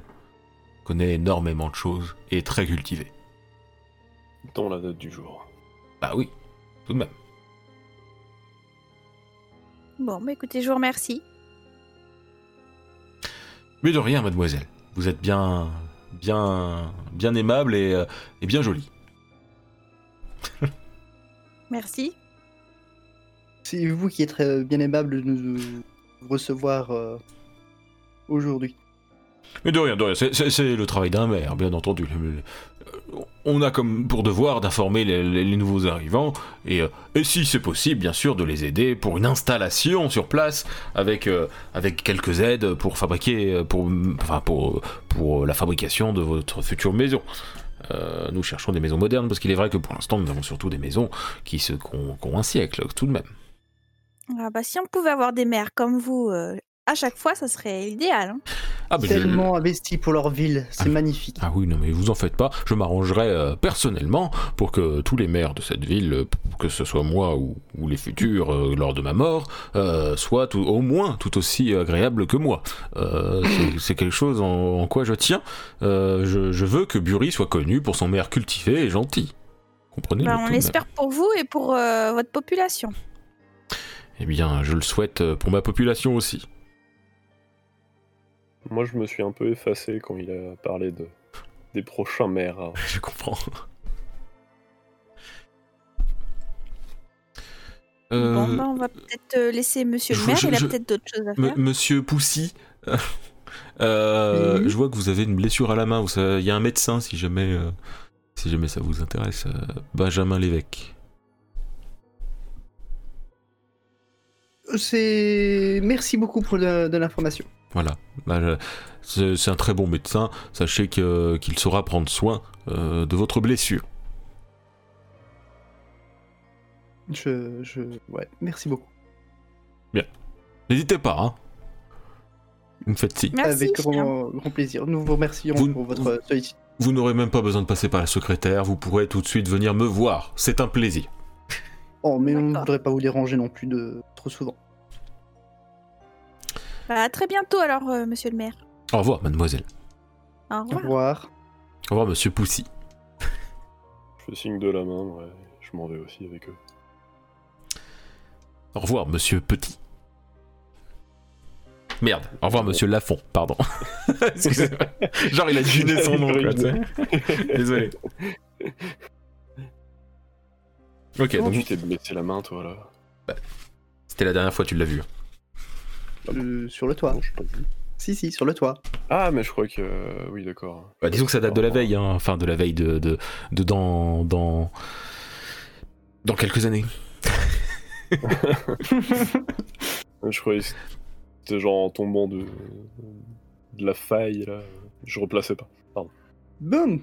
connaît énormément de choses et est très cultivé. Dont la date du jour. Bah oui, tout de même. Bon, bah écoutez, je vous remercie. Mais de rien, mademoiselle. Vous êtes bien, bien, bien aimable et, euh, et bien jolie. Merci. C'est vous qui êtes euh, bien aimable de nous recevoir euh, aujourd'hui. Mais de rien, de rien. C'est- C'est c'est le travail d'un maire, bien entendu. On a comme pour devoir d'informer les, les- les nouveaux arrivants et, euh, et si c'est possible, bien sûr, de les aider pour une installation sur place avec, euh, avec quelques aides pour fabriquer, pour, enfin, pour, pour la fabrication de votre future maison. Euh, nous cherchons des maisons modernes parce qu'il est vrai que pour l'instant nous avons surtout des maisons qui, se, qui ont, un siècle tout de même. Ah bah, si on pouvait avoir des maires comme vous euh, à chaque fois, ça serait l'idéal. hein. Ah, mais je- Tellement investis pour leur ville, c'est magnifique. Ah oui, non mais vous en faites pas, je m'arrangerai euh, personnellement pour que tous les maires de cette ville, euh, que ce soit moi ou, ou les futurs euh, lors de ma mort, euh, soient tout- au moins tout aussi agréables que moi. Euh, c'est- quelque chose en, en quoi je tiens. Euh, je, je veux que Bury soit connu pour son maire cultivé et gentil. Comprenez Bah, le on l'espère pour vous et pour euh, votre population. Eh bien, je le souhaite pour ma population aussi. Moi, je me suis un peu effacé quand il a parlé de des prochains maires. hein. Je comprends. Euh, Bon, bah, on va peut-être euh, laisser monsieur le maire, je- il a je- peut-être d'autres choses à M- faire. Monsieur Poussy, euh, je vois que vous avez une blessure à la main. Il y a un médecin, si jamais, euh, si jamais ça vous intéresse. euh, Benjamin Lévesque. C'est. Merci beaucoup pour de l'information. Voilà. Bah, je- C'est un très bon médecin. Sachez que- qu'il saura prendre soin euh, de votre blessure. Je, je... Ouais, merci beaucoup. N'hésitez pas, hein. Vous me faites signe. Merci. Avec grand, grand plaisir. Nous vous remercions Vous- pour votre sollicitude. Vous n'aurez même pas besoin de passer par la secrétaire. Vous pourrez tout de suite venir me voir. C'est un plaisir. Oh, mais on ne voudrait pas vous déranger non plus de trop souvent. Bah, à très bientôt alors, euh, monsieur le maire. Au revoir, mademoiselle. Au Au revoir. revoir. Au revoir, monsieur Poussy. Je fais signe de la main, ouais. Je m'en vais aussi avec eux. Au revoir, monsieur Petit. Merde, au revoir, monsieur Lafont, pardon. Genre, il a deviné son nom, quoi, tu sais. Désolé. Ok, Comment donc tu t'es blessé la main, toi, là? C'était la dernière fois que tu l'as vu. Euh, sur le toit. Non, je pas vu. Si, si, sur le toit. Ah, mais je crois que... euh, Oui, d'accord. Bah, disons que ça date de la veille, hein. enfin de la veille de, de, de dans, dans, dans quelques années. Je croyais que c'était genre en tombant de... de la faille, là. Je replaçais pas. Bon.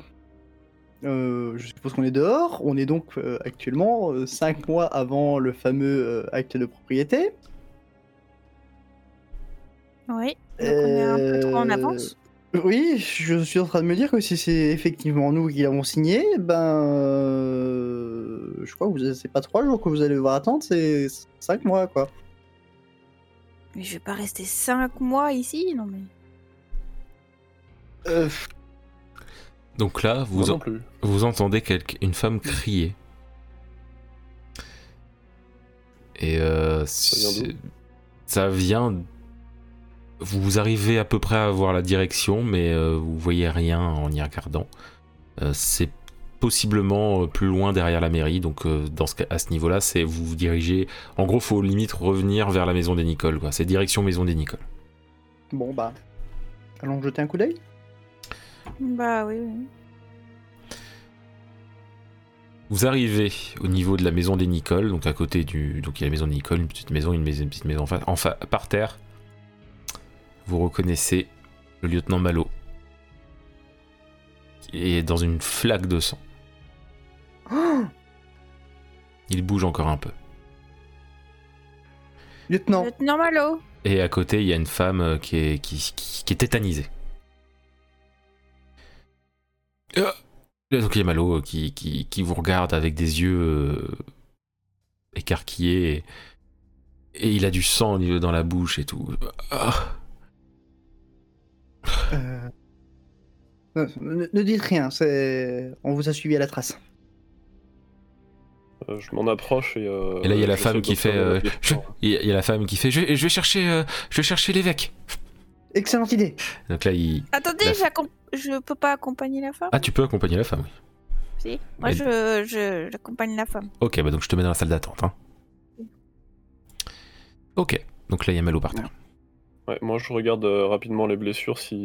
Euh, je suppose qu'on est dehors. On est donc euh, actuellement 5 mois avant le fameux euh, acte de propriété. Oui. Donc on est un peu trop en Euh, avance. Oui, je suis en train de me dire que si c'est effectivement nous qui l'avons signé, ben. euh, je crois que c'est pas 3 jours que vous allez devoir attendre, c'est 5 mois quoi. Mais je vais pas rester 5 mois ici, non mais. Euh, Donc là, vous, en- vous entendez quelque- une femme crier. Et euh, ça vient. Vous arrivez à peu près à voir la direction, mais euh, vous voyez rien en y regardant. Euh, c'est possiblement euh, plus loin derrière la mairie, donc euh, dans ce, à ce niveau-là, c'est vous vous dirigez. En gros, faut limite revenir vers la maison des Nicoles, quoi. C'est direction maison des Nicoles. bon bah. Allons jeter un coup d'œil Bah oui, oui. Vous arrivez au niveau de la maison des Nicoles, donc à côté du. Donc il y a la maison des Nicoles, une petite maison, une, maison, une petite maison en face. En fa- par terre, vous reconnaissez le lieutenant Malo. Qui est dans une flaque de sang. Oh Il bouge encore un peu. Lieutenant Lieutenant Malo. Et à côté, il y a une femme euh, qui est, qui, qui- qui est tétanisée. Et donc il y a Malo euh, qui, qui, qui vous regarde avec des yeux euh, écarquillés et, et il a du sang au niveau dans la bouche et tout. Ah. Euh, euh, Ne, ne dites rien, c'est. On vous a suivi à la trace. Euh, je m'en approche et... euh, Et là il y a la femme qui fait... euh, il y a- la femme qui fait... Je, vais- je vais chercher, euh, je vais chercher l'évêque. Excellente idée Donc là il... Attendez, La- je peux pas accompagner la femme? Ah tu peux accompagner la femme, oui. Si. Moi, Mais- je, je, j'accompagne la femme. Ok, bah donc je te mets dans la salle d'attente. Hein. Ok, donc là il y a Malo par terre. Ouais, moi je regarde euh, rapidement les blessures si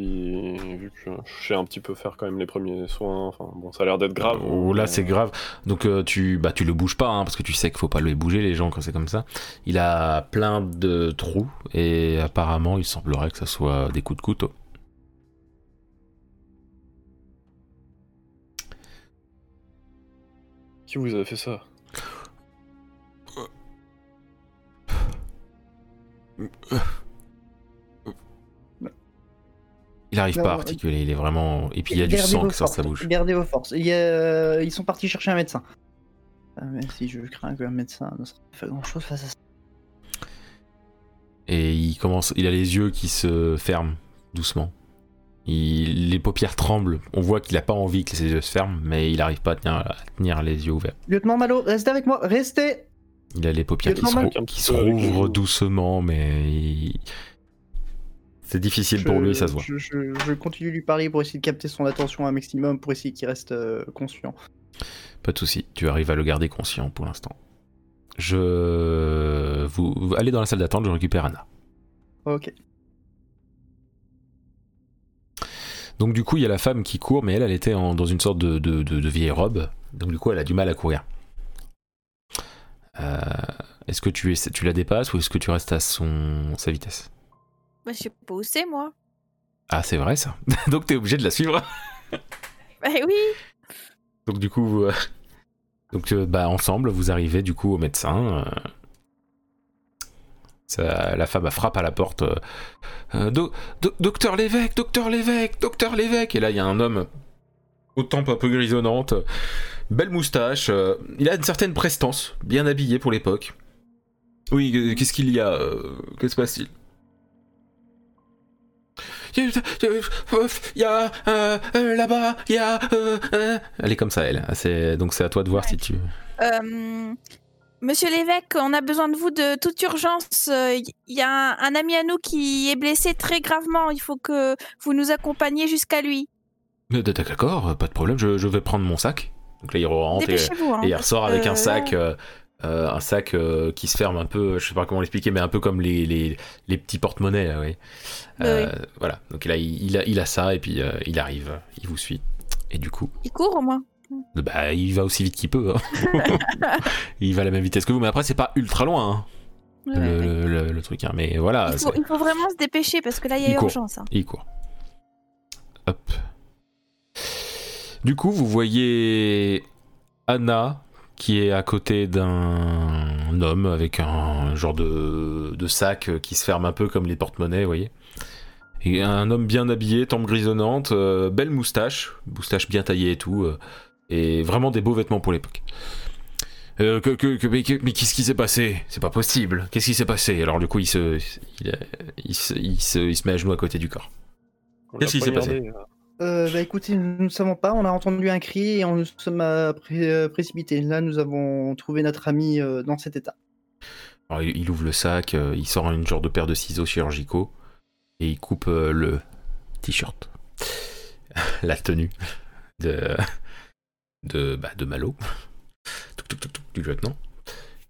vu que je sais un petit peu faire quand même les premiers soins. Enfin bon, ça a l'air d'être grave. Oh, là mais- c'est grave. Donc euh, tu bah tu le bouges pas hein, parce que tu sais qu'il faut pas les bouger les gens quand c'est comme ça. Il a plein de trous et apparemment il semblerait que ça soit des coups de couteau. Qui vous a fait ça? Il arrive Non, pas à euh, articuler, il est vraiment et puis il y a du sang qui sort de sa bouche. Gardez vos forces. Il y a- Ils sont partis chercher un médecin. Ah, mais si je crains qu'un médecin ne sera pas grand chose face à ça. Et il commence, il a les yeux qui se ferment doucement. Il- les paupières tremblent. On voit qu'il a pas envie que ses yeux se ferment, mais il arrive pas à tenir, à tenir les yeux ouverts. Lieutenant Malo, restez avec moi, restez Il a les paupières qui Lieutenant se, qui se rouvrent doucement, mais il- c'est difficile pour lui, ça se voit. Je, je- je continue de lui parler pour essayer de capter son attention un maximum, pour essayer qu'il reste euh, conscient. Pas de souci, tu arrives à le garder conscient pour l'instant. Je vous, vous allez dans la salle d'attente, je récupère Anna. Ok. Donc du coup, il y a la femme qui court, mais elle, elle était en- dans une sorte de, de- de- de vieille robe. Donc du coup, elle a du mal à courir. Euh, est-ce que tu, es- tu la dépasses ou est-ce que tu restes à son, sa vitesse? Bah, je sais pas où c'est, moi. Ah, c'est vrai ça. Donc t'es obligé de la suivre. Bah oui. Donc du coup, euh, donc euh, bah ensemble, vous arrivez du coup au médecin. euh. Ça- la femme frappe à la porte. euh, Do- do- docteur l'évêque, docteur l'évêque, docteur l'évêque. Et là, il y a un homme aux tempes un peu grisonnantes, belle moustache. euh, il a une certaine prestance, bien habillé pour l'époque. Oui, qu'est-ce qu'il y a euh, Que se passe-t-il? Il y a euh, euh, là-bas, il y a. euh, euh. Elle est comme ça, elle. Ah, c'est- Donc c'est à toi de voir si tu. Euh, Monsieur l'évêque, on a besoin de vous de toute urgence. Il y a un, un ami à nous qui est blessé très gravement. Il faut que vous nous accompagniez jusqu'à lui. D'accord, pas de problème, je, je vais prendre mon sac. Donc là, il rentre et, hein, et il ressort avec un sac. Euh, euh, un sac euh, qui se ferme un peu, je sais pas comment l'expliquer, mais un peu comme les, les, les petits porte-monnaies, là, oui. Euh, Voilà, donc là, il, il a, il a ça, et puis euh, il arrive, il vous suit. Et du coup, Il court au moins. bah, il va aussi vite qu'il peut. hein. il va à la même vitesse que vous, mais après, c'est pas ultra loin, hein, Ouais, le, ouais. le- le- le truc. hein. Mais voilà, il, faut, c'est- il faut vraiment se dépêcher parce que là, il y a urgence. il court. Hop. Du coup, vous voyez Anna qui est à côté d'un homme avec un genre de, sac qui se ferme un peu comme les porte-monnaies, vous voyez. Et un homme bien habillé, tempe grisonnante, euh, belle moustache, moustache bien taillée et tout, euh, et vraiment des beaux vêtements pour l'époque. Euh, que, que- que- mais que- mais qu'est-ce qui s'est passé? C'est pas possible. Qu'est-ce qui s'est passé? Alors du coup, il se, il, il se, il se, il se met à genoux à côté du corps. Qu'est-ce qui s'est passé? Euh, bah écoutez, nous ne savons pas, on a entendu un cri et on nous sommes euh, euh, précipités. Là, nous avons trouvé notre ami euh, dans cet état. Alors, il, ouvre le sac, il sort une genre de paire de ciseaux chirurgicaux et il coupe le t-shirt, la tenue de de bah, de Malo, du lieutenant.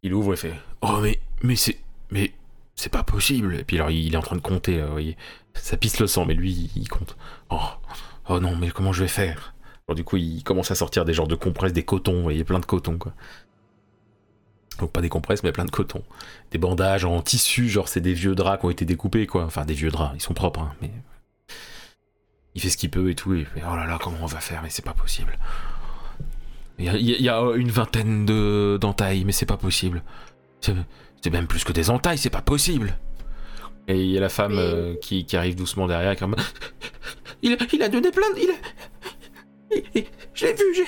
Il ouvre et fait oh mais mais c'est mais c'est pas possible. Et puis alors il est en train de compter, vous voyez, ça pisse le sang, mais lui il compte. Oh oh non mais comment je vais faire? Alors du coup il commence à sortir des genres de compresses, des cotons, vous voyez, plein de coton quoi. Donc pas des compresses mais plein de coton des bandages en tissu, genre c'est des vieux draps qui ont été découpés, quoi. Enfin, des vieux draps, ils sont propres, hein, mais. Il fait ce qu'il peut et tout, et il oh là là, comment on va faire, mais c'est pas possible. Il y a, il y a- il y une vingtaine de d'entailles, mais c'est pas possible. C'est même plus que des entailles, c'est pas possible. Et il y a la femme euh, qui, qui arrive doucement derrière, comme. Il, a- il a donné plein de. Il a... il- il- Je l'ai vu,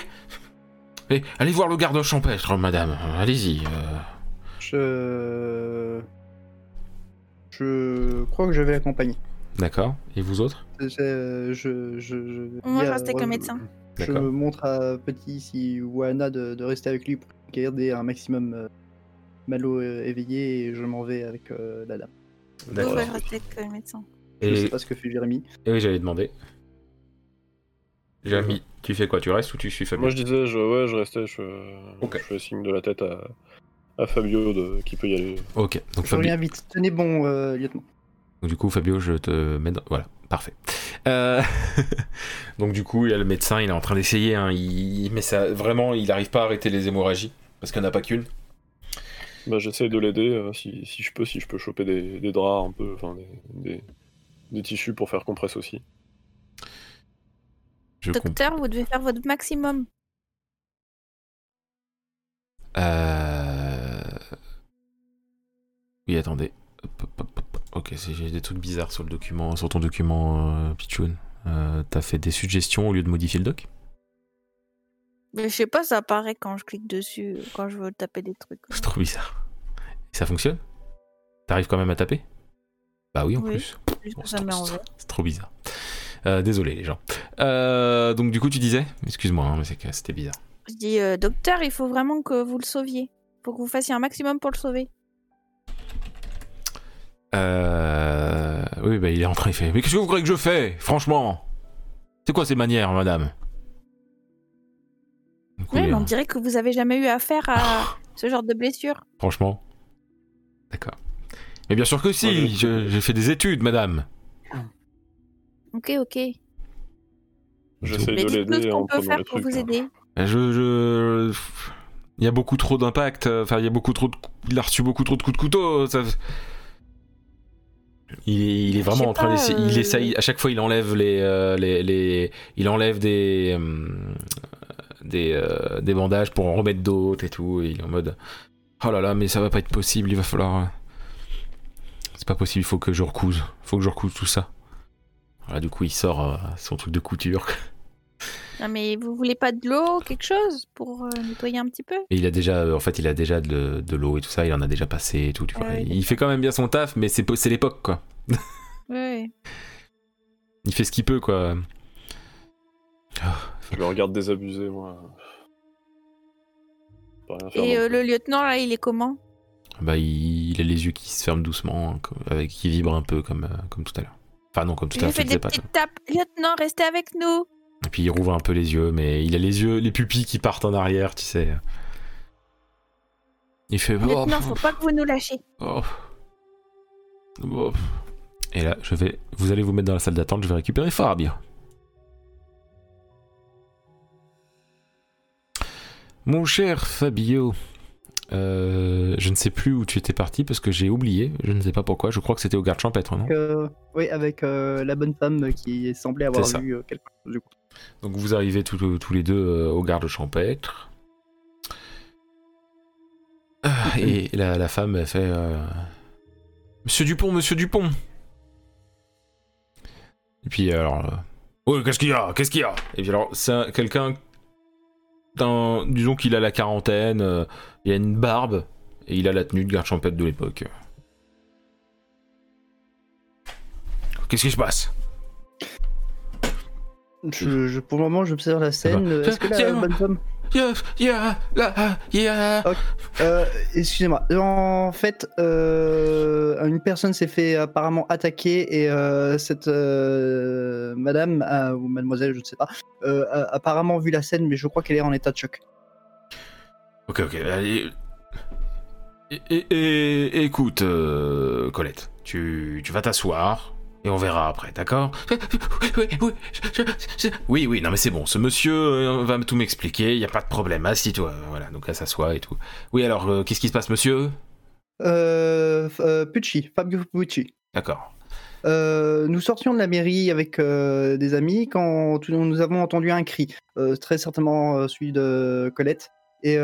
j'ai. Allez voir le garde champêtre, madame, allez-y. euh. Je. Je crois que je vais l'accompagner. D'accord. Et vous autres? Je, je, je, Moi, je a- reste avec le médecin. Je montre à Petit si, ou à Anna de, de rester avec lui pour garder un maximum euh, Malo euh, éveillé et je m'en vais avec euh, la dame. D'accord. le médecin. Je Et, sais pas ce que fait Jérémy. et oui, j'allais demander. Jérémy, tu fais quoi Tu restes ou tu suis Fabien Moi je disais, je, ouais, je restais, je, fais signe de la tête à, à Fabio de, qui peut y aller. Ok, donc Je Fabio, reviens vite. Tenez bon, euh, lieutenant. donc du coup Fabio, je te mets dans... Voilà, parfait. Euh, donc du coup, il y a le médecin, il est en train d'essayer, hein, il... mais ça, vraiment, il n'arrive pas à arrêter les hémorragies, parce qu'il n'y en a pas qu'une. Bah, j'essaie de l'aider euh, si, si je peux, si je peux choper des, des draps un peu, enfin des, des, des tissus pour faire compresse aussi. Je. Docteur, vous devez faire votre maximum. Euh... Oui, attendez. Hop, hop, hop, hop. Ok, c'est- j'ai des trucs bizarres sur le document, sur ton document, euh, Pichoun. Euh, T'as fait des suggestions au lieu de modifier le doc? Mais je sais pas, ça apparaît quand je clique dessus, quand je veux taper des trucs. C'est trop bizarre. Et ça fonctionne? T'arrives quand même à taper? Bah oui, en Oui. plus. Bon, c'est ça me met trop- en vert. C'est trop bizarre. Euh, désolé les gens. Euh, donc du coup tu disais? Excuse-moi, hein, mais c'est que c'était bizarre. Je dis, euh, docteur, il faut vraiment que vous le sauviez. Faut que vous fassiez un maximum pour le sauver. Euh... Oui, bah il est en train, il fait. Mais qu'est-ce que vous croyez que je fais? Franchement C'est quoi ces manières, madame? Il est mais on dirait que vous avez jamais eu affaire à ce genre de blessure. Franchement D'accord. Mais bien sûr que si je- J'ai fait des études, madame Ok, ok. J'essaie Mais de l'aider qu'on en peut faire pour trucs. vous hein. aider. Je, je... Il y a beaucoup trop d'impact. Enfin, il y a beaucoup trop de... Il a reçu beaucoup trop de coups de couteau. ça- Il est, il est Je vraiment en train d'essayer. Il euh, essaye. À chaque fois, il enlève les, euh, les, les- il enlève des, euh, des, euh, des bandages pour en remettre d'autres et tout. Et il est en mode, oh là là, mais ça va pas être possible. Il va falloir. euh, C'est pas possible. Il faut que je recouse. Il faut que je recouse tout ça. Voilà, du coup, il sort euh, son truc de couture. Ah, mais vous voulez pas de l'eau, quelque chose pour euh, nettoyer un petit peu? Et il a déjà, en fait, il a déjà de, de l'eau et tout ça, il en a déjà passé et tout, tu vois. Il fait quand même bien son taf, mais c'est, c'est l'époque, quoi. Ouais. Il fait ce qu'il peut, quoi. Je le regarde désabusé, moi. Et euh, le lieutenant, là, il est comment? Bah, il, il a les yeux qui se ferment doucement, hein, avec, qui vibrent un peu comme, euh, comme tout à l'heure. Enfin, non, comme tout à l'heure, fais le des petites tapes. Lieutenant, restez avec nous Et puis il rouvre un peu les yeux, mais il a les yeux, les pupilles qui partent en arrière, tu sais. Il fait. oh, Lieutenant, faut pas que vous nous lâchiez. oh. Oh. Et là, je vais. Vous allez vous mettre dans la salle d'attente, je vais récupérer Fabio. Mon cher Fabio, euh, je ne sais plus où tu étais parti parce que j'ai oublié, je ne sais pas pourquoi, je crois que c'était au garde champêtre, non? Euh, oui, avec euh, la bonne femme qui semblait avoir vu quelque chose du coup. Donc vous arrivez tous, tous les deux au garde champêtre. Ah, et la, la femme elle fait Monsieur Dupont, Monsieur Dupont Et puis alors. euh, Oh, qu'est-ce qu'il y a? Qu'est-ce qu'il y a? Et puis alors, c'est un- quelqu'un. D'un- Disons qu'il a la quarantaine, euh, il a une barbe, et il a la tenue de garde champêtre de l'époque. Qu'est-ce qui se passe? Je, je- pour le moment, j'observe la scène. Est-ce que la bonne femme. Yeah, yeah, là, yeah. Euh, Excusez-moi. En fait, euh, une personne s'est fait apparemment attaquer et euh, cette euh, madame, euh, ou mademoiselle, je ne sais pas, euh, a apparemment vu la scène, mais je crois qu'elle est en état de choc. Ok, ok. allez. Et, et- et- écoute, euh, Colette, tu, tu vas t'asseoir et on verra après, d'accord? Oui, oui, non mais c'est bon, ce monsieur euh, va tout m'expliquer, il y a pas de problème, assis-toi. Voilà, donc elle s'assoit et tout. Oui, alors, euh, qu'est-ce qui se passe, monsieur? Euh, euh, Pucci, Fabio Pucci. D'accord. Euh, nous sortions de la mairie avec des amis quand nous avons entendu un cri, très certainement celui de Colette. Et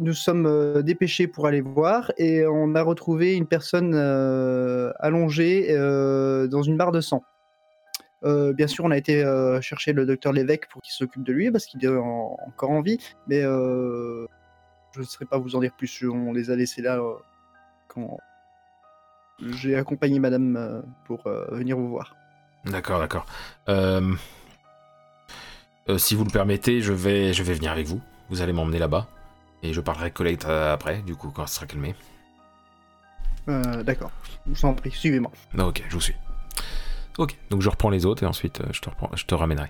nous sommes euh, dépêchés pour aller voir et on a retrouvé une personne euh, allongée euh, dans une barre de sang. Bien sûr, on a été chercher le docteur Lévesque pour qu'il s'occupe de lui parce qu'il est en- encore en vie, mais je ne saurais pas vous en dire plus. On les a laissés là quand j'ai accompagné madame pour venir vous voir. D'accord, d'accord. Si vous le permettez, je vais, je vais venir avec vous. Vous allez m'emmener là-bas. Et je parlerai avec Colette euh, après, du coup, quand ça sera calmé. Euh, D'accord, je vous en prie, suivez-moi. Ok, je vous suis. Ok, donc je reprends les autres et ensuite euh, je, te reprends, je te ramènerai.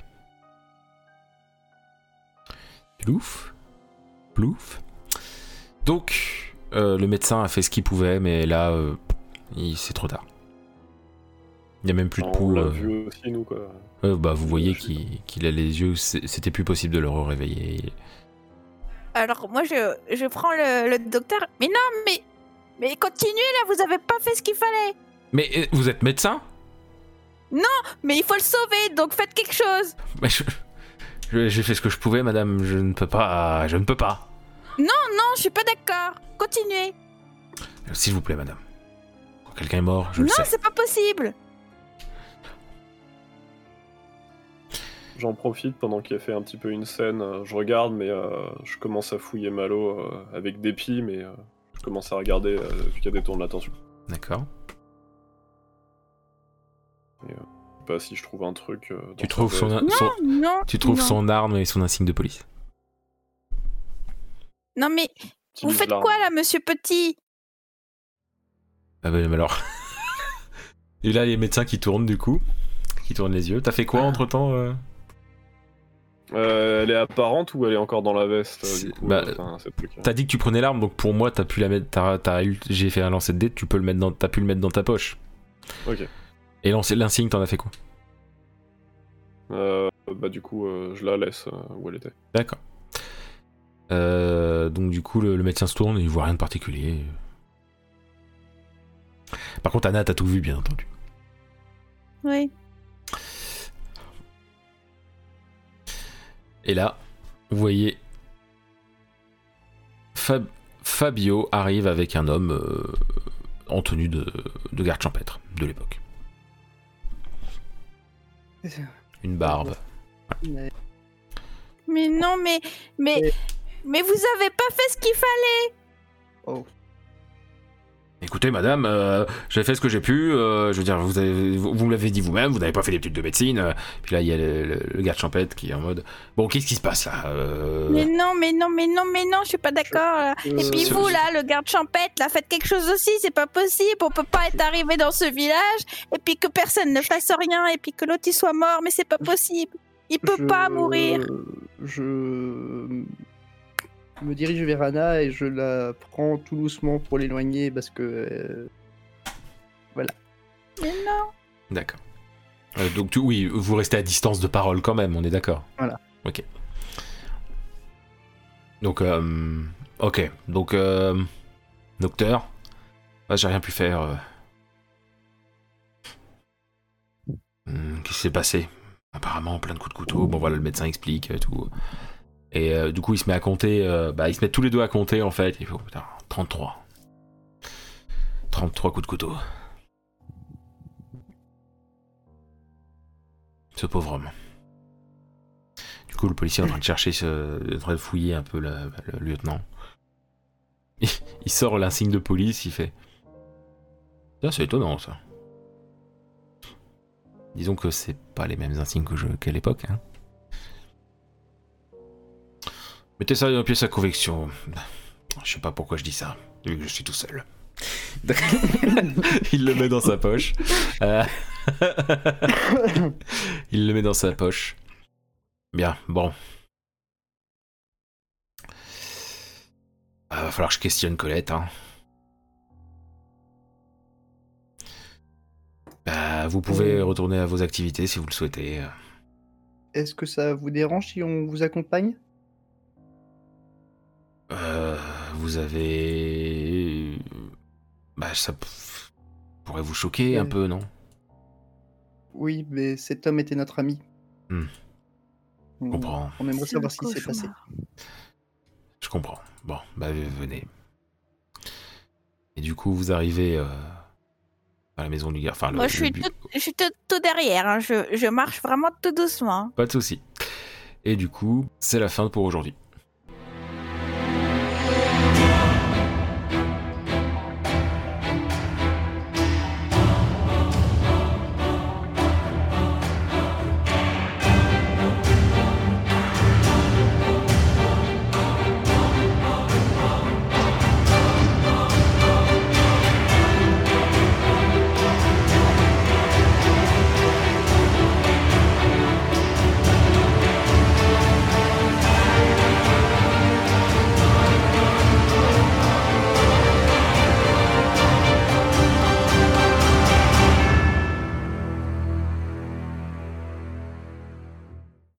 Plouf. Plouf. Donc, euh, le médecin a fait ce qu'il pouvait, mais là, euh, il- c'est trop tard. Il n'y a même plus de On pouls. l'a euh, vu aussi, nous, quoi. euh, bah, vous voyez qu'il qu'il a les yeux, c'était plus possible de le réveiller. Alors, moi, je, je prends le, le docteur. Mais non, mais. Mais continuez là, vous avez pas fait ce qu'il fallait. Mais euh, vous êtes médecin? Mais il faut le sauver, donc faites quelque chose. Mais je- je- J'ai fait ce que je pouvais, madame. Je ne peux pas. Je ne peux pas. Non, je suis pas d'accord. Continuez. S'il vous plaît, madame. Quand quelqu'un est mort, je le non, c'est pas possible. J'en profite pendant qu'il a fait un petit peu une scène. euh, Je regarde, mais euh, je commence à fouiller Malo euh, avec dépit, mais euh, je commence à regarder euh, vu qu'il y a des tours de l'attention. D'accord. Je sais pas si je trouve un truc. euh, dans Tu trouves son, veste. son- Non. tu trouves non. son arme et son insigne de police. Non, mais vous faites quoi là, monsieur Petit? Ah bah mais alors. et là, les médecins qui tournent du coup, qui tournent les yeux. T'as fait quoi entre temps Euh, elle est apparente ou elle est encore dans la veste euh, du coup, bah, euh, enfin, euh. T'as dit que tu prenais l'arme, donc pour moi, t'as pu la mettre. t'as- t'as eu- J'ai fait un lancer de dés, tu peux le mettre dans, t'as pu le mettre dans ta poche. Ok. Et lancer- l'insigne, t'en as fait quoi? Euh, bah du coup, euh, je la laisse euh, où elle était. D'accord. Euh, donc du coup, le, le médecin se tourne et il voit rien de particulier. Par contre, Anna, t'as tout vu, bien entendu. Oui. Et là, vous voyez Fab- Fabio arrive avec un homme euh, en tenue de, de garde champêtre de l'époque. Une barbe. Mais non, mais. Mais. Mais vous avez pas fait ce qu'il fallait Oh. Écoutez, madame, euh, j'ai fait ce que j'ai pu. euh, je veux dire, vous, avez, vous, vous me l'avez dit vous-même, vous n'avez pas fait d'études de médecine. euh, puis là, il y a le, le- le gars de champêtre qui est en mode Bon, qu'est-ce qui se passe là Euh, Mais non, mais non, mais non, mais non, je suis pas d'accord. là. Et puis vous, là, le garde champêtre, là, faites quelque chose aussi, c'est pas possible. On peut pas être arrivé dans ce village et puis que personne ne fasse rien et puis que l'autre il soit mort, mais c'est pas possible. Il peut Je- pas mourir. Je me dirige vers Anna et je la prends tout doucement pour l'éloigner parce que. euh, Mais non. D'accord. Euh, donc, tu- oui, vous restez à distance de parole quand même, on est d'accord. Voilà. Ok. Donc, euh, ok. Donc, euh, docteur, ah, j'ai rien pu faire. euh. Hmm, Qu'est-ce qui s'est passé? Apparemment, plein de coups de couteau. Bon, voilà, le médecin explique et tout. Et euh, du coup, il se met à compter. euh, bah, ils se mettent tous les deux à compter en fait. Il putain, 33. 33 coups de couteau. Ce pauvre homme. Du coup, le policier est en train de chercher, en train de fouiller un peu le, lieutenant. Il, sort l'insigne de police, il fait. Tiens, c'est étonnant ça. Disons que c'est pas les mêmes insignes qu'à l'époque. Hein. Mettez ça dans une pièce à convection. Je sais pas pourquoi je dis ça, vu que je suis tout seul. il le met dans sa poche. Euh, il le met dans sa poche. Bien, bon. Euh, va falloir que je questionne Colette. Hein. Bah, vous pouvez retourner à vos activités si vous le souhaitez. Est-ce que ça vous dérange si on vous accompagne? Euh, vous avez... Bah, ça pourrait vous choquer un peu, non? Oui, mais cet homme était notre ami. Hmm. Je On, comprends, on aimerait savoir ce qui s'est passé. je comprends. Bon, bah, venez. Et du coup, vous arrivez euh, à la maison du gars. Enfin, le- Moi, je le suis tout, je suis tout, tout derrière. hein. Je, je marche vraiment tout doucement. Pas de souci. Et du coup, c'est la fin pour aujourd'hui.